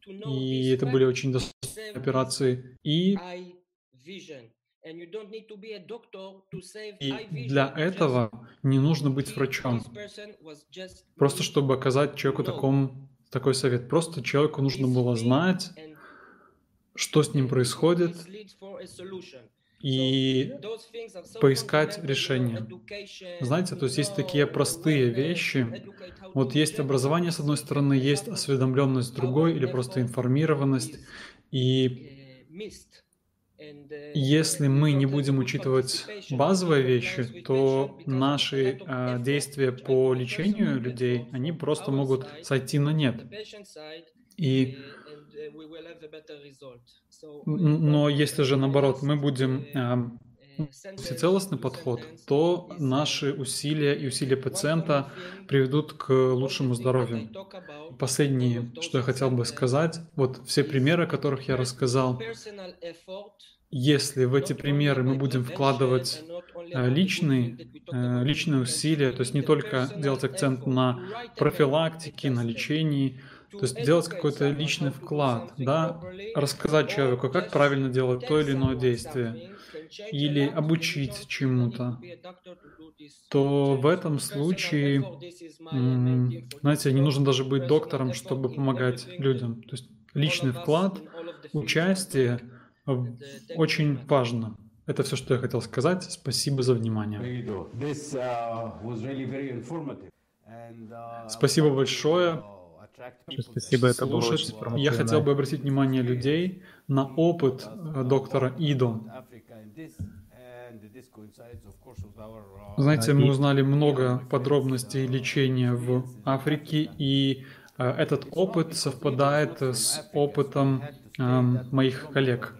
И это были очень доступные операции. И и для этого не нужно быть врачом. Просто чтобы оказать человеку таком, такой совет. Просто человеку нужно было знать, что с ним происходит, и поискать решение. Знаете, то есть есть такие простые вещи. Вот есть образование с одной стороны, есть осведомленность с другой или просто информированность. И если мы не будем учитывать базовые вещи, то наши э, действия по лечению людей, они просто могут сойти на нет. И но если же наоборот мы будем э, всецелостный подход, то наши усилия и усилия пациента приведут к лучшему здоровью. Последнее, что я хотел бы сказать, вот все примеры, о которых я рассказал, если в эти примеры мы будем вкладывать э, личные, э, личные усилия, то есть не только делать акцент на профилактике, на лечении, то есть делать какой-то личный вклад, да, рассказать человеку, как правильно делать то или иное действие, или обучить чему-то, то в этом случае, знаете, не нужно даже быть доктором, чтобы помогать людям. То есть личный вклад, участие очень важно. Это все, что я хотел сказать. Спасибо за внимание. Спасибо большое.
Спасибо, это было
слушать. Я хотел бы обратить внимание людей на опыт э, доктора Идо. Знаете, мы узнали много подробностей лечения в Африке, и э, этот опыт совпадает с опытом э, моих коллег.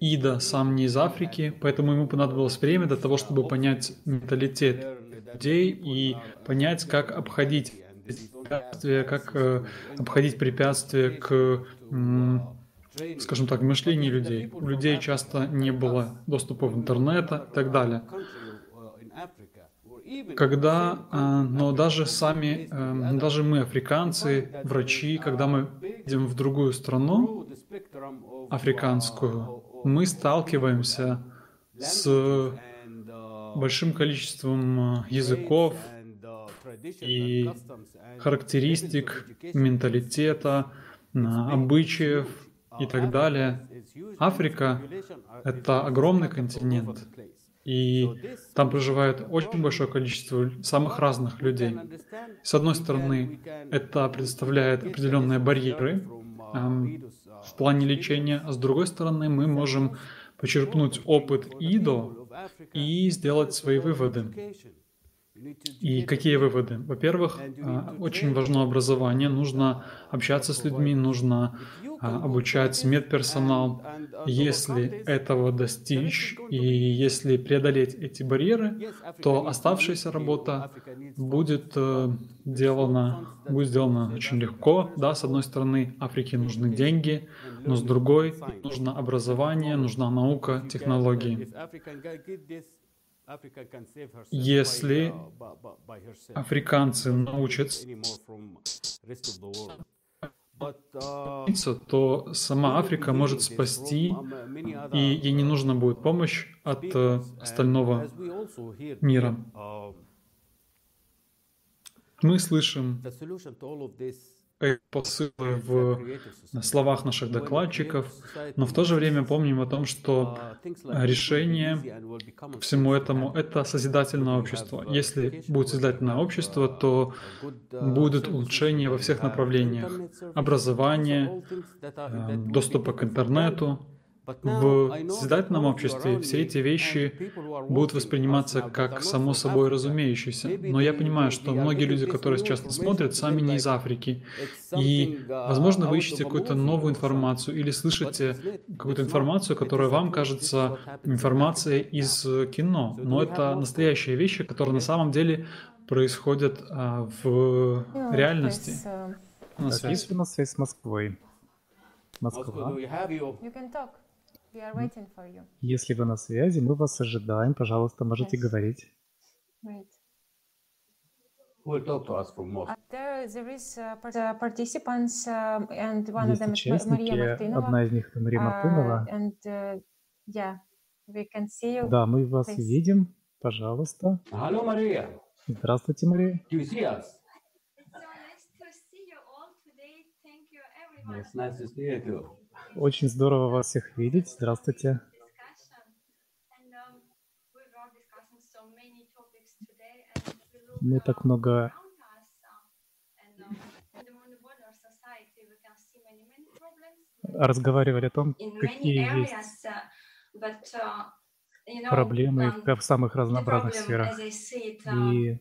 Ида сам не из Африки, поэтому ему понадобилось время для того, чтобы понять менталитет людей и понять, как обходить препятствия, как э, обходить препятствия к, скажем так, мышлению людей. У людей часто не было доступа в интернет и так далее. Когда, э, но даже сами, э, даже мы, африканцы, врачи, когда мы идем в другую страну, африканскую, мы сталкиваемся с большим количеством языков и характеристик, менталитета, обычаев и так далее. Африка — это огромный континент, и там проживает очень большое количество самых разных людей. С одной стороны, это предоставляет определенные барьеры эм, в плане лечения, а с другой стороны, мы можем почерпнуть опыт ИДО и сделать свои выводы. И какие выводы? Во-первых, а, очень важно образование, нужно общаться с людьми, нужно обучать медперсонал. Если этого достичь и если преодолеть эти барьеры, то оставшаяся работа будет э, сделана, будет сделана очень легко. Да, с одной стороны, Африке нужны деньги, но с другой нужно образование, нужна наука, технологии. Если африканцы научатся, то сама Африка может спасти, и ей не нужна будет помощь от э, остального мира. Мы слышим посылы в словах наших докладчиков, но в то же время помним о том, что решение всему этому — это созидательное общество. Если будет созидательное общество, то будет улучшение во всех направлениях. Образование, э, доступа к интернету, в созидательном обществе все эти вещи будут восприниматься как само собой разумеющиеся. Но я понимаю, что многие люди, которые сейчас нас смотрят, сами не из Африки. И, возможно, вы ищете какую-то новую информацию или слышите какую-то информацию, которая вам кажется информацией из кино. Но это настоящие вещи, которые на самом деле происходят а, в реальности.
На связь. на связь с Москвой. Москва. Если вы на связи, мы вас ожидаем. Пожалуйста, можете yes. говорить.
Right. We'll talk to us from Moscow. There, there is uh, participants, uh, and one
Есть
of them is Мария Мартынова.
Одна из них это Мария Мартынова.
Uh, and, uh, yeah, we can see you.
Да, мы вас Please. видим. Пожалуйста.
Hello, Мария.
Здравствуйте, Мария.
Do you see us? It's nice to see you too.
Очень здорово вас всех видеть. Здравствуйте. Мы так много разговаривали о том, какие есть проблемы в самых разнообразных сферах. И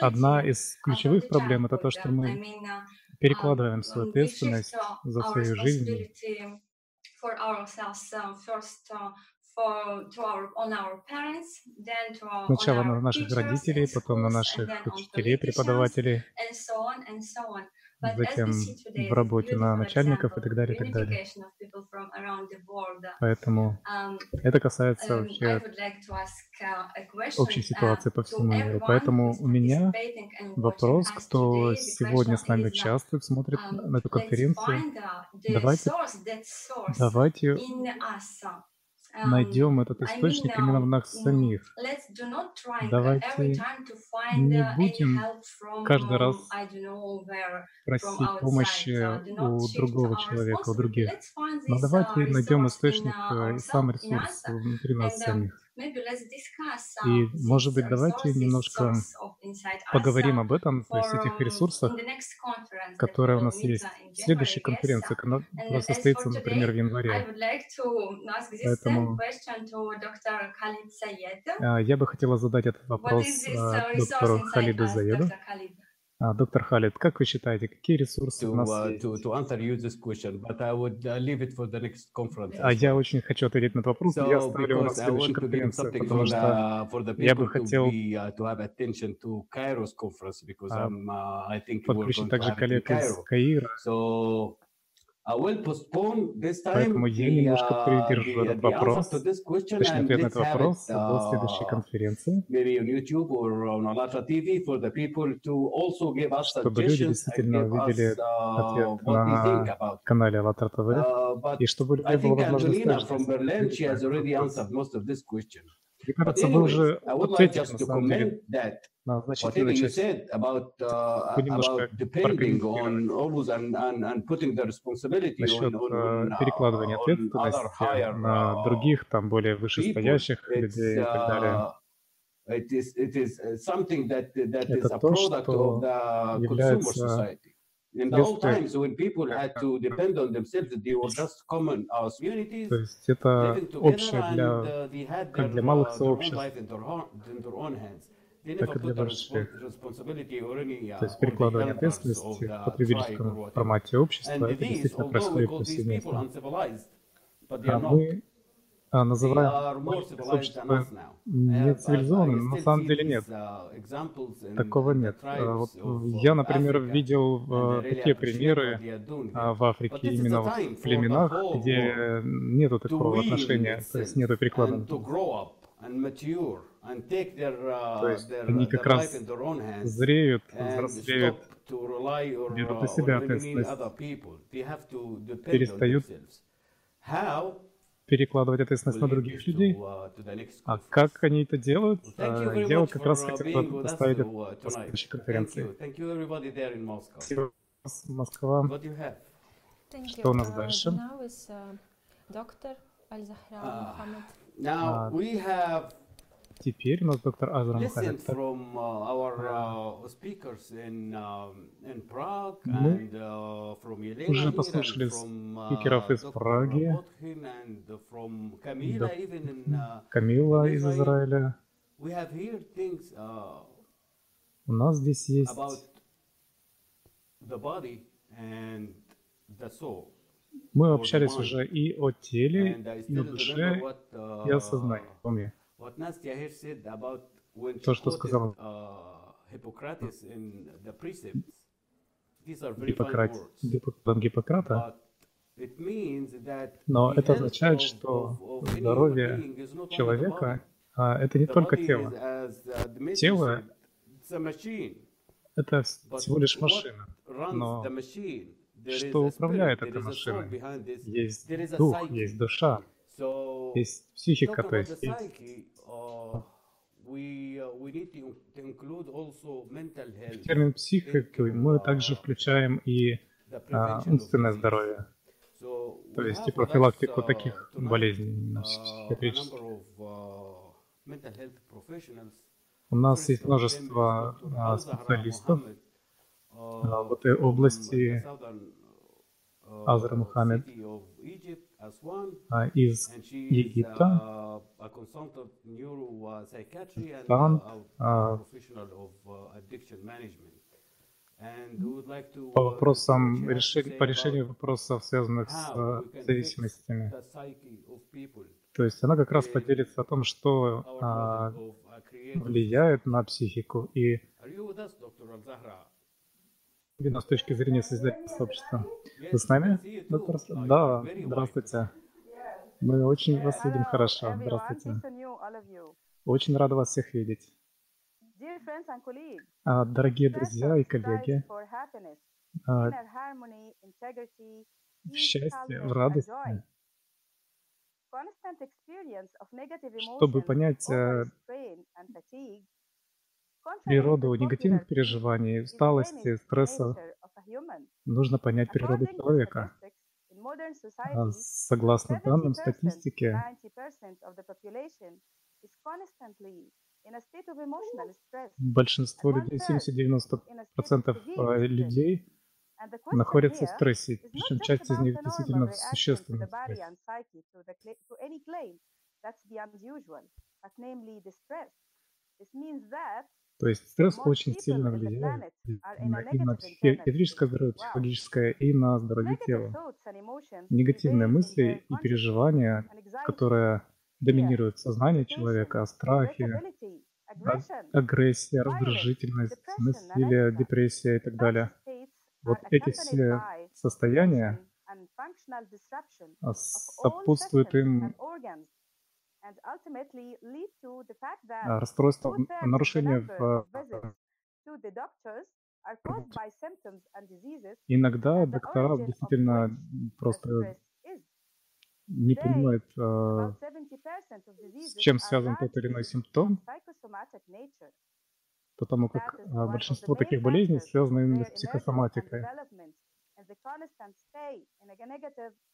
одна из ключевых проблем — это то, что мы перекладываем свою ответственность за свою жизнь Сначала на наших родителей, потом на наших учителей, преподавателей, затем в работе на начальников и так далее, и так далее. Поэтому это касается вообще общей ситуации по всему миру. Поэтому у меня вопрос, кто сегодня с нами участвует, смотрит на эту конференцию, давайте, давайте найдем этот источник именно в нас самих. Давайте не будем каждый раз просить помощи у другого человека, у других. Но давайте найдем источник и сам ресурс внутри нас самих. И, может быть, давайте немножко поговорим об этом, то есть этих ресурсах, которые у нас есть. Следующая конференция, которая состоится, например, в январе. Поэтому а, я бы хотела задать этот вопрос а, доктору Халиду Заеду. А, доктор Халид, как вы считаете, какие ресурсы у нас есть? А я очень хочу ответить на этот вопрос, но я оставлю на следующей конференции, потому что я бы хотел подключить также коллег из Каира. Поэтому я немножко придержу этот вопрос, точнее ответ на этот вопрос до следующей конференции, чтобы люди действительно увидели ответ на канале АЛЛАТРА ТВ, и чтобы у людей была возможность мне кажется, вы уже ответили, на самом деле, на значительную часть. Вы немножко прокомментировали насчет перекладывания ответственности на других, там, более вышестоящих людей и так далее. Это то, что является In the old times, when people had to depend on themselves, they were just common as communities. То есть это общее для, как для малых сообществ, так и для больших. То есть перекладывание ответственности в потребительском формате общества, это действительно происходит повсеместно. А мы а, называем сообщество нецивилизованным, на самом деле нет. Такого нет. А, вот я, например, видел такие примеры а, в Африке, именно в племенах, где нету такого отношения, то есть нету перекладывания. То есть они как раз зреют, взрослеют, берут на себя ответственность, перестают перекладывать ответственность на других людей. Uh, а как они это делают? А, я вот как раз хотел поставить это uh, на следующей конференции. Спасибо, Москва. Что у нас дальше? Uh, Теперь у нас доктор Азра Мухаммед. Мы уже послушали спикеров из Праги, Камила из Израиля. У нас здесь есть мы общались уже и о теле, и о душе, и о сознании. То, что сказал Гиппократ, Гиппократа, но это означает, что здоровье человека а, это не только тело. Тело это всего лишь машина, но что управляет этой машиной? Есть дух, есть душа, есть психика, то есть uh, в термин психика мы также включаем и а, умственное здоровье. То есть и профилактику таких болезней психиатрических. У нас есть множество а, специалистов а, в этой области. Азра Мухаммед из Египта, консультант по вопросам по решению вопросов, связанных с зависимостями. То есть она как раз поделится о том, что а, влияет на психику. И именно с точки зрения создательного сообщества. Вы с нами, доктор? Да, здравствуйте. Мы очень вас видим хорошо. Здравствуйте. Очень рада вас всех видеть. А, дорогие друзья и коллеги, а, в счастье, в радости, чтобы понять природу негативных переживаний, усталости, стресса, нужно понять природу человека. А согласно данным статистики, большинство людей, 70-90% э, людей находятся в стрессе, причем часть из них действительно в существенном стрессе. То есть стресс очень сильно влияет и на психическое здоровье, психологическое, и на здоровье тела. Негативные мысли и переживания, которые доминируют сознание человека, страхи, агрессия, раздражительность, насилие, депрессия и так далее. Вот эти все состояния сопутствуют им а, расстройство, нарушение в Иногда доктора действительно просто не понимают, а, с чем связан тот или иной симптом, потому как а, большинство таких болезней связано именно с психосоматикой.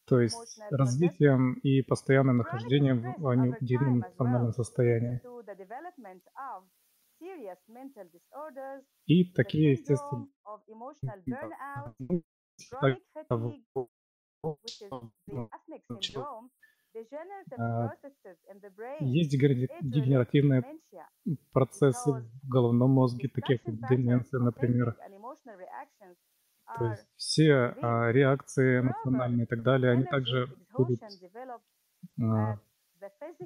То есть развитием и постоянным нахождением в негативном эмоциональном состоянии. И такие, естественно, есть дегенеративные процессы в головном мозге, такие как деменция, например. То есть все а, реакции эмоциональные и так далее, они также будут а,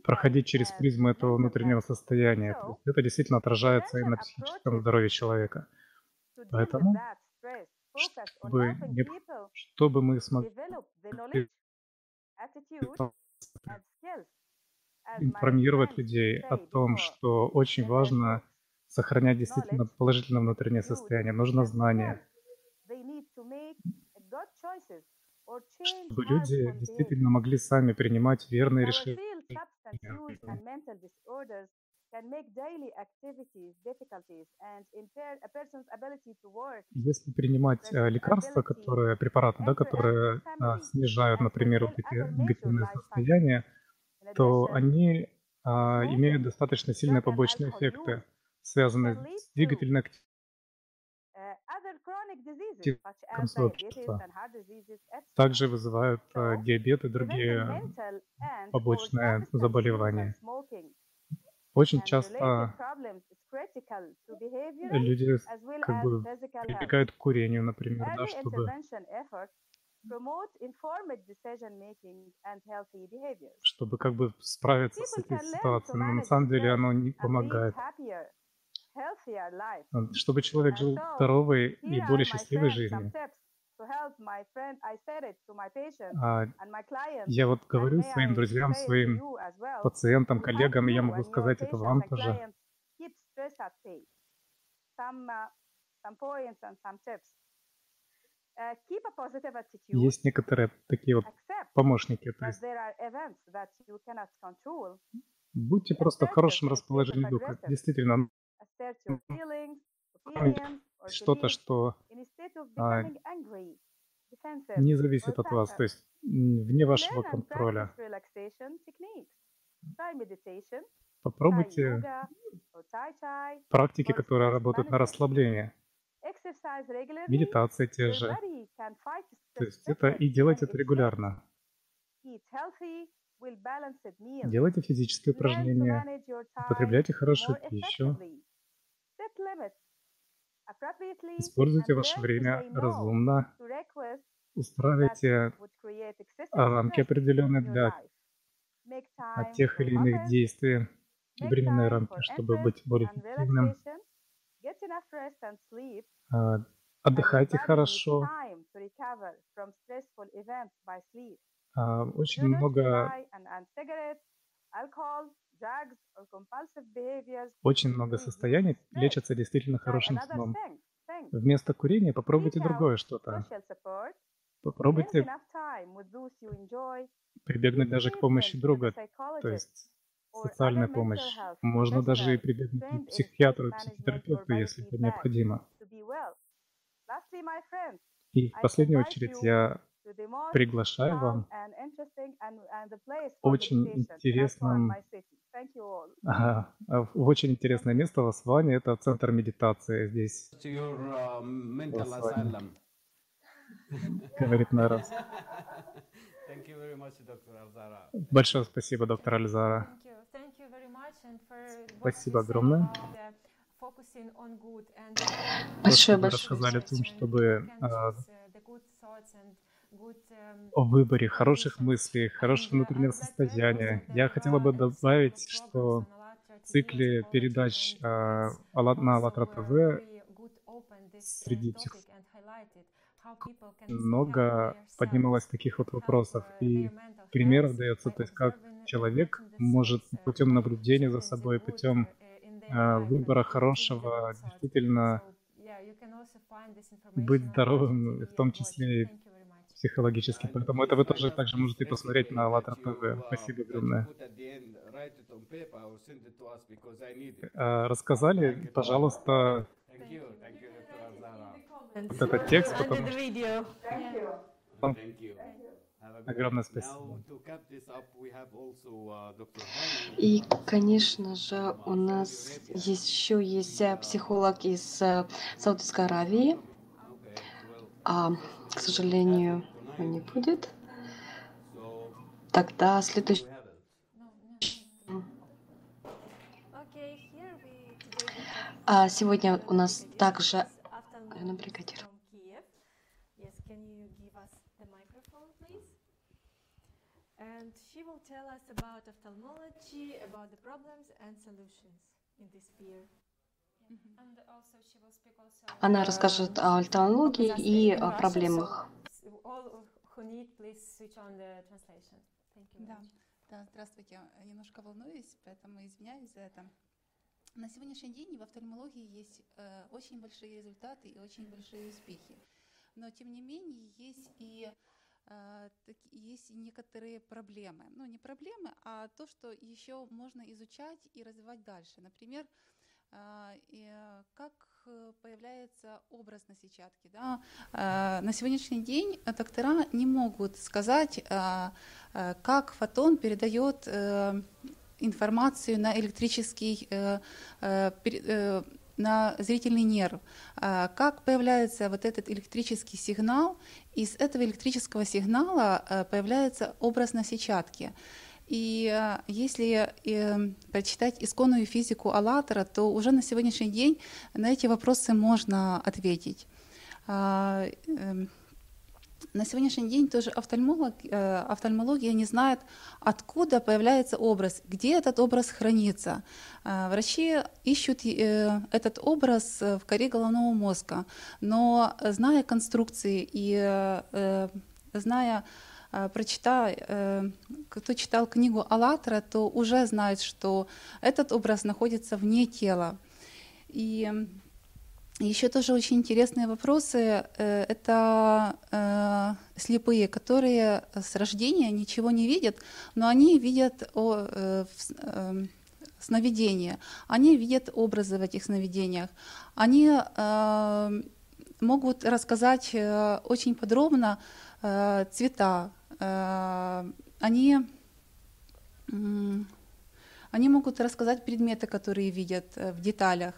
проходить через призму этого внутреннего состояния. То есть это действительно отражается и на психическом здоровье человека. Поэтому, чтобы, не, чтобы мы смогли информировать людей о том, что очень важно сохранять действительно положительное внутреннее состояние, нужно знание, чтобы люди действительно могли сами принимать верные решения. Если принимать э, лекарства, которые, препараты, да, которые а, снижают, например, вот эти негативные состояния, то они а, имеют достаточно сильные побочные эффекты, связанные с двигательной активностью общества. Также вызывают э, диабет и другие побочные заболевания. Очень часто люди как бы прибегают к курению, например, да, чтобы чтобы как бы справиться с этой ситуацией, но на самом деле оно не помогает. Чтобы человек жил здоровой и более счастливой жизнью. А я вот говорю своим друзьям, своим пациентам, коллегам, и я могу сказать это вам тоже. Есть некоторые такие вот помощники. То есть будьте просто в хорошем расположении духа. Действительно, что-то, что а, не зависит от вас, то есть вне вашего контроля. Попробуйте практики, которые работают на расслабление. Медитация те же. То есть это и делайте это регулярно. Делайте физические упражнения, употребляйте хорошую пищу, используйте ваше время разумно, устраивайте рамки определенные для тех или иных действий, временные рамки, чтобы быть более эффективным. А, отдыхайте хорошо. А, очень много очень много состояний лечатся действительно хорошим сном. Вместо курения попробуйте другое что-то. Попробуйте прибегнуть даже к помощи друга, то есть социальная помощь. Можно даже и прибегнуть к психиатру, психотерапевту, если это необходимо. И в последнюю очередь я приглашаю вам очень интересном, ага, в очень интересное место в Асване. Это центр медитации. Здесь. Uh, Говорит Нарас. Большое спасибо, доктор Альзара. Спасибо огромное. Большое, большое. рассказали о том, чтобы uh, о выборе хороших мыслей, хорошего внутреннего состояния. Я хотела бы добавить, что в цикле передач э, на АЛЛАТРА ТВ среди всех много поднималось таких вот вопросов. И примеров дается, то есть как человек может путем наблюдения за собой, путем э, выбора хорошего, действительно быть здоровым, в том числе психологически. Поэтому это вы тоже также можете посмотреть на АЛЛАТРА ТВ. Спасибо огромное. А, рассказали, пожалуйста, вот этот текст, потому что... Огромное спасибо.
И, конечно же, у нас еще есть э, психолог из э, Саудовской Аравии. А, к сожалению, не будет. Тогда следующий... А сегодня у нас также бригадир. And she will tell us about ophthalmology, about the problems and solutions in this sphere. Она расскажет о альтернологии и о проблемах.
Да, да, здравствуйте. Немножко волнуюсь, поэтому извиняюсь за это. На сегодняшний день в офтальмологии есть э, очень большие результаты и очень большие успехи. Но тем не менее есть и э, так, есть некоторые проблемы. Ну, не проблемы, а то, что еще можно изучать и развивать дальше. Например, и э, как э, появляется образ на сетчатке. Да? А, на сегодняшний день доктора не могут сказать, а, как фотон передает э, информацию на электрический, на зрительный нерв. Как появляется вот этот электрический сигнал, из этого электрического сигнала появляется образ на сетчатке. И э, если э, прочитать исконную физику Аллатора, то уже на сегодняшний день на эти вопросы можно ответить. А, эм, на сегодняшний день тоже офтальмолог, э, офтальмология не знает, откуда появляется образ, где этот образ хранится. Врачи ищут этот образ в коре головного мозга, но зная конструкции и зная Э, прочитал, э, кто читал книгу «АЛЛАТРА», то уже знает, что этот образ находится вне тела. И еще тоже очень интересные вопросы. Э, это слепые, которые с рождения ничего не видят, но они видят сновидения, они видят образы в этих сновидениях, они могут рассказать очень подробно цвета. Они, они могут рассказать предметы, которые видят в деталях.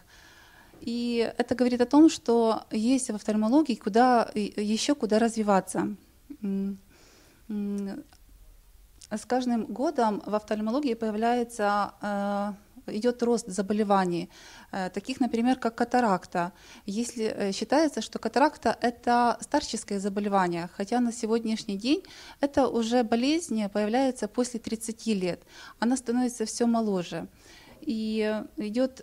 И это говорит о том, что есть в офтальмологии куда, еще куда развиваться. С каждым годом в офтальмологии появляется э, идет рост заболеваний, э, таких, например, как катаракта. Если э, считается, что катаракта это старческое заболевание, хотя на сегодняшний день это уже болезнь появляется после 30 лет, она становится все моложе. И идет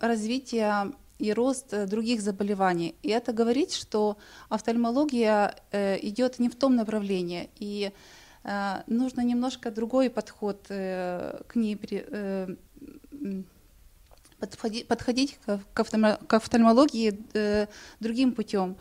развитие и рост других заболеваний. И это говорит, что офтальмология идет не в том направлении. И Э, нужно немножко другой подход э, к ней Mm. Э, подходить к офтальмологии другим путем.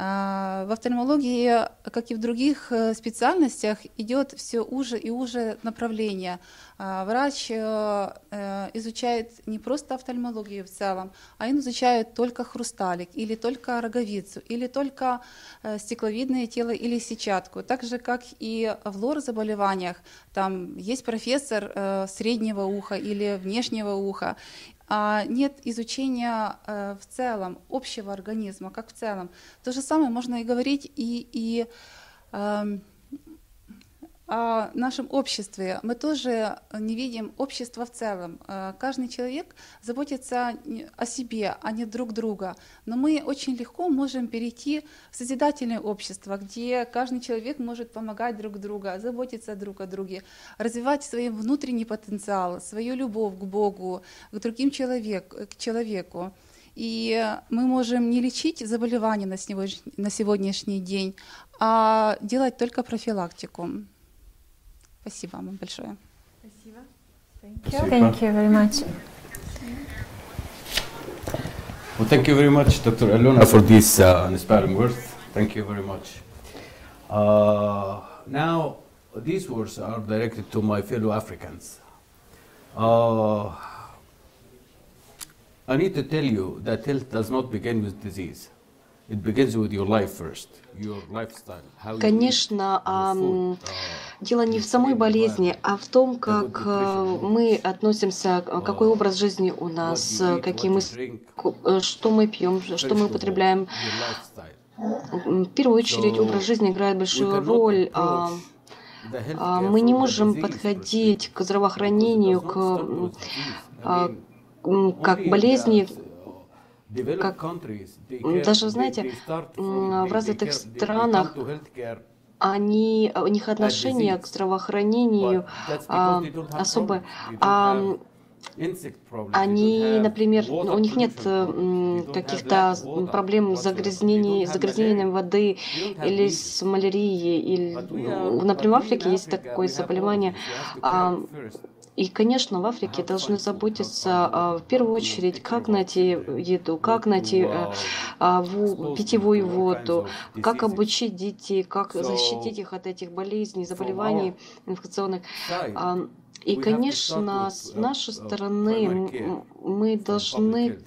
А, в офтальмологии, как и в других э, специальностях, идет все уже и уже направление. А, врач э, э, изучает не просто офтальмологию в целом, а он изучает только хрусталик, или только роговицу, или только стекловидное тело или сетчатку. Так же, как и в лор-заболеваниях, там есть профессор среднего уха или внешнего уха, нет изучения э, в целом общего организма, как в целом. То же самое можно и говорить и, и э, о нашем обществе. Мы тоже не видим общества в целом. Э, каждый человек заботится о себе, а не друг друга. Но мы очень легко можем перейти в созидательное общество, где каждый человек может помогать друг другу, заботиться друг о друге, развивать свой внутренний потенциал, свою любовь к Богу, к другим человек, к человеку. И мы можем не лечить заболевания на сегодняшний день, а делать только профилактику. Спасибо вам большое.
Спасибо. Thank you. Thank you very much.
Well, thank you very much, Dr. Alona, for these uh, inspiring words. Thank you very much. Uh, now, these words are directed to my fellow Africans. Uh, I need to tell you that health does not begin with disease.
Конечно, uh, дело не в самой болезни, а в том, как э, мы относимся, какой образ жизни у нас, какие мы, э, что мы пьем, что мы употребляем. В первую очередь образ жизни играет большую роль. А, а, мы не можем подходить к здравоохранению, к а, как болезни как? даже, знаете, в развитых странах они, у них отношение к здравоохранению а, особое. А, они, например, у них нет каких-то проблем с загрязнением, загрязнением воды или с малярией. Или, например, в Африке есть такое заболевание. А, и, конечно, в Африке должны заботиться а, в первую очередь, как найти еду, как найти э, а, питьевую воду, как обучить детей, как защитить их от этих болезней, заболеваний инфекционных. И, конечно, с нашей стороны мы должны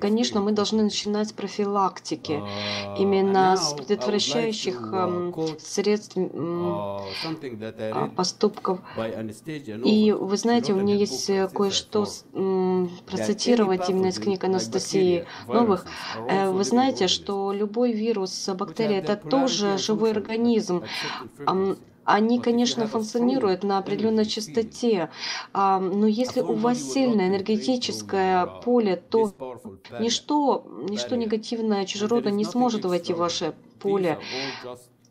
Конечно, мы должны начинать с профилактики, именно с предотвращающих средств поступков. И вы знаете, у меня есть э, кое-что процитировать именно из книг Анастасии Новых. Э, вы знаете, что любой вирус, бактерия – это тоже живой организм. Они, конечно, функционируют на определенной частоте, но если у вас сильное энергетическое поле, то ничто, ничто негативное, чужеродное не сможет войти в ваше поле.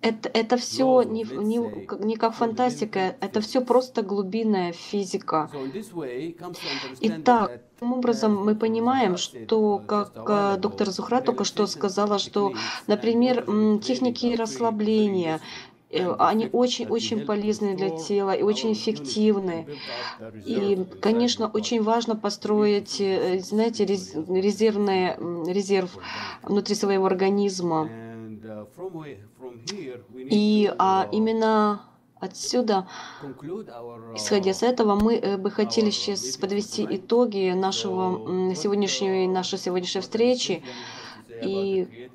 Это, это все не, не, не как фантастика, это все просто глубинная физика. Итак, таким образом мы понимаем, что, как э, доктор Зухра только что сказала, что, например, техники расслабления, они очень-очень полезны для тела и очень эффективны. И, конечно, очень важно построить, э, знаете, резервный резерв внутри своего организма. И а, именно Отсюда, исходя с этого, мы э, бы хотели сейчас подвести итоги нашего сегодняшней, нашей сегодняшней встречи И,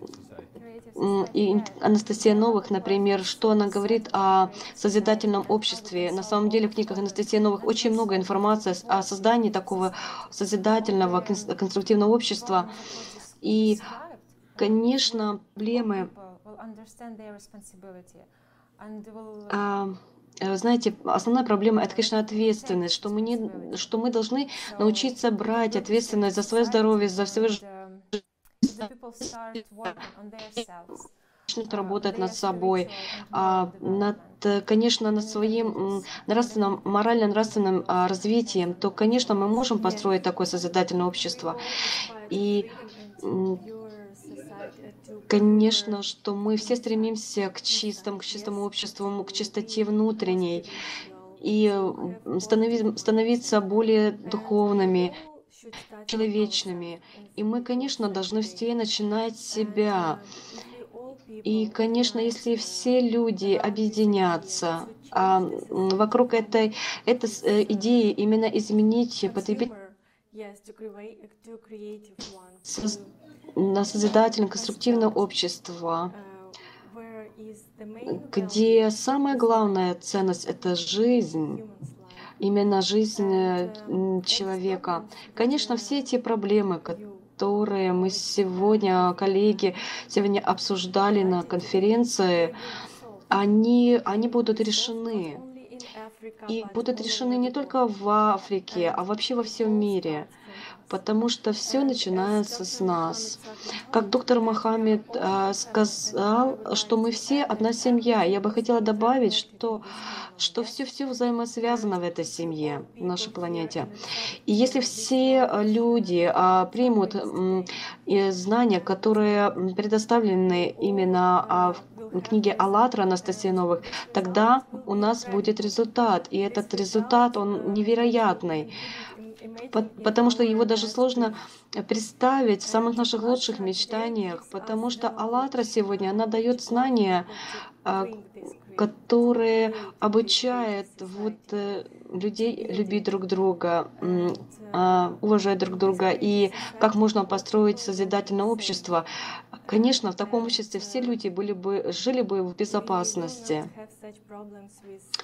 и Анастасия Новых, например, что она говорит о созидательном обществе. На самом деле в книгах Анастасии Новых очень много информации о создании такого созидательного, конструктивного общества. И, конечно, проблемы а, э, знаете, основная проблема это, конечно, ответственность, что мы не, что мы должны научиться брать ответственность за свое здоровье, за свою жизнь начнут работать над собой, а, над, конечно, над своим нравственным, морально-нравственным а, развитием, то, конечно, мы можем построить такое созидательное общество. И Конечно, что мы все стремимся к чистому, к чистому обществу, к чистоте внутренней. И становиться более духовными, человечными. И мы, конечно, должны все начинать с себя. И, конечно, если все люди объединятся а вокруг этой, этой э, идеи именно изменить потребитель на созидательное, конструктивное общество, где самая главная ценность — это жизнь, именно жизнь э, человека. Конечно, все эти проблемы, которые мы сегодня, коллеги, сегодня обсуждали на конференции, они, они будут решены. И будут решены не только в Африке, а вообще во всем мире потому что все начинается с нас. Как доктор Мохаммед э, сказал, что мы все одна семья. Я бы хотела добавить, что что все-все взаимосвязано в этой семье, в нашей планете. И если все люди а, примут знания, которые предоставлены именно а, в книге «АЛЛАТРА» Анастасии Новых, тогда у нас будет результат. И этот результат, он невероятный потому что его даже сложно представить в самых наших лучших мечтаниях, потому что «АЛЛАТРА» сегодня, она дает знания, а, которые обучают вот э, людей любить друг друга, а, уважать друг друга и как можно построить созидательное общество. Конечно, в таком обществе все люди были бы, жили бы в безопасности.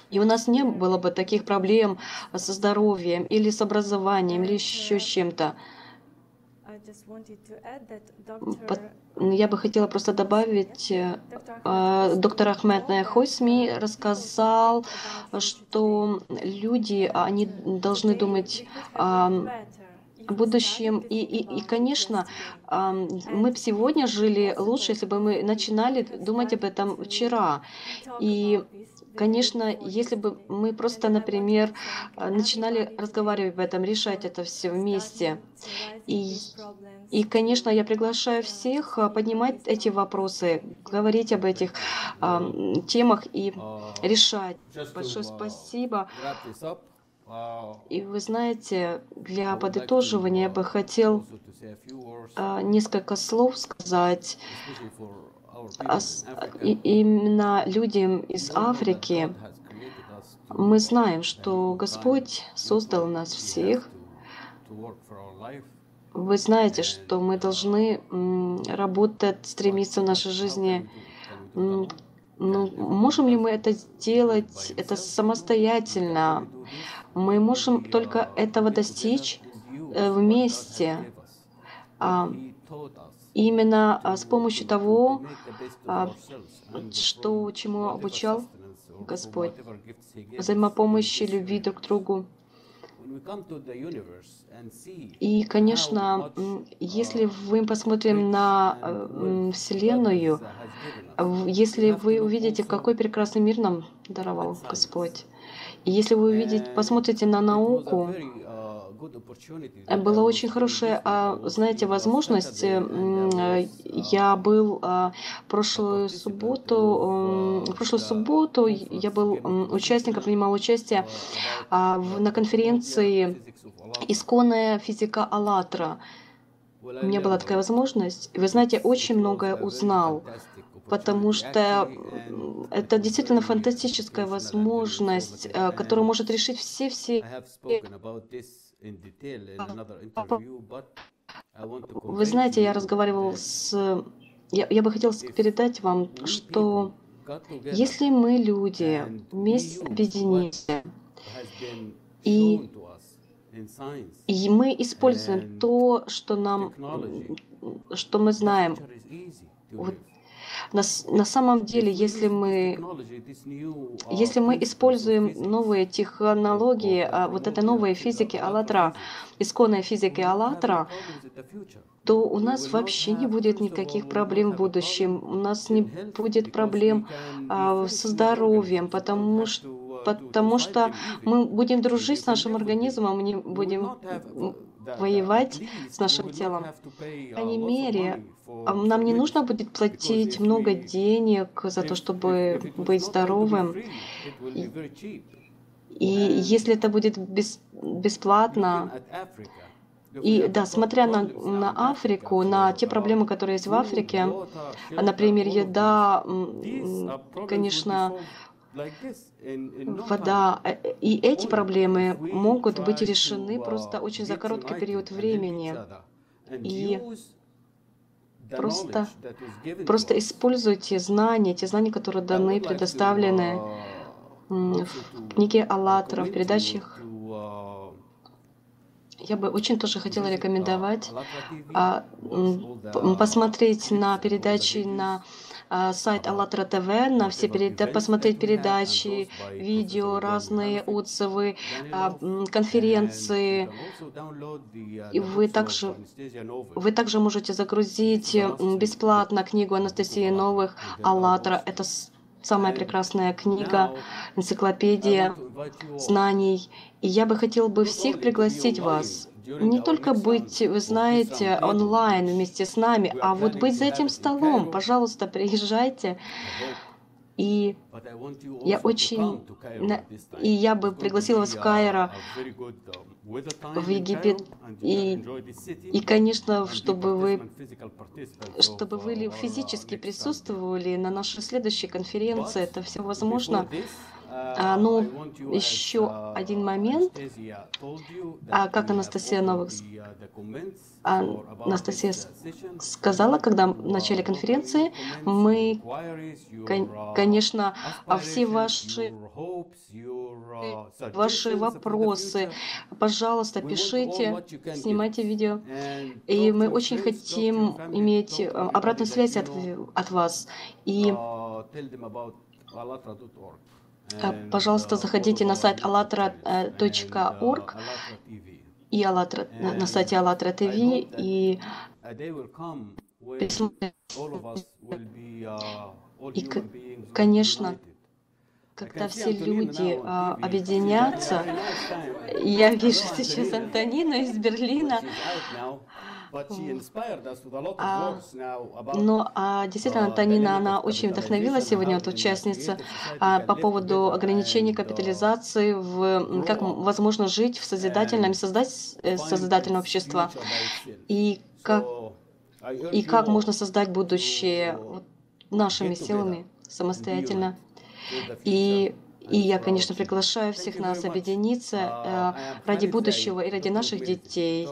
И у нас не было бы таких проблем со здоровьем или с образованием или еще с чем-то. Я бы хотела просто добавить, э, э, доктор Ахмед Хойсми рассказал, что люди, они должны думать будущем. И, и, и, конечно, мы бы сегодня жили лучше, если бы мы начинали думать об этом вчера. И Конечно, если бы мы просто, например, начинали разговаривать об этом, решать это все вместе. И, и конечно, я приглашаю всех поднимать эти вопросы, говорить об этих э, темах и решать. Большое спасибо. И вы знаете, для подытоживания я бы хотел а, несколько слов сказать а, именно людям из Африки. Мы знаем, что Господь создал нас всех. Вы знаете, что мы должны работать, стремиться в нашей жизни ну, можем ли мы это сделать, это самостоятельно? Мы можем только этого достичь э, вместе. А, именно а, с помощью того, а, что, чему обучал Господь, взаимопомощи, любви друг к другу. И, конечно, если мы посмотрим на э, Вселенную, если вы увидите, какой прекрасный мир нам даровал Господь, и если вы увидите, посмотрите на науку, была очень хорошая, знаете, возможность. Я был а, прошлую субботу, прошлую субботу я был участником, принимал участие а, на конференции «Исконная физика АЛЛАТРА». У меня была такая возможность. Вы знаете, очень многое узнал потому что это действительно фантастическая возможность, э, которая может решить все-все Вы знаете, я разговаривал с... Я, я бы хотел передать вам, что если мы, люди, вместе объединимся, и, и мы используем то, что нам, что мы знаем, вот на, на самом деле, если мы, если мы используем новые технологии, а, вот этой новой физики АЛЛАТРА, исконной физики АЛЛАТРА, то у нас вообще не будет никаких проблем в будущем. У нас не будет проблем а, со здоровьем, потому что потому что мы будем дружить с нашим организмом, мы не будем воевать с нашим телом. По крайней мере, а нам не нужно будет платить много денег за то, чтобы быть здоровым. И, и если это будет без, бесплатно, и да, смотря на, на Африку, на те проблемы, которые есть в Африке, например, еда, конечно, вода, э, и эти проблемы могут быть решены просто очень за короткий период времени. И просто, просто используйте знания, те знания, которые даны, предоставлены в книге «АЛЛАТРА», в передачах. Я бы очень тоже хотела рекомендовать а, посмотреть на передачи на сайт АЛЛАТРА ТВ, на все перед... посмотреть передачи, видео, разные отзывы, а, конференции. И вы также, вы также можете загрузить бесплатно книгу Анастасии Новых «АЛЛАТРА». Это самая прекрасная книга, энциклопедия знаний. И я бы хотел бы всех пригласить вас не только быть, вы знаете, онлайн вместе с нами, а вот быть за этим столом. Пожалуйста, приезжайте. И я очень... И я бы пригласила вас в Кайро, в Египет. И, и конечно, чтобы вы, чтобы вы физически присутствовали на нашей следующей конференции, это все возможно. А, ну, еще один момент, а, как Анастасия Новых Анастасия сказала, когда в начале конференции, мы, конечно, все ваши, ваши вопросы, пожалуйста, пишите, снимайте видео. И мы очень хотим иметь обратную связь от, от вас. И Пожалуйста, заходите на сайт allatra.org и АЛЛАТРА, на сайте АЛЛАТРА ТВ и и, конечно, когда все люди а, объединятся, я вижу сейчас Антонину из Берлина, а, но а, действительно, Антонина, она очень вдохновила сегодня, вот участница, а, по поводу ограничений капитализации, в, как возможно жить в созидательном, создать э, созидательное общество, и как, и как можно создать будущее вот, нашими силами самостоятельно. И и я, конечно, приглашаю всех нас объединиться э, ради будущего и ради наших детей.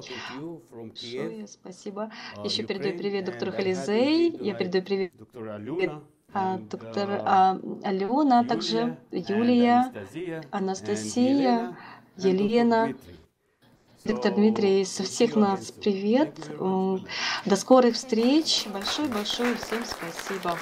Большое спасибо. Еще передаю привет доктору Хализей. Я передаю привет а, доктор а, Алена, также Юлия, Анастасия, Елена. Доктор Дмитрий, со всех нас привет. До скорых встреч. Большое-большое всем спасибо.